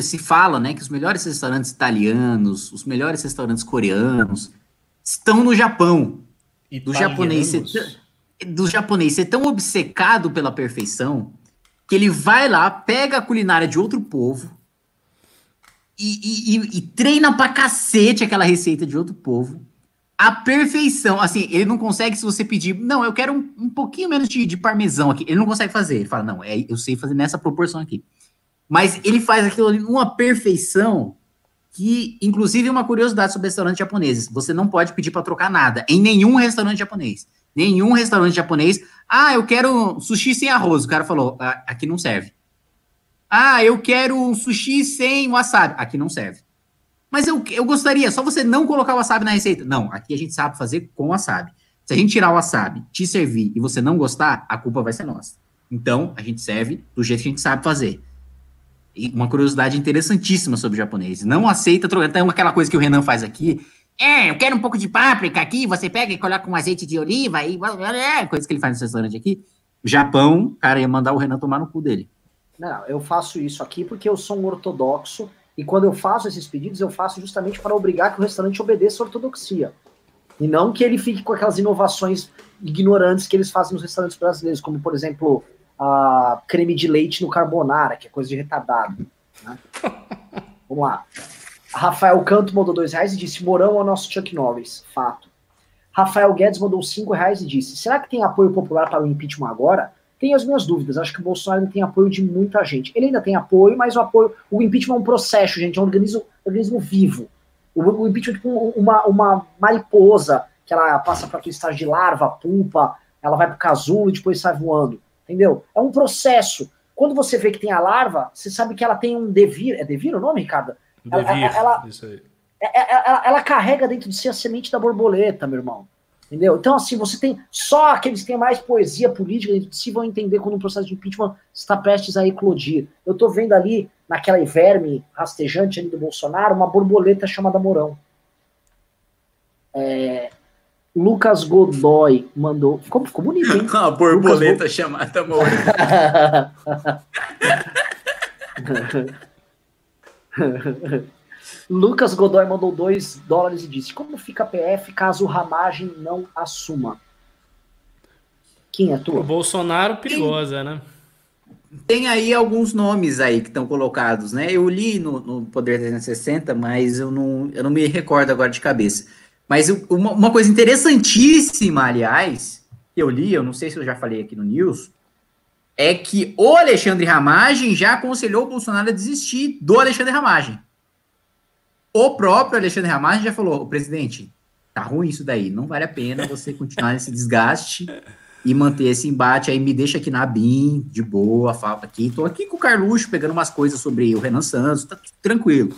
se fala, né, que os melhores restaurantes italianos, os melhores restaurantes coreanos estão no Japão. Do japonês, ser, do japonês ser tão obcecado pela perfeição que ele vai lá, pega a culinária de outro povo e, e, e treina pra cacete aquela receita de outro povo a perfeição. Assim, ele não consegue, se você pedir, não, eu quero um, um pouquinho menos de, de, parmesão aqui. Ele não consegue fazer. Ele fala, não, é, eu sei fazer nessa proporção aqui. Mas ele faz aquilo ali uma perfeição que, inclusive, é uma curiosidade sobre restaurantes japoneses. Você não pode pedir para trocar nada em nenhum restaurante japonês. Nenhum restaurante japonês. Ah, eu quero sushi sem arroz. O cara falou, ah, aqui não serve. Ah, eu quero um sushi sem wasabi. Aqui não serve. Mas eu, eu gostaria, só você não colocar o wasabi na receita. Não, aqui a gente sabe fazer com wasabi. Se a gente tirar o wasabi, te servir e você não gostar, a culpa vai ser nossa. Então, a gente serve do jeito que a gente sabe fazer. E uma curiosidade interessantíssima sobre o japonês. Não aceita trocar. Então, aquela coisa que o Renan faz aqui. É, eu quero um pouco de páprica aqui, você pega e coloca um azeite de oliva e. É, coisa que ele faz no restaurante aqui. Japão, cara, ia mandar o Renan tomar no cu dele. Não, eu faço isso aqui porque eu sou um ortodoxo e quando eu faço esses pedidos, eu faço justamente para obrigar que o restaurante obedeça a ortodoxia. E não que ele fique com aquelas inovações ignorantes que eles fazem nos restaurantes brasileiros, como, por exemplo, a creme de leite no carbonara, que é coisa de retardado. Né? Vamos lá. Rafael Canto mandou dois reais e disse: Morão é o nosso Chuck Norris. Fato. Rafael Guedes mandou cinco reais e disse: Será que tem apoio popular para o impeachment agora? Tenho as minhas dúvidas. Acho que o Bolsonaro ainda tem apoio de muita gente. Ele ainda tem apoio, mas o apoio. O impeachment é um processo, gente, é um organismo, organismo vivo. O, o impeachment é tipo uma, uma mariposa que ela passa para aquele estágio de larva, pupa, ela vai para o casulo e depois sai voando. Entendeu? É um processo. Quando você vê que tem a larva, você sabe que ela tem um devir. É devir o nome, Ricardo? Devir, ela, ela, isso aí. Ela, é, é, ela, ela carrega dentro de si a semente da borboleta, meu irmão. Entendeu? Então, assim, você tem. Só aqueles que têm mais poesia política se vão entender quando um processo de impeachment está prestes a eclodir. Eu estou vendo ali, naquela verme rastejante ali do Bolsonaro, uma borboleta chamada Mourão. É, Lucas Godoy mandou. Ficou, ficou bonito, hein? Uma borboleta Lucas chamada Mourão. Lucas Godoy mandou 2 dólares e disse: Como fica a PF caso o Ramagem não assuma? Quem é tu? O Bolsonaro perigosa, tem, né? Tem aí alguns nomes aí que estão colocados, né? Eu li no, no, Poder 360, mas eu não, eu não me recordo agora de cabeça. Mas eu, uma, uma coisa interessantíssima, aliás, que eu li, eu não sei se eu já falei aqui no News, é que o Alexandre Ramagem já aconselhou o Bolsonaro a desistir do Alexandre Ramagem. O próprio Alexandre Ramagem já falou, presidente, tá ruim isso daí, não vale a pena você continuar nesse desgaste e manter esse embate aí, me deixa aqui na BIM, de boa, fala aqui, tô aqui com o Carluxo pegando umas coisas sobre o Renan Santos, tá tranquilo.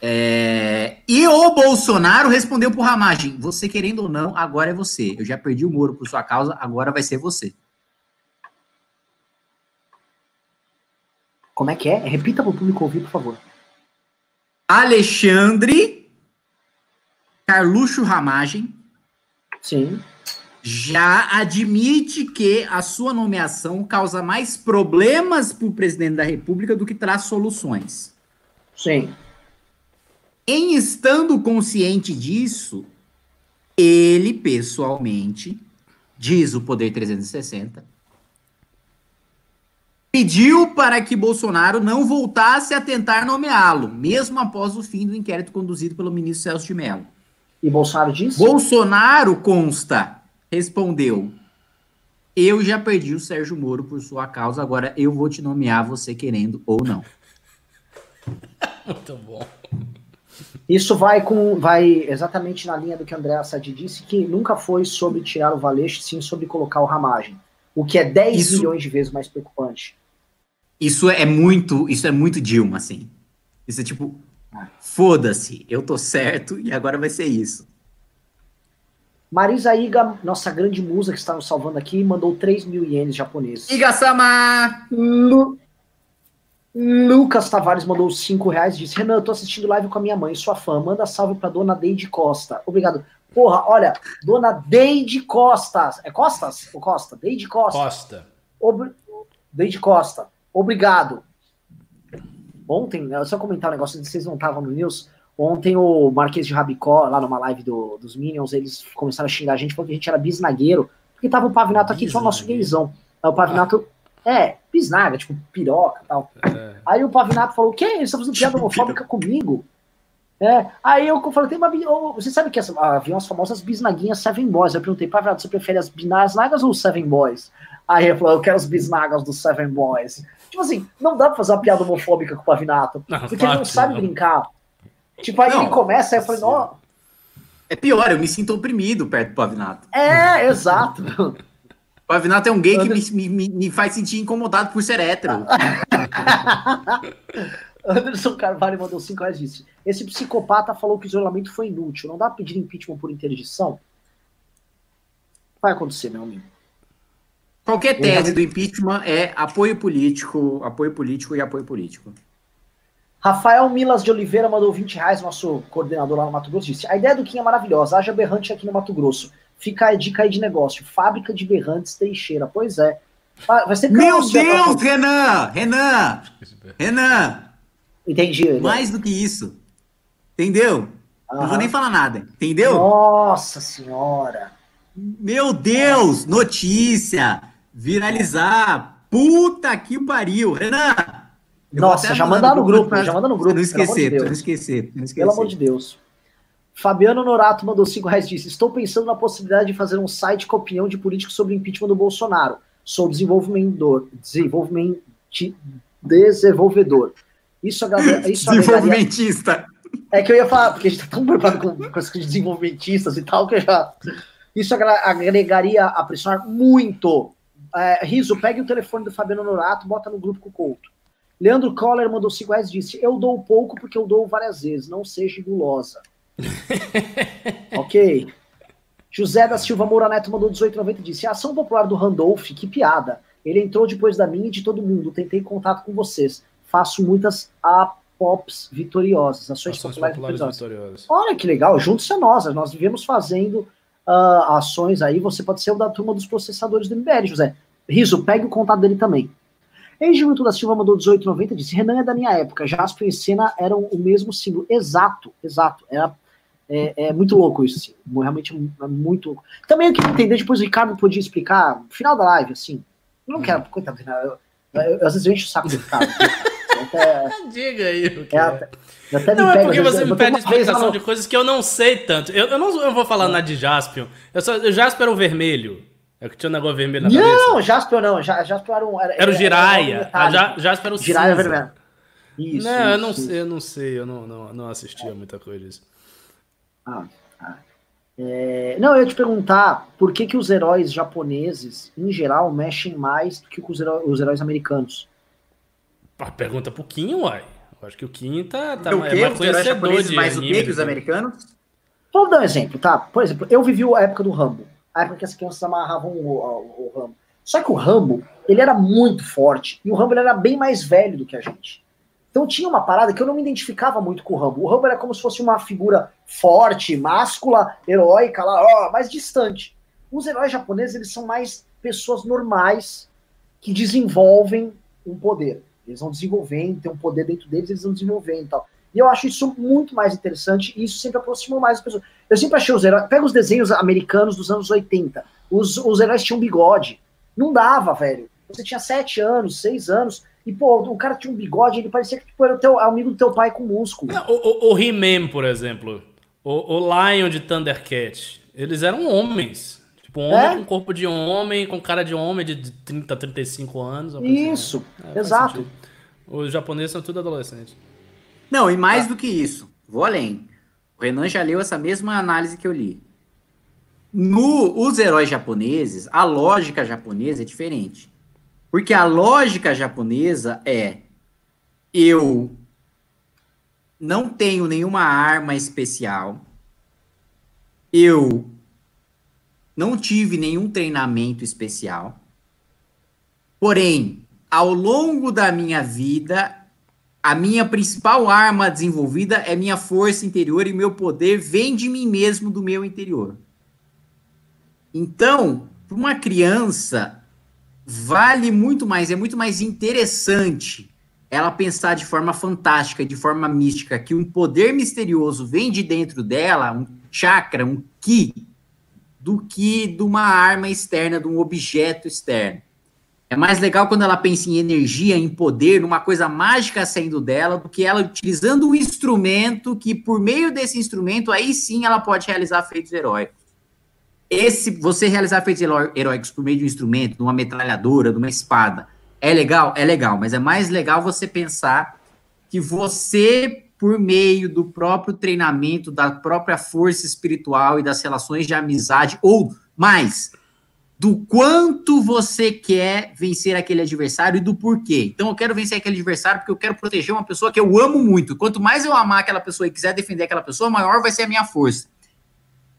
É... E o Bolsonaro respondeu pro Ramagem, você querendo ou não, agora é você, eu já perdi o Moro por sua causa, agora vai ser você. Como é que é? Repita para o público ouvir, por favor. Alexandre Carluxo Ramagem. Sim. Já admite que a sua nomeação causa mais problemas para o presidente da República do que traz soluções. Sim. Em estando consciente disso, ele pessoalmente, diz o Poder 360, pediu para que Bolsonaro não voltasse a tentar nomeá-lo, mesmo após o fim do inquérito conduzido pelo ministro Celso de Mello. E Bolsonaro disse? Bolsonaro consta, respondeu: Eu já perdi o Sérgio Moro por sua causa, agora eu vou te nomear, você querendo ou não. Muito bom. Isso vai com vai exatamente na linha do que André Assad disse, que nunca foi sobre tirar o Valeixo, sim sobre colocar o Ramagem. O que é 10 Isso... milhões de vezes mais preocupante. Isso é muito, isso é muito Dilma, assim. Isso é tipo, foda-se, eu tô certo e agora vai ser isso. Marisa Iga, nossa grande musa que está nos salvando aqui, mandou 3 mil ienes japoneses. Iga-sama! Lucas Tavares mandou 5 reais disse: Renan, eu tô assistindo live com a minha mãe, sua fã. Manda salve pra dona Deide Costa. Obrigado. Porra, olha, dona Deide Costa. É Costas ou Costa? Deide Costa. Costa. Ob... Deide Costa. Obrigado. Ontem, só comentar um negócio, vocês não estavam no news. Ontem o Marquês de Rabicó, lá numa live do, dos Minions, eles começaram a xingar a gente porque a gente era bisnagueiro. Porque tava o Pavinato aqui, é o nosso gaysão. Aí o Pavinato, é, bisnaga, tipo, piroca e tal. É. Aí o Pavinato falou, o quê? Eles estão fazendo piada homofóbica comigo? É, aí eu falei, tem uma. Você sabe que havia umas famosas bisnaguinhas Seven Boys. Eu perguntei, Pavinato, você prefere as bisnagas ou os Seven Boys? Aí ele falou, eu quero as bisnagas dos Seven Boys. Tipo assim, não dá pra fazer uma piada homofóbica com o Pavinato. Não, porque ele não sabe não. brincar. Tipo, aí não, ele começa, aí eu falei, ó. É pior, eu me sinto oprimido perto do Pavinato. É, exato. O Pavinato é um gay que me, me, me faz sentir incomodado por ser hétero. Anderson Carvalho mandou 5 reais e disse: Esse psicopata falou que o isolamento foi inútil. Não dá pra pedir impeachment por interdição? Vai acontecer, meu amigo. Qualquer tese do impeachment é apoio político, apoio político e apoio político. Rafael Milas de Oliveira mandou 20 reais, nosso coordenador lá no Mato Grosso, disse: A ideia do Kim é maravilhosa, haja berrante aqui no Mato Grosso. Fica a dica aí de negócio. Fábrica de berrantes Teixeira. Pois é. Vai ser Meu Deus, Renan! Renan! Renan! Entendi. Mais do que isso. Entendeu? Aham. Não vou nem falar nada. Entendeu? Nossa senhora. Meu Deus! Notícia! Viralizar! Puta que pariu! Renan! Nossa, já manda no grupo, já manda no grupo. Não esquecer, de não esquecer, não esquecer. Pelo amor de Deus. Fabiano Norato mandou 5 reais disse: Estou pensando na possibilidade de fazer um site com opinião de políticos sobre o impeachment do Bolsonaro. Sou desenvolvedor. Desenvolvimento, desenvolvedor. Isso, agrada, isso Desenvolvimentista. Agregaria... É que eu ia falar, porque a gente tá tão preocupado com, com as desenvolvimentistas e tal, que eu já. Isso agregaria a pressionar muito. É, Riso, pegue o telefone do Fabiano Norato, bota no grupo com o Couto. Leandro Coller mandou 5 reais disse: Eu dou pouco porque eu dou várias vezes, não seja gulosa. ok. José da Silva Moura Neto mandou 18,90 e disse: A ação popular do Randolph, que piada. Ele entrou depois da minha e de todo mundo. Tentei contato com vocês. Faço muitas APOPs vitoriosas, ações, ações populares, populares vitoriosas. vitoriosas. Olha que legal, juntos a nós. Nós vivemos fazendo uh, ações aí. Você pode ser o da turma dos processadores do MBL, José. Riso, pegue o contato dele também. Egilton da Silva mandou 18,90 disse: Renan é da minha época, Jasper e Senna eram o mesmo símbolo. Exato, exato. Era é, é, muito louco isso, assim. Realmente é muito louco. Também eu queria entender, depois o Ricardo podia explicar, no final da live, assim. Eu não quero, uhum. coitado, eu, eu, eu, às vezes eu encho o saco do Ricardo. até, Diga aí o que é. Até, até não, é porque você me pede explicação de coisas que eu não sei tanto. Eu, eu, não, eu vou falar nada de Jaspion. Eu só, o Jaspion era o vermelho. É que tinha um negócio vermelho na não, cabeça. Não, Jaspion não. Jaspion era um. Era, era o Jiraya. Era, Jaspion era o Jiraya vermelho. Isso, não, isso, eu não sei, eu não sei, eu não, não, não assistia é. muita coisa disso. Ah, ah. É, não, eu ia te perguntar por que, que os heróis japoneses, em geral, mexem mais do que os, heróis, os heróis americanos. Ah, pergunta pro Kim, uai. Eu acho que o Kim tá, tá o quê? É mais os heróis japoneses mais o que que os americanos? Vamos dar um exemplo, tá? Por exemplo, eu vivi a época do Rambo. A época que as crianças amarravam o, o, o Rambo. Só que o Rambo, ele era muito forte. E o Rambo era bem mais velho do que a gente. Então tinha uma parada que eu não me identificava muito com o Rambo. O Rambo era como se fosse uma figura forte, máscula, heróica, lá, ó, mais distante. Os heróis japoneses, eles são mais pessoas normais que desenvolvem um poder. Eles vão desenvolvendo, tem um poder dentro deles, eles vão desenvolvendo e tal. E eu acho isso muito mais interessante e isso sempre aproximou mais as pessoas. Eu sempre achei os heróis. Pega os desenhos americanos dos anos 80. Os, os heróis tinham bigode. Não dava, velho. Você tinha sete anos, seis anos e, pô, o cara tinha um bigode, ele parecia que tipo, era o teu amigo do teu pai com músculo. O, o, o He-Man, por exemplo. O, o Lion de Thundercat. Eles eram homens. Tipo, um homem é? com corpo de homem, com cara de homem de 30, 35 anos. Isso, assim, é, exato. Os japoneses são tudo adolescentes. Não, e mais ah. do que isso. Vou além. O Renan já leu essa mesma análise que eu li. No, os heróis japoneses, a lógica japonesa é diferente. Porque a lógica japonesa é: eu não tenho nenhuma arma especial, eu não tive nenhum treinamento especial, porém, ao longo da minha vida, a minha principal arma desenvolvida é minha força interior e meu poder vem de mim mesmo, do meu interior. Então, para uma criança, vale muito mais, é muito mais interessante ela pensar de forma fantástica, de forma mística, que um poder misterioso vem de dentro dela, um chakra, um ki, do que de uma arma externa, de um objeto externo. É mais legal quando ela pensa em energia, em poder, numa coisa mágica saindo dela, do que ela utilizando um instrumento que, por meio desse instrumento, aí sim ela pode realizar feitos heróicos. Esse, você realizar feitos heróicos por meio de um instrumento, de uma metralhadora, de uma espada, é legal? É legal, mas é mais legal você pensar que você, por meio do próprio treinamento, da própria força espiritual e das relações de amizade, ou mais, do quanto você quer vencer aquele adversário e do porquê. Então, eu quero vencer aquele adversário porque eu quero proteger uma pessoa que eu amo muito. Quanto mais eu amar aquela pessoa e quiser defender aquela pessoa, maior vai ser a minha força.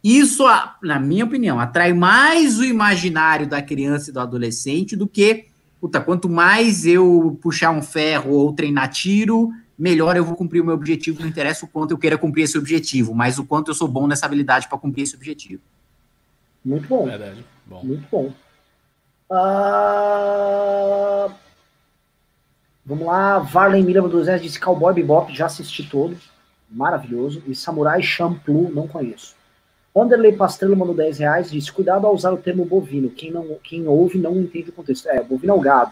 Isso, na minha opinião, atrai mais o imaginário da criança e do adolescente do que puta, quanto mais eu puxar um ferro ou treinar tiro, melhor eu vou cumprir o meu objetivo. Não interessa o quanto eu queira cumprir esse objetivo, mas o quanto eu sou bom nessa habilidade para cumprir esse objetivo. Muito bom. Verdade. bom. Muito bom. Uh... Vamos lá, Varley Mira dos disse Cowboy Bebop, já assisti todos. Maravilhoso. E Samurai Champloo, não conheço. Anderley Pastrello mandou 10 reais, disse, cuidado ao usar o termo bovino, quem, não, quem ouve não entende o contexto. É, bovino é o gado.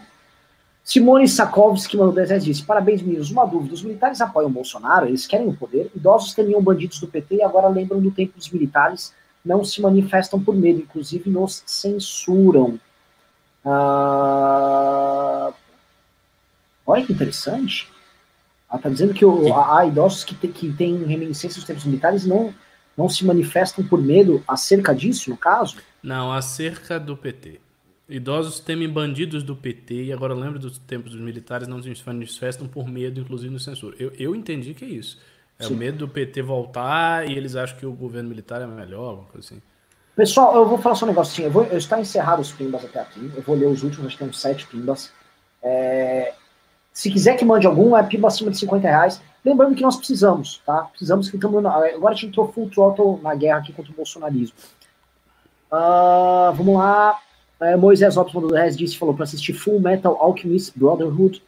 Simone Sakovski mandou 10 reais, disse, parabéns meninos, uma dúvida, os militares apoiam o Bolsonaro, eles querem o poder, idosos temiam bandidos do PT e agora lembram do tempo dos militares, não se manifestam por medo, inclusive nos censuram. Ah... Olha que interessante. Ela está dizendo que o, há idosos que, te, que têm reminiscências dos tempos militares não não se manifestam por medo acerca disso, no caso? Não, acerca do PT. Idosos temem bandidos do PT e agora lembro dos tempos dos militares não se manifestam por medo, inclusive no censura. Eu, eu entendi que é isso. É Sim. o medo do PT voltar e eles acham que o governo militar é melhor, alguma coisa assim. Pessoal, eu vou falar só um negocinho. Eu, vou, eu estou encerrado os pimbas até aqui. Eu vou ler os últimos, acho que tem uns sete pimbas. É, se quiser que mande algum, é pimba acima de 50 reais. Lembrando que nós precisamos, tá? Precisamos que estamos. Agora a gente entrou full throttle na guerra aqui contra o bolsonarismo. Uh, vamos lá. É, Moisés Lopes mandou 10 disse falou para assistir Full Metal Alchemist Brotherhood.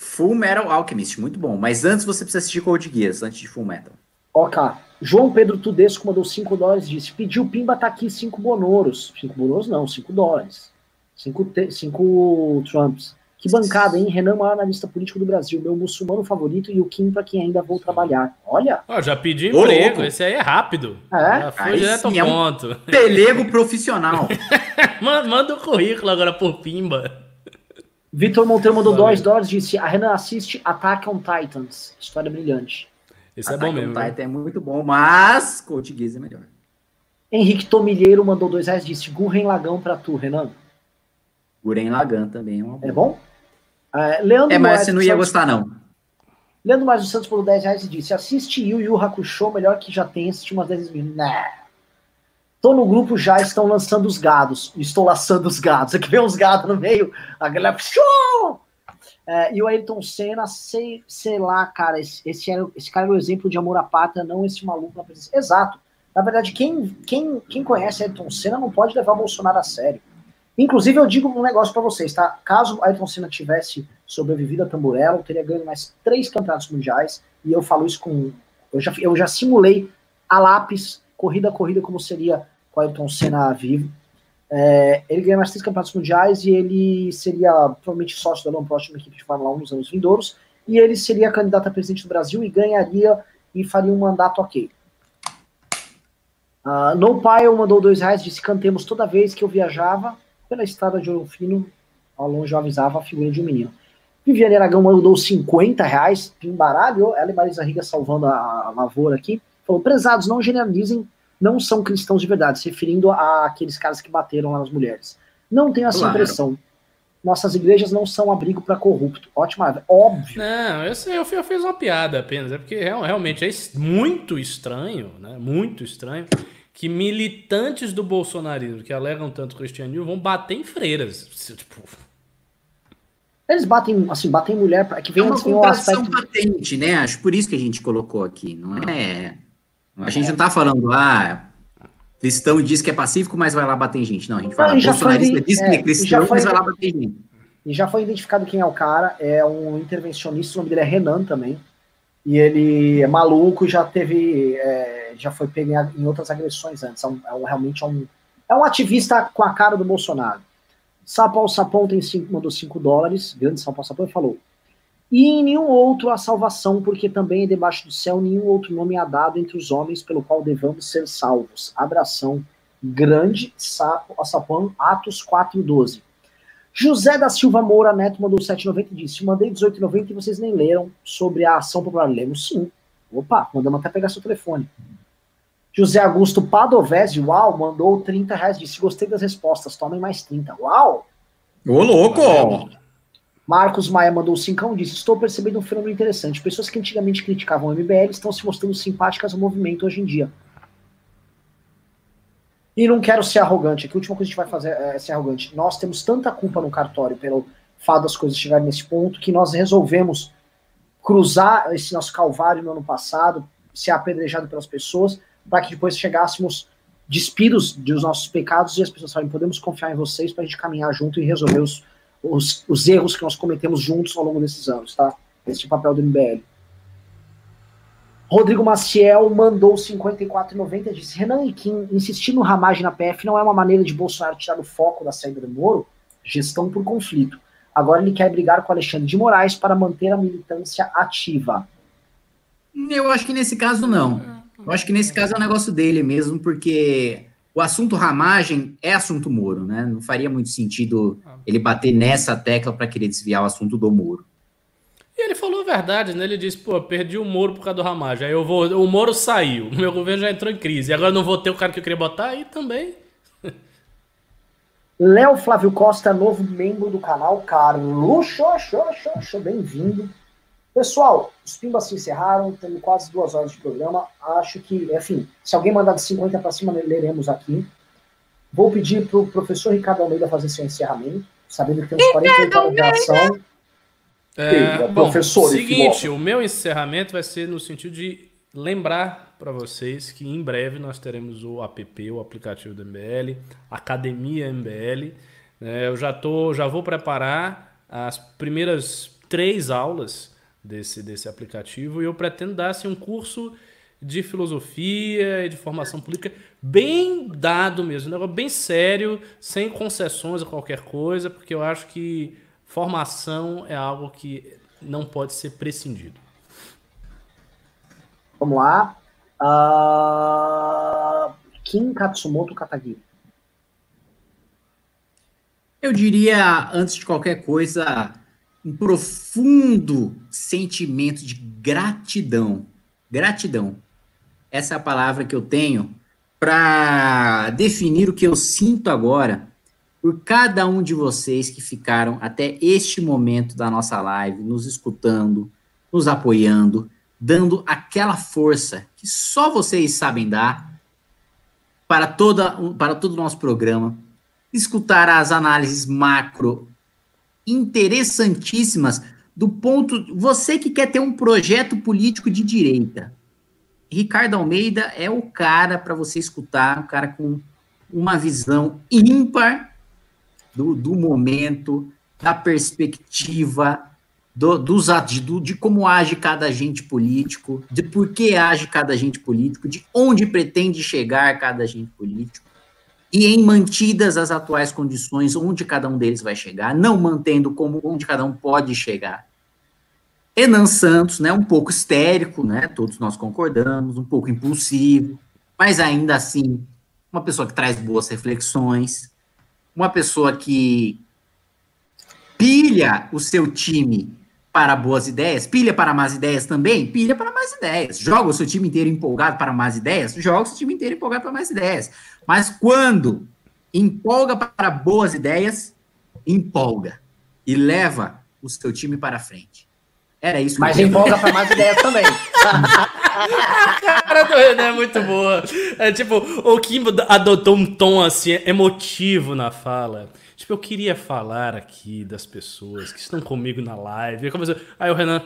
Full Metal Alchemist, muito bom. Mas antes você precisa assistir Code Geass, antes de Full Metal. Ok. João Pedro Tudesco mandou 5 dólares disse: pediu Pimba tá aqui 5 bonoros. 5 bonoros não, 5 dólares. 5 Trumps. Que bancada, hein? Renan, maior analista político do Brasil, meu muçulmano favorito e o Kim para quem ainda vou trabalhar. Olha. Oh, já pedi emprego, esse aí é rápido. É? Já foi aí direto ao ponto. É um pelego profissional. Manda o currículo agora por Pimba. Vitor Monteiro mandou 2 dólares disse: A Renan assiste Attack on Titans. História brilhante. Esse Attack é bom mesmo. Attack on Titan é muito bom, mas Code Geass é melhor. Henrique Tomilheiro mandou 2 reais disse: Gurren Lagão pra tu, Renan. Guren Lagan também é uma boa. É bom? Uh, Leandro é, mas você não ia Santos, gostar, não. Leandro Mais dos Santos por 10 reais e disse: assiste Yu Yu Hakusho, melhor que já tem, assisti umas 10 mil. Né. Tô no grupo já, estão lançando os gados. Estou laçando os gados. Aqui vem uns gados no meio, a galera. Show! É, e o Ayrton Senna, sei, sei lá, cara, esse, esse, era, esse cara é o exemplo de amor à pátria, não esse maluco na presença. Exato. Na verdade, quem, quem, quem conhece Ayrton Senna não pode levar Bolsonaro a sério. Inclusive, eu digo um negócio para vocês, tá? Caso Ayrton Senna tivesse sobrevivido a Tamburello, teria ganho mais três campeonatos mundiais, e eu falo isso com. Eu já, eu já simulei a lápis, corrida a corrida, como seria com Ayrton Senna vivo. É, ele ganha mais três campeonatos mundiais e ele seria provavelmente sócio da Prost, uma equipe de Fórmula 1 nos anos vindouros, e ele seria candidato a presidente do Brasil e ganharia e faria um mandato ok. Uh, no Pile mandou dois reais, disse cantemos toda vez que eu viajava pela estrada de ouro fino, ao longe eu avisava a figura de um menino. Viviane Aragão mandou 50 reais, embaralho, ela e Marisa Riga salvando a, a lavoura aqui. Falou, prezados, não generalizem, não são cristãos de verdade, se referindo àqueles caras que bateram lá nas mulheres. Não tenho essa claro. impressão. Nossas igrejas não são abrigo para corrupto. Ótima, óbvio. Não, eu, sei, eu, eu fiz uma piada apenas, é porque realmente é muito estranho, né? Muito estranho que militantes do bolsonarismo que alegam tanto cristianismo vão bater em freiras. Tipo... Eles batem, assim, batem mulher, que vem é uma antes, vem o contradição aspecto... patente, né? Acho por isso que a gente colocou aqui, não é... A gente não tá falando, ah, cristão diz que é pacífico, mas vai lá bater em gente. Não, a gente fala, Não, bolsonarista diz que é, é cristão, foi- mas vai lá bater em gente. E já foi identificado quem é o cara, é um intervencionista, o nome dele é Renan também. E ele é maluco e já teve. é, já foi pego em, em outras agressões antes. É, um- é um- realmente é um, é um ativista com a cara do Bolsonaro. Sapão Sapão tem cinco, mandou 5 dólares, grande Sapão Sapão, e falou. E em nenhum outro a salvação, porque também debaixo do céu nenhum outro nome há dado entre os homens pelo qual devamos ser salvos. Abração. Grande Sapo Sapão, Atos 4,12. José da Silva Moura Neto mandou 7,90 e disse: Mandei 18,90 e vocês nem leram sobre a ação popular. Lemos sim. Opa, mandamos até pegar seu telefone. José Augusto Padovese, uau, mandou 30 reais. Disse: Gostei das respostas, tomem mais 30. Uau! Ô, louco! Marcos Maia mandou 5 e disse: Estou percebendo um fenômeno interessante. Pessoas que antigamente criticavam o MBL estão se mostrando simpáticas ao movimento hoje em dia. E não quero ser arrogante aqui. A última coisa que a gente vai fazer é ser arrogante. Nós temos tanta culpa no cartório pelo fato das coisas chegarem nesse ponto que nós resolvemos cruzar esse nosso calvário no ano passado, ser apedrejado pelas pessoas, para que depois chegássemos despidos dos nossos pecados e as pessoas falem: podemos confiar em vocês para a gente caminhar junto e resolver os, os, os erros que nós cometemos juntos ao longo desses anos, tá? Esse é o papel do MBL. Rodrigo Maciel mandou 54,90 e disse: Renan e Kim, insistir no ramagem na PF não é uma maneira de Bolsonaro tirar o foco da saída do Moro? Gestão por conflito. Agora ele quer brigar com Alexandre de Moraes para manter a militância ativa. Eu acho que nesse caso não. Eu acho que nesse caso é um negócio dele mesmo, porque o assunto ramagem é assunto Moro, né? Não faria muito sentido ele bater nessa tecla para querer desviar o assunto do Moro. E ele falou a verdade, né? Ele disse, pô, perdi o Moro por causa do Ramagem. Aí eu vou. O Moro saiu, meu governo já entrou em crise. E agora eu não vou ter o cara que eu queria botar aí também. Léo Flávio Costa, novo membro do canal. Carlos, xoxo, bem-vindo. Pessoal, os Pimbas se encerraram, temos quase duas horas de programa. Acho que, enfim, se alguém mandar de 50 para cima, leremos aqui. Vou pedir para o professor Ricardo Almeida fazer seu encerramento, sabendo que temos 48 horas de ação. É, Ei, bom, professor seguinte, filósofo. o meu encerramento vai ser no sentido de lembrar para vocês que em breve nós teremos o app, o aplicativo do MBL, Academia MBL. né? eu já tô, já vou preparar as primeiras três aulas desse, desse aplicativo e eu pretendo dar assim, um curso de filosofia e de formação política bem dado mesmo, um negócio bem sério, sem concessões a qualquer coisa, porque eu acho que formação é algo que não pode ser prescindido. Vamos lá. Ah, Kim Katsumoto Katagi. Eu diria, antes de qualquer coisa, um profundo sentimento de gratidão. Gratidão. Essa é a palavra que eu tenho para definir o que eu sinto agora por cada um de vocês que ficaram até este momento da nossa live, nos escutando, nos apoiando, dando aquela força que só vocês sabem dar para, toda, para todo o nosso programa, escutar as análises macro interessantíssimas do ponto. Você que quer ter um projeto político de direita. Ricardo Almeida é o cara para você escutar, um cara com uma visão ímpar do, do momento, da perspectiva, do, dos, do, de como age cada agente político, de por que age cada agente político, de onde pretende chegar cada agente político e em mantidas as atuais condições, onde cada um deles vai chegar, não mantendo como onde cada um pode chegar. Enan Santos, né, um pouco histérico, né, todos nós concordamos, um pouco impulsivo, mas ainda assim, uma pessoa que traz boas reflexões, uma pessoa que pilha o seu time para boas ideias, pilha para más ideias também, pilha para más ideias. Joga o seu time inteiro empolgado para más ideias, joga o seu time inteiro empolgado para más ideias. Mas quando empolga para boas ideias, empolga e leva o seu time para frente. Era isso. Mas empolga para mais ideias também. A cara do Renan é muito boa. É tipo, o Kim adotou um tom assim, emotivo na fala. Tipo, eu queria falar aqui das pessoas que estão comigo na live. Aí o Renan.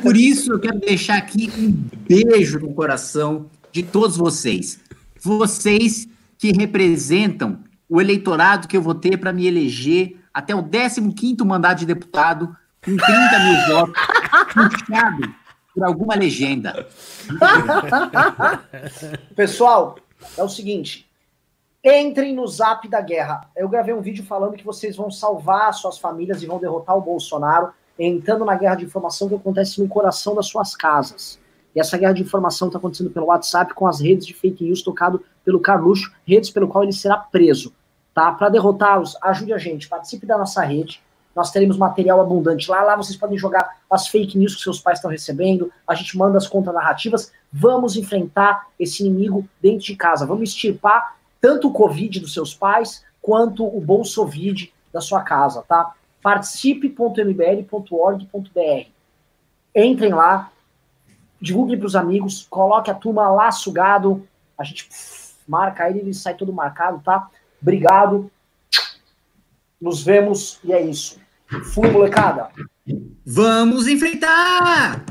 Por isso eu quero deixar aqui um beijo no coração de todos vocês. Vocês que representam o eleitorado que eu vou ter para me eleger até o 15º mandato de deputado com 30 mil votos, puxado por alguma legenda. Pessoal, é o seguinte, entrem no Zap da Guerra. Eu gravei um vídeo falando que vocês vão salvar suas famílias e vão derrotar o Bolsonaro, entrando na guerra de informação que acontece no coração das suas casas. E essa guerra de informação está acontecendo pelo WhatsApp com as redes de fake news tocado pelo Carluxo, redes pelo qual ele será preso. Tá? Para derrotá-los, ajude a gente, participe da nossa rede. Nós teremos material abundante lá. Lá vocês podem jogar as fake news que seus pais estão recebendo. A gente manda as contra-narrativas. Vamos enfrentar esse inimigo dentro de casa. Vamos extirpar tanto o Covid dos seus pais quanto o Bolsovid da sua casa, tá? participe.mbl.org.br. Entrem lá, divulguem para os amigos, coloque a turma lá sugado, a gente marca ele, ele sai todo marcado, tá? Obrigado. Nos vemos e é isso. Fui, molecada. Vamos enfrentar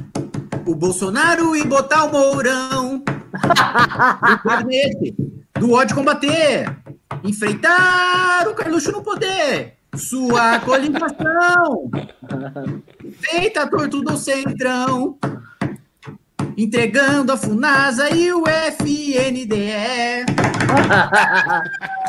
o Bolsonaro e botar o Mourão. do ódio combater. Enfrentar o Carluxo no poder. Sua coligação. Feita torto do Centrão. Entregando a Funasa e o FNDE.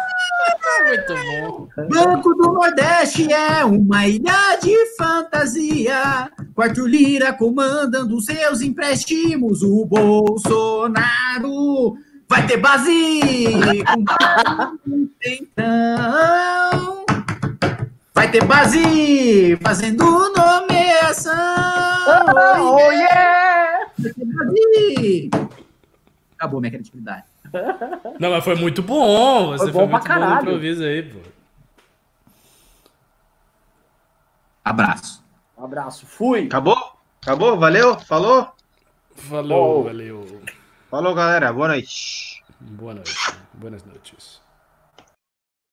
Muito bom. Banco do Nordeste é uma ilha de fantasia. Quarto Lira comandando seus empréstimos. O Bolsonaro vai ter base. então, vai ter base fazendo nomeação. Oh, oh yeah! Vai ter base. Acabou minha criatividade. Não, mas foi muito bom. Você Foi bom foi, pra muito bom no caralho. improviso aí, pô. Abraço. Um abraço. Fui. Acabou? Acabou? Valeu? Falou? Falou, Bom. valeu. Falou, galera. Boa noite. Boa noite. Boas noites.